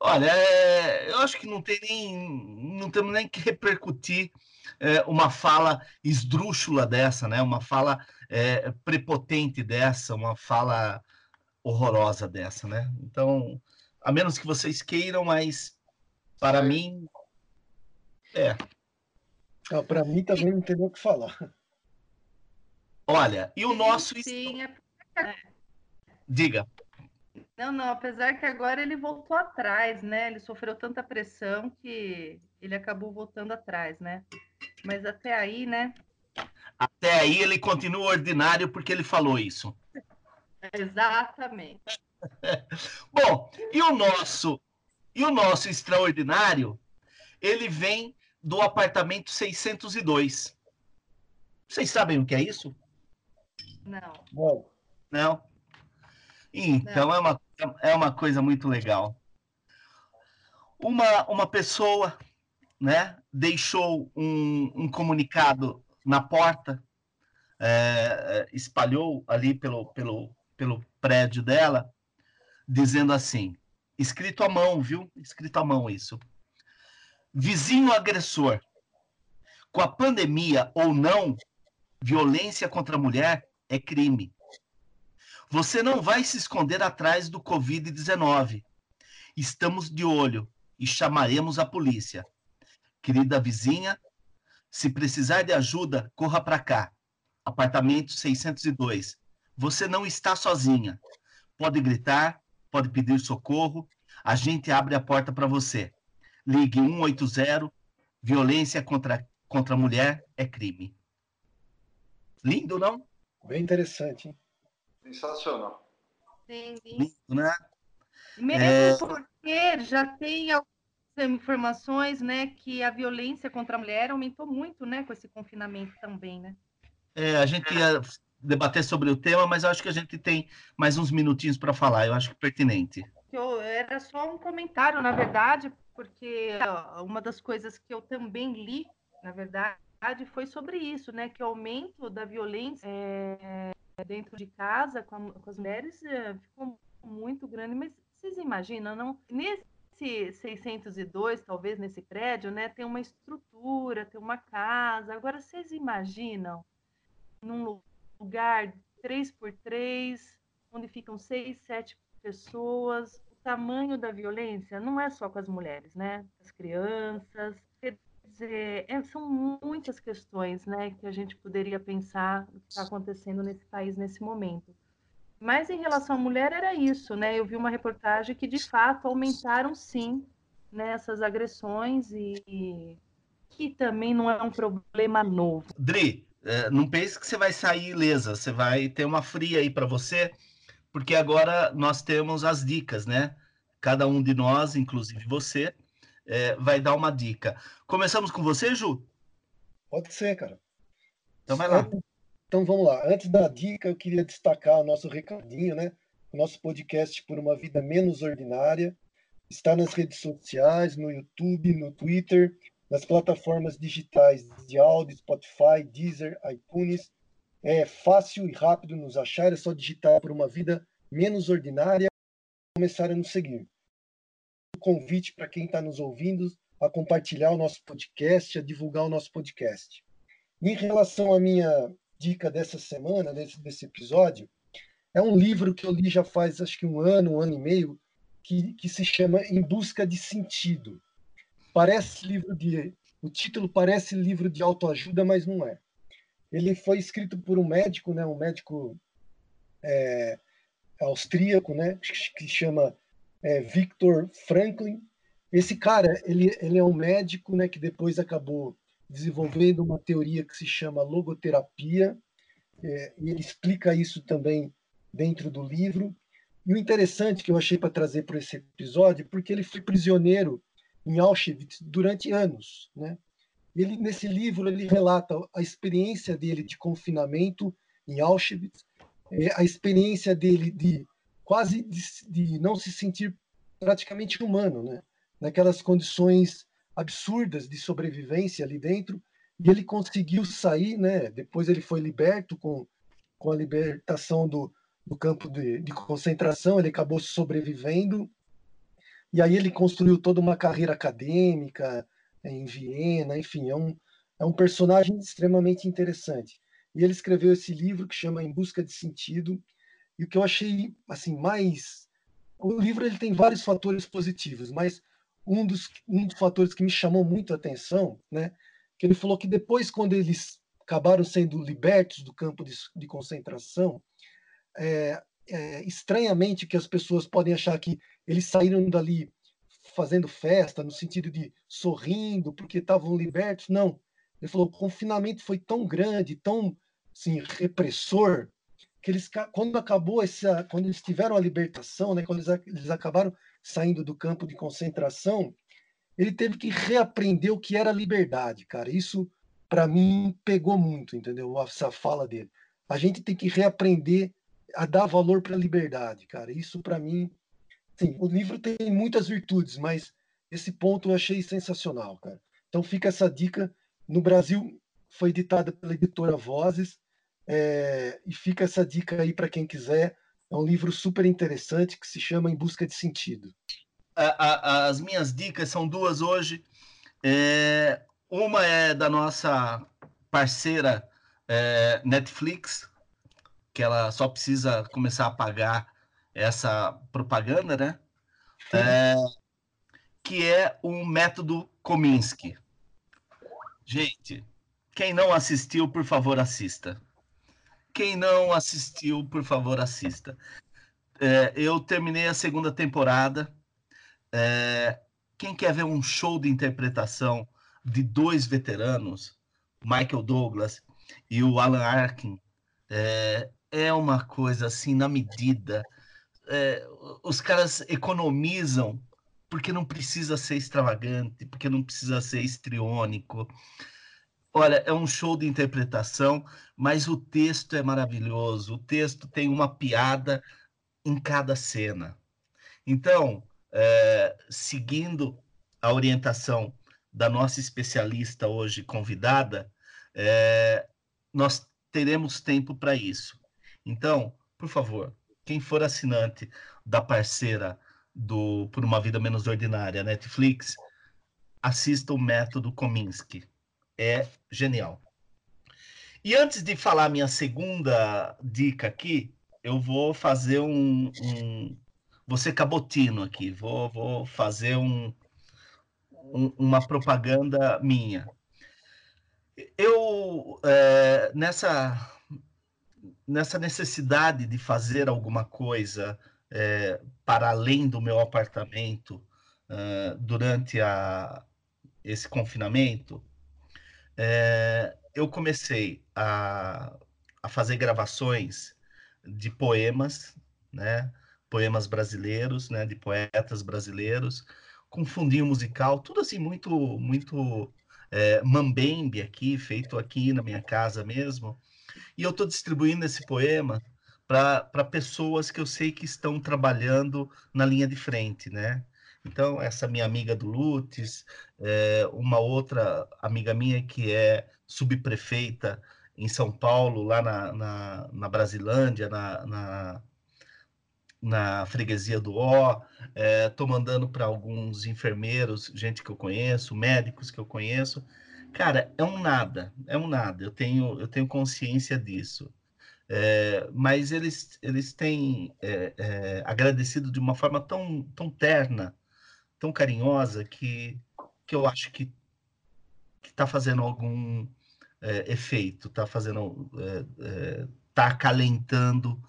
Olha, é, eu acho que não tem nem não temos nem que repercutir é, uma fala esdrúxula dessa, né? Uma fala é, prepotente dessa, uma fala horrorosa dessa, né? Então, a menos que vocês queiram, mas para mim é. para mim também não tem o que falar. Olha, e o nosso Sim, é... Diga. Não, não, apesar que agora ele voltou atrás, né? Ele sofreu tanta pressão que ele acabou voltando atrás, né? Mas até aí, né? Até aí ele continua ordinário porque ele falou isso. Exatamente. Bom, e o nosso e o nosso extraordinário, ele vem do apartamento 602. Vocês sabem o que é isso? Não. Bom. Não. Então Não. é uma é uma coisa muito legal. Uma uma pessoa né, deixou um, um comunicado na porta, é, é, espalhou ali pelo, pelo, pelo prédio dela, dizendo assim, escrito à mão, viu? Escrito à mão isso. Vizinho agressor. Com a pandemia ou não, violência contra a mulher é crime. Você não vai se esconder atrás do Covid-19. Estamos de olho e chamaremos a polícia. Querida vizinha, se precisar de ajuda, corra para cá. Apartamento 602. Você não está sozinha. Pode gritar, pode pedir socorro. A gente abre a porta para você. Ligue 180. Violência contra, contra a mulher é crime. Lindo, não? Bem interessante, hein? Sensacional. Sim, Lindo, né? Mesmo é... porque já tem informações, né, que a violência contra a mulher aumentou muito, né, com esse confinamento também, né? É, a gente ia debater sobre o tema, mas eu acho que a gente tem mais uns minutinhos para falar, eu acho que é pertinente. Eu, era só um comentário, na verdade, porque uma das coisas que eu também li, na verdade, foi sobre isso, né, que o aumento da violência é, dentro de casa com, a, com as mulheres é, ficou muito grande, mas vocês imaginam, não? Nesse esse 602, talvez nesse prédio, né, tem uma estrutura, tem uma casa. Agora, vocês imaginam num lugar 3 por 3 onde ficam seis, sete pessoas, o tamanho da violência não é só com as mulheres, né? As crianças. Quer dizer, é, são muitas questões, né, que a gente poderia pensar o que está acontecendo nesse país nesse momento. Mas em relação à mulher era isso, né? Eu vi uma reportagem que de fato aumentaram sim nessas né, agressões e que também não é um problema novo. Dri, é, não pense que você vai sair ilesa, você vai ter uma fria aí para você, porque agora nós temos as dicas, né? Cada um de nós, inclusive você, é, vai dar uma dica. Começamos com você, Ju? Pode ser, cara. Então vai lá. Então vamos lá. Antes da dica, eu queria destacar o nosso recadinho, né? O nosso podcast Por uma Vida Menos Ordinária está nas redes sociais, no YouTube, no Twitter, nas plataformas digitais de áudio, Spotify, Deezer, iTunes É fácil e rápido nos achar, é só digitar por uma vida menos ordinária e começar a nos seguir. Um convite para quem está nos ouvindo a compartilhar o nosso podcast, a divulgar o nosso podcast. Em relação à minha dica dessa semana, desse, desse episódio, é um livro que eu li já faz acho que um ano, um ano e meio, que, que se chama Em Busca de Sentido. Parece livro de. O título parece livro de autoajuda, mas não é. Ele foi escrito por um médico, né, um médico é, austríaco, né, que chama é, Viktor Franklin. Esse cara, ele, ele é um médico, né, que depois acabou desenvolvendo uma teoria que se chama logoterapia, é, e ele explica isso também dentro do livro. E o interessante que eu achei para trazer para esse episódio, porque ele foi prisioneiro em Auschwitz durante anos, né? Ele nesse livro ele relata a experiência dele de confinamento em Auschwitz, é, a experiência dele de quase de, de não se sentir praticamente humano, né? Naquelas condições absurdas de sobrevivência ali dentro, e ele conseguiu sair, né? Depois ele foi liberto com, com a libertação do, do campo de, de concentração, ele acabou sobrevivendo, e aí ele construiu toda uma carreira acadêmica em Viena, enfim, é um, é um personagem extremamente interessante. E ele escreveu esse livro que chama Em Busca de Sentido, e o que eu achei assim mais o livro ele tem vários fatores positivos, mas um dos, um dos fatores que me chamou muito a atenção, né, que ele falou que depois, quando eles acabaram sendo libertos do campo de, de concentração, é, é, estranhamente que as pessoas podem achar que eles saíram dali fazendo festa, no sentido de sorrindo, porque estavam libertos. Não. Ele falou: o confinamento foi tão grande, tão assim, repressor, que eles, quando acabou essa, quando eles tiveram a libertação, né, quando eles, eles acabaram saindo do campo de concentração, ele teve que reaprender o que era liberdade, cara. Isso para mim pegou muito, entendeu? Essa fala dele. A gente tem que reaprender a dar valor para a liberdade, cara. Isso para mim, sim, o livro tem muitas virtudes, mas esse ponto eu achei sensacional, cara. Então fica essa dica. No Brasil foi editada pela editora Vozes é, e fica essa dica aí para quem quiser. É um livro super interessante que se chama Em Busca de Sentido. A, a, as minhas dicas são duas hoje. É, uma é da nossa parceira é, Netflix, que ela só precisa começar a pagar essa propaganda, né? É, que é o método Kominsky. Gente, quem não assistiu, por favor, assista. Quem não assistiu, por favor, assista. É, eu terminei a segunda temporada. É, quem quer ver um show de interpretação de dois veteranos, Michael Douglas e o Alan Arkin, é, é uma coisa assim na medida. É, os caras economizam porque não precisa ser extravagante, porque não precisa ser estriônico. Olha, é um show de interpretação, mas o texto é maravilhoso. O texto tem uma piada em cada cena. Então, é, seguindo a orientação da nossa especialista hoje convidada, é, nós teremos tempo para isso. Então, por favor, quem for assinante da parceira do Por uma Vida Menos Ordinária, Netflix, assista o método Kominsky. É genial. E antes de falar minha segunda dica aqui, eu vou fazer um. um ser cabotino aqui, vou, vou fazer um, um, uma propaganda minha. Eu, é, nessa nessa necessidade de fazer alguma coisa é, para além do meu apartamento uh, durante a, esse confinamento, é, eu comecei a, a fazer gravações de poemas, né? poemas brasileiros, né? de poetas brasileiros, com fundinho musical, tudo assim muito muito é, mambembe aqui, feito aqui na minha casa mesmo. E eu estou distribuindo esse poema para pessoas que eu sei que estão trabalhando na linha de frente, né? Então, essa minha amiga do Lutes, é, uma outra amiga minha que é subprefeita em São Paulo, lá na, na, na Brasilândia, na, na, na freguesia do Ó, estou é, mandando para alguns enfermeiros, gente que eu conheço, médicos que eu conheço. Cara, é um nada, é um nada. Eu tenho, eu tenho consciência disso. É, mas eles, eles têm é, agradecido de uma forma tão, tão terna, tão carinhosa, que, que eu acho que está fazendo algum é, efeito, está fazendo, está é, acalentando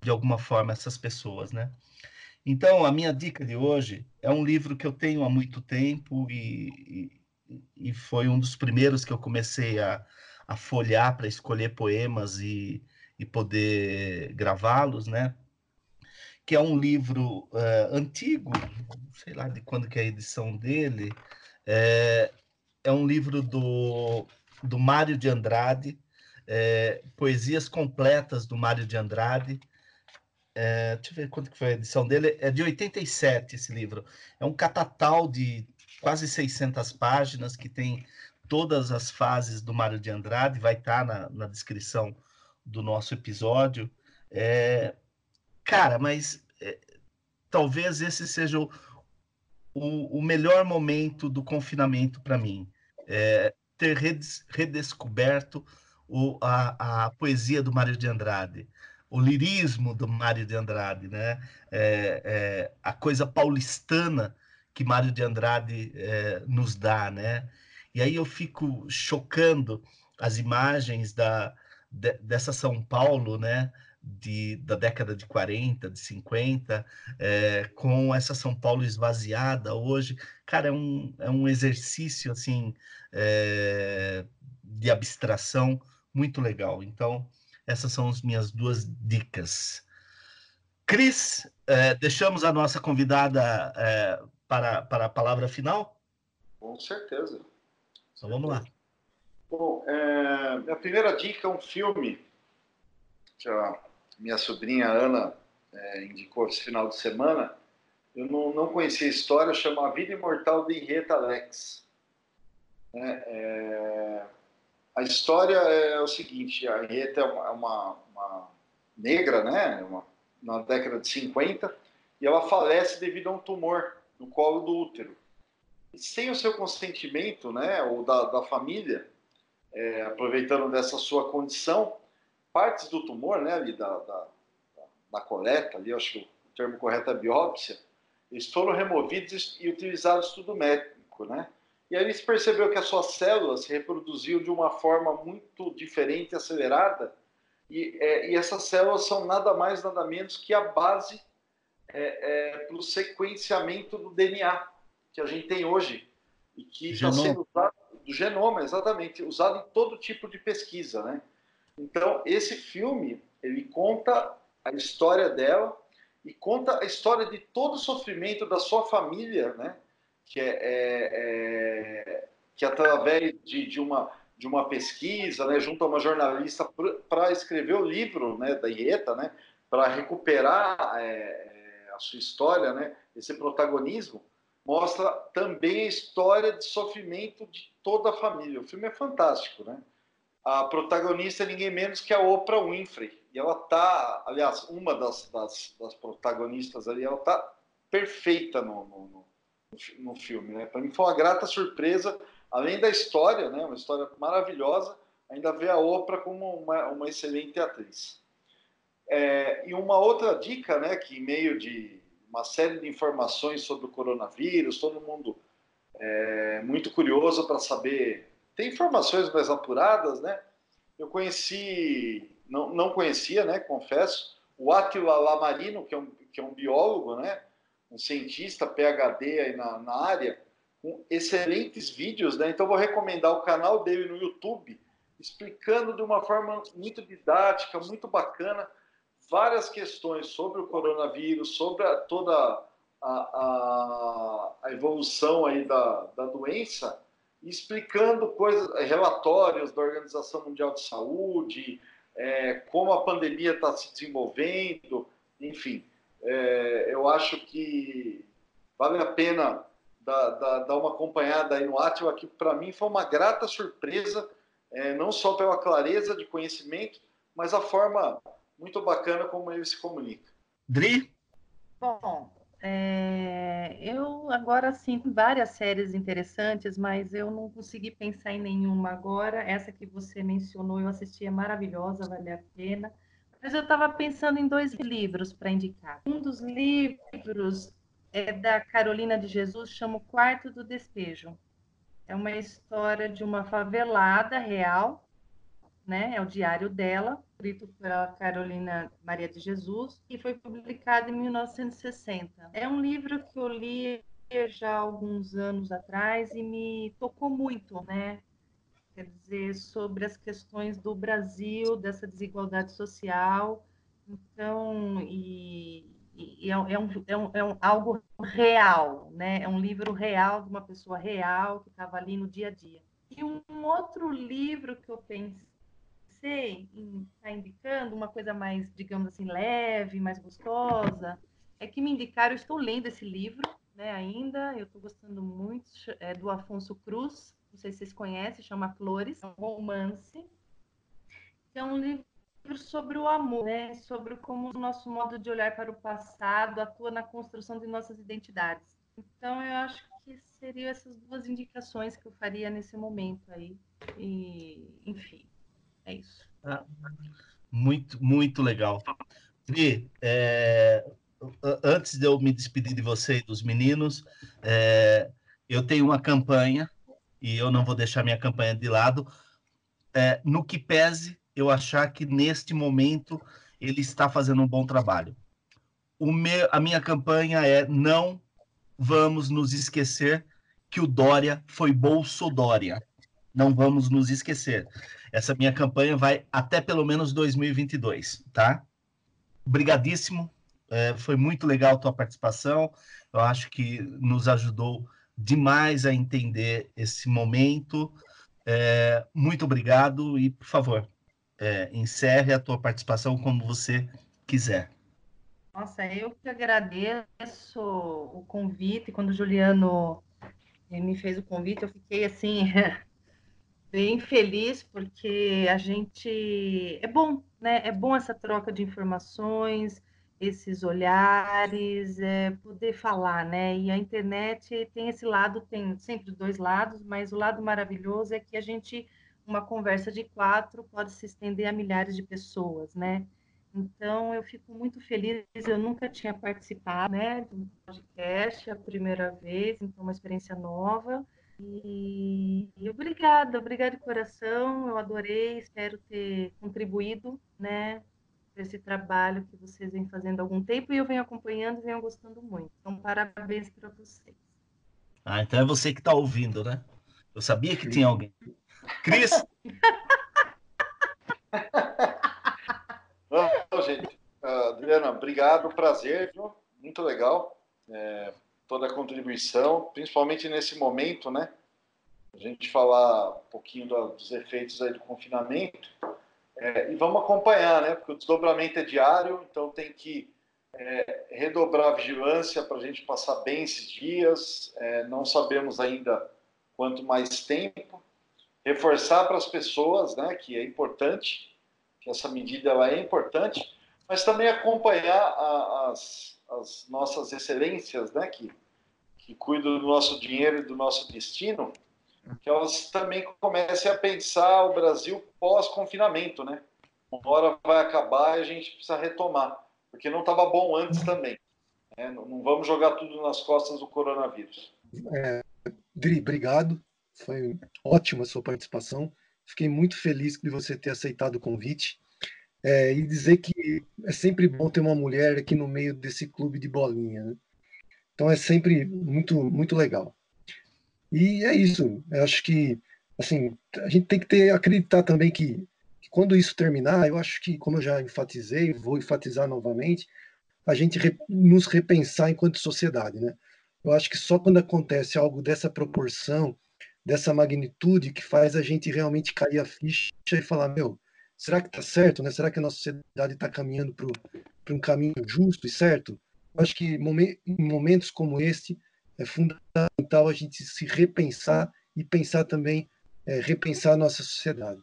de alguma forma essas pessoas, né? Então, a minha dica de hoje é um livro que eu tenho há muito tempo e, e, e foi um dos primeiros que eu comecei a, a folhear para escolher poemas e, e poder gravá-los, né? Que é um livro uh, antigo, sei lá de quando que é a edição dele, é, é um livro do, do Mário de Andrade, é, Poesias Completas do Mário de Andrade, é, deixa eu ver quanto que foi a edição dele. É de 87 esse livro. É um catatal de quase 600 páginas que tem todas as fases do Mário de Andrade. Vai estar tá na, na descrição do nosso episódio. É, cara, mas é, talvez esse seja o, o, o, melhor momento do confinamento para mim. É, ter redes, redescoberto o, a, a poesia do Mário de Andrade o lirismo do Mário de Andrade, né? É, é, a coisa paulistana que Mário de Andrade é, nos dá, né? E aí eu fico chocando as imagens da, de, dessa São Paulo, né? De, da década de 40, de 50, é, com essa São Paulo esvaziada hoje. Cara, é um, é um exercício, assim, é, de abstração muito legal. Então, essas são as minhas duas dicas. Cris, é, deixamos a nossa convidada para, para a palavra final? Com certeza. Então vamos lá. Bom, é, minha primeira dica é um filme a minha sobrinha Ana é, indicou esse final de semana. Eu não, não conhecia a história, chama A Vida Imortal de Henrietta Lex. É, é a história é o seguinte: a Henrietta é uma, uma, uma negra, né? Uma, na década de 50, e ela falece devido a um tumor no colo do útero. E sem o seu consentimento, né, ou da, da família, é, aproveitando dessa sua condição, partes do tumor, né, ali da, da, da coleta, ali, acho que o termo correto é biópsia, eles foram removidos e utilizados estudo médico, né? E aí se percebeu que as suas células se reproduziam de uma forma muito diferente, acelerada, e, é, e essas células são nada mais, nada menos que a base é, é, para o sequenciamento do DNA que a gente tem hoje e que está sendo usado do genoma, exatamente, usado em todo tipo de pesquisa, né? Então esse filme ele conta a história dela e conta a história de todo o sofrimento da sua família, né? que é, é, é que através de, de, uma de uma pesquisa, né, junto a uma jornalista para escrever o livro, né, da Ieta, né, para recuperar é, é, a sua história, né, esse protagonismo, mostra também a história de sofrimento de toda a família. O filme é fantástico, né? A protagonista é ninguém menos que a Oprah Winfrey. E ela tá, aliás, uma das, das, das protagonistas ali, ela tá perfeita no, no, no filme. Né? Para mim foi uma grata surpresa, além da história, né? uma história maravilhosa, ainda ver a Oprah como uma, uma excelente atriz. É, e uma outra dica, né, que em meio de uma série de informações sobre o coronavírus, todo mundo é muito curioso para saber, tem informações mais apuradas, né? Eu conheci, não, não conhecia, né, confesso, o Attila Lamarino, que é um, que é um biólogo, né, um cientista PhD aí na, na área, com excelentes vídeos, né? Então vou recomendar o canal dele no YouTube, explicando de uma forma muito didática, muito bacana, várias questões sobre o coronavírus, sobre a, toda a, a, a, evolução aí da, da doença, explicando coisas, relatórios da Organização Mundial de Saúde, é, como a pandemia está se desenvolvendo, enfim é, eu acho que vale a pena dar, dar, dar uma acompanhada aí no Atila, que para mim foi uma grata surpresa é, não só pela clareza de conhecimento, mas a forma muito bacana como ele se comunica. Dri? Bom, é, eu agora sim várias séries interessantes, mas eu não consegui pensar em nenhuma agora. Essa que você mencionou, eu assisti, é maravilhosa, vale a pena. Mas eu estava pensando em dois livros para indicar. Um dos livros é da Carolina de Jesus, chama O Quarto do Despejo. É uma história de uma favelada real, né? É o diário dela, escrito pela Carolina Maria de Jesus, e foi publicado em 1960. É um livro que eu li já alguns anos atrás e me tocou muito, né? quer dizer, sobre as questões do Brasil, dessa desigualdade social. Então, e, e é, é, um, é, um, é um, algo real, né? É um livro real de uma pessoa real que estava ali no dia a dia. E um outro livro que eu pensei em estar tá indicando, uma coisa mais, digamos assim, leve, mais gostosa, é que me indicaram, eu estou lendo esse livro, né, ainda, eu estou gostando muito, é do Afonso Cruz, não sei se vocês conhecem, chama Flores, é um romance, é um livro sobre o amor, né? sobre como o nosso modo de olhar para o passado atua na construção de nossas identidades. Então, eu acho que seriam essas duas indicações que eu faria nesse momento aí. E, enfim, é isso. Ah, muito, muito legal. Pri, é, antes de eu me despedir de você e dos meninos, é, eu tenho uma campanha e eu não vou deixar minha campanha de lado, é, no que pese eu achar que neste momento ele está fazendo um bom trabalho. Meu, a minha campanha é não vamos nos esquecer que o Dória foi Bolso Dória. Não vamos nos esquecer. Essa minha campanha vai até pelo menos 2022, tá? Obrigadíssimo. É, foi muito legal a tua participação. Eu acho que nos ajudou demais a entender esse momento. É, muito obrigado e, por favor, é, encerre a tua participação como você quiser. Nossa, eu que agradeço o convite. Quando o Juliano me fez o convite, eu fiquei assim bem feliz porque a gente é bom, né? É bom essa troca de informações esses olhares, é, poder falar, né? E a internet tem esse lado, tem sempre dois lados, mas o lado maravilhoso é que a gente, uma conversa de quatro pode se estender a milhares de pessoas, né? Então, eu fico muito feliz, eu nunca tinha participado, né, de um podcast, é a primeira vez, então uma experiência nova, e, e obrigada, obrigada de coração, eu adorei, espero ter contribuído, né, esse trabalho que vocês vêm fazendo há algum tempo e eu venho acompanhando e venho gostando muito. Então, parabéns para vocês. Ah, então é você que está ouvindo, né? Eu sabia que tinha alguém. Cris! Não, gente. Uh, Adriana, obrigado, prazer, viu? muito legal. É, toda a contribuição, principalmente nesse momento, né? A gente falar um pouquinho dos efeitos aí do confinamento é, e vamos acompanhar, né? Porque o desdobramento é diário, então tem que é, redobrar a vigilância para a gente passar bem esses dias. É, não sabemos ainda quanto mais tempo. Reforçar para as pessoas, né? Que é importante, que essa medida ela é importante, mas também acompanhar a, as, as nossas excelências, né? Que, que cuidam do nosso dinheiro e do nosso destino que elas também comecem a pensar o Brasil pós-confinamento, né? Uma hora vai acabar e a gente precisa retomar, porque não estava bom antes também. Né? Não vamos jogar tudo nas costas do coronavírus. É, Dri, obrigado. Foi ótima a sua participação. Fiquei muito feliz de você ter aceitado o convite. É, e dizer que é sempre bom ter uma mulher aqui no meio desse clube de bolinha. Né? Então é sempre muito, muito legal. E é isso. Eu acho que assim, a gente tem que ter, acreditar também que, que, quando isso terminar, eu acho que, como eu já enfatizei, vou enfatizar novamente, a gente re, nos repensar enquanto sociedade, né? Eu acho que só quando acontece algo dessa proporção, dessa magnitude, que faz a gente realmente cair a ficha e falar, meu, será que está certo, né? Será que a nossa sociedade está caminhando para um caminho justo e certo? Eu acho que em momentos como este, é fundamental a gente se repensar e pensar também é, repensar a nossa sociedade.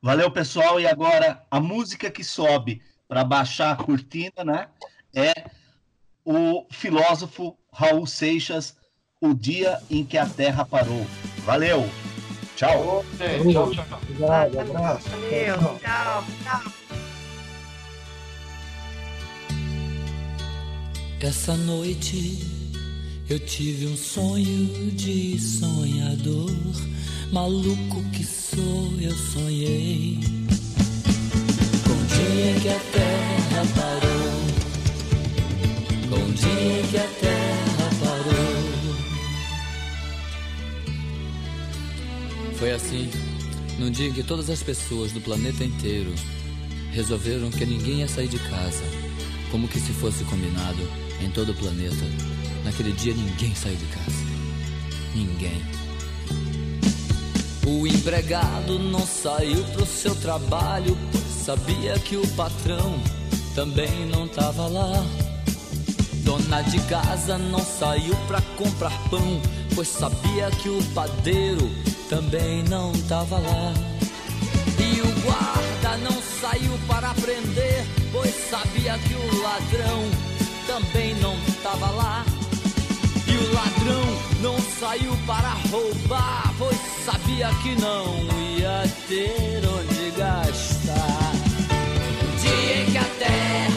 Valeu, pessoal. E agora a música que sobe para baixar a cortina, né? É o filósofo Raul Seixas, O Dia em que a Terra Parou. Valeu. Tchau. Tchau, tchau. Obrigado, abraço. Valeu, tchau, tchau. Essa noite eu tive um sonho de sonhador, maluco que sou, eu sonhei. Com o dia que a terra parou, com o dia que a terra Foi assim, num dia em que todas as pessoas do planeta inteiro resolveram que ninguém ia sair de casa, como que se fosse combinado em todo o planeta. Naquele dia ninguém saiu de casa. Ninguém. O empregado não saiu pro seu trabalho, sabia que o patrão também não tava lá. Dona de casa não saiu pra comprar pão, pois sabia que o padeiro também não tava lá. E o guarda não saiu para prender, pois sabia que o ladrão também não tava lá. E o ladrão não saiu para roubar, pois sabia que não ia ter onde gastar. O dia em que a terra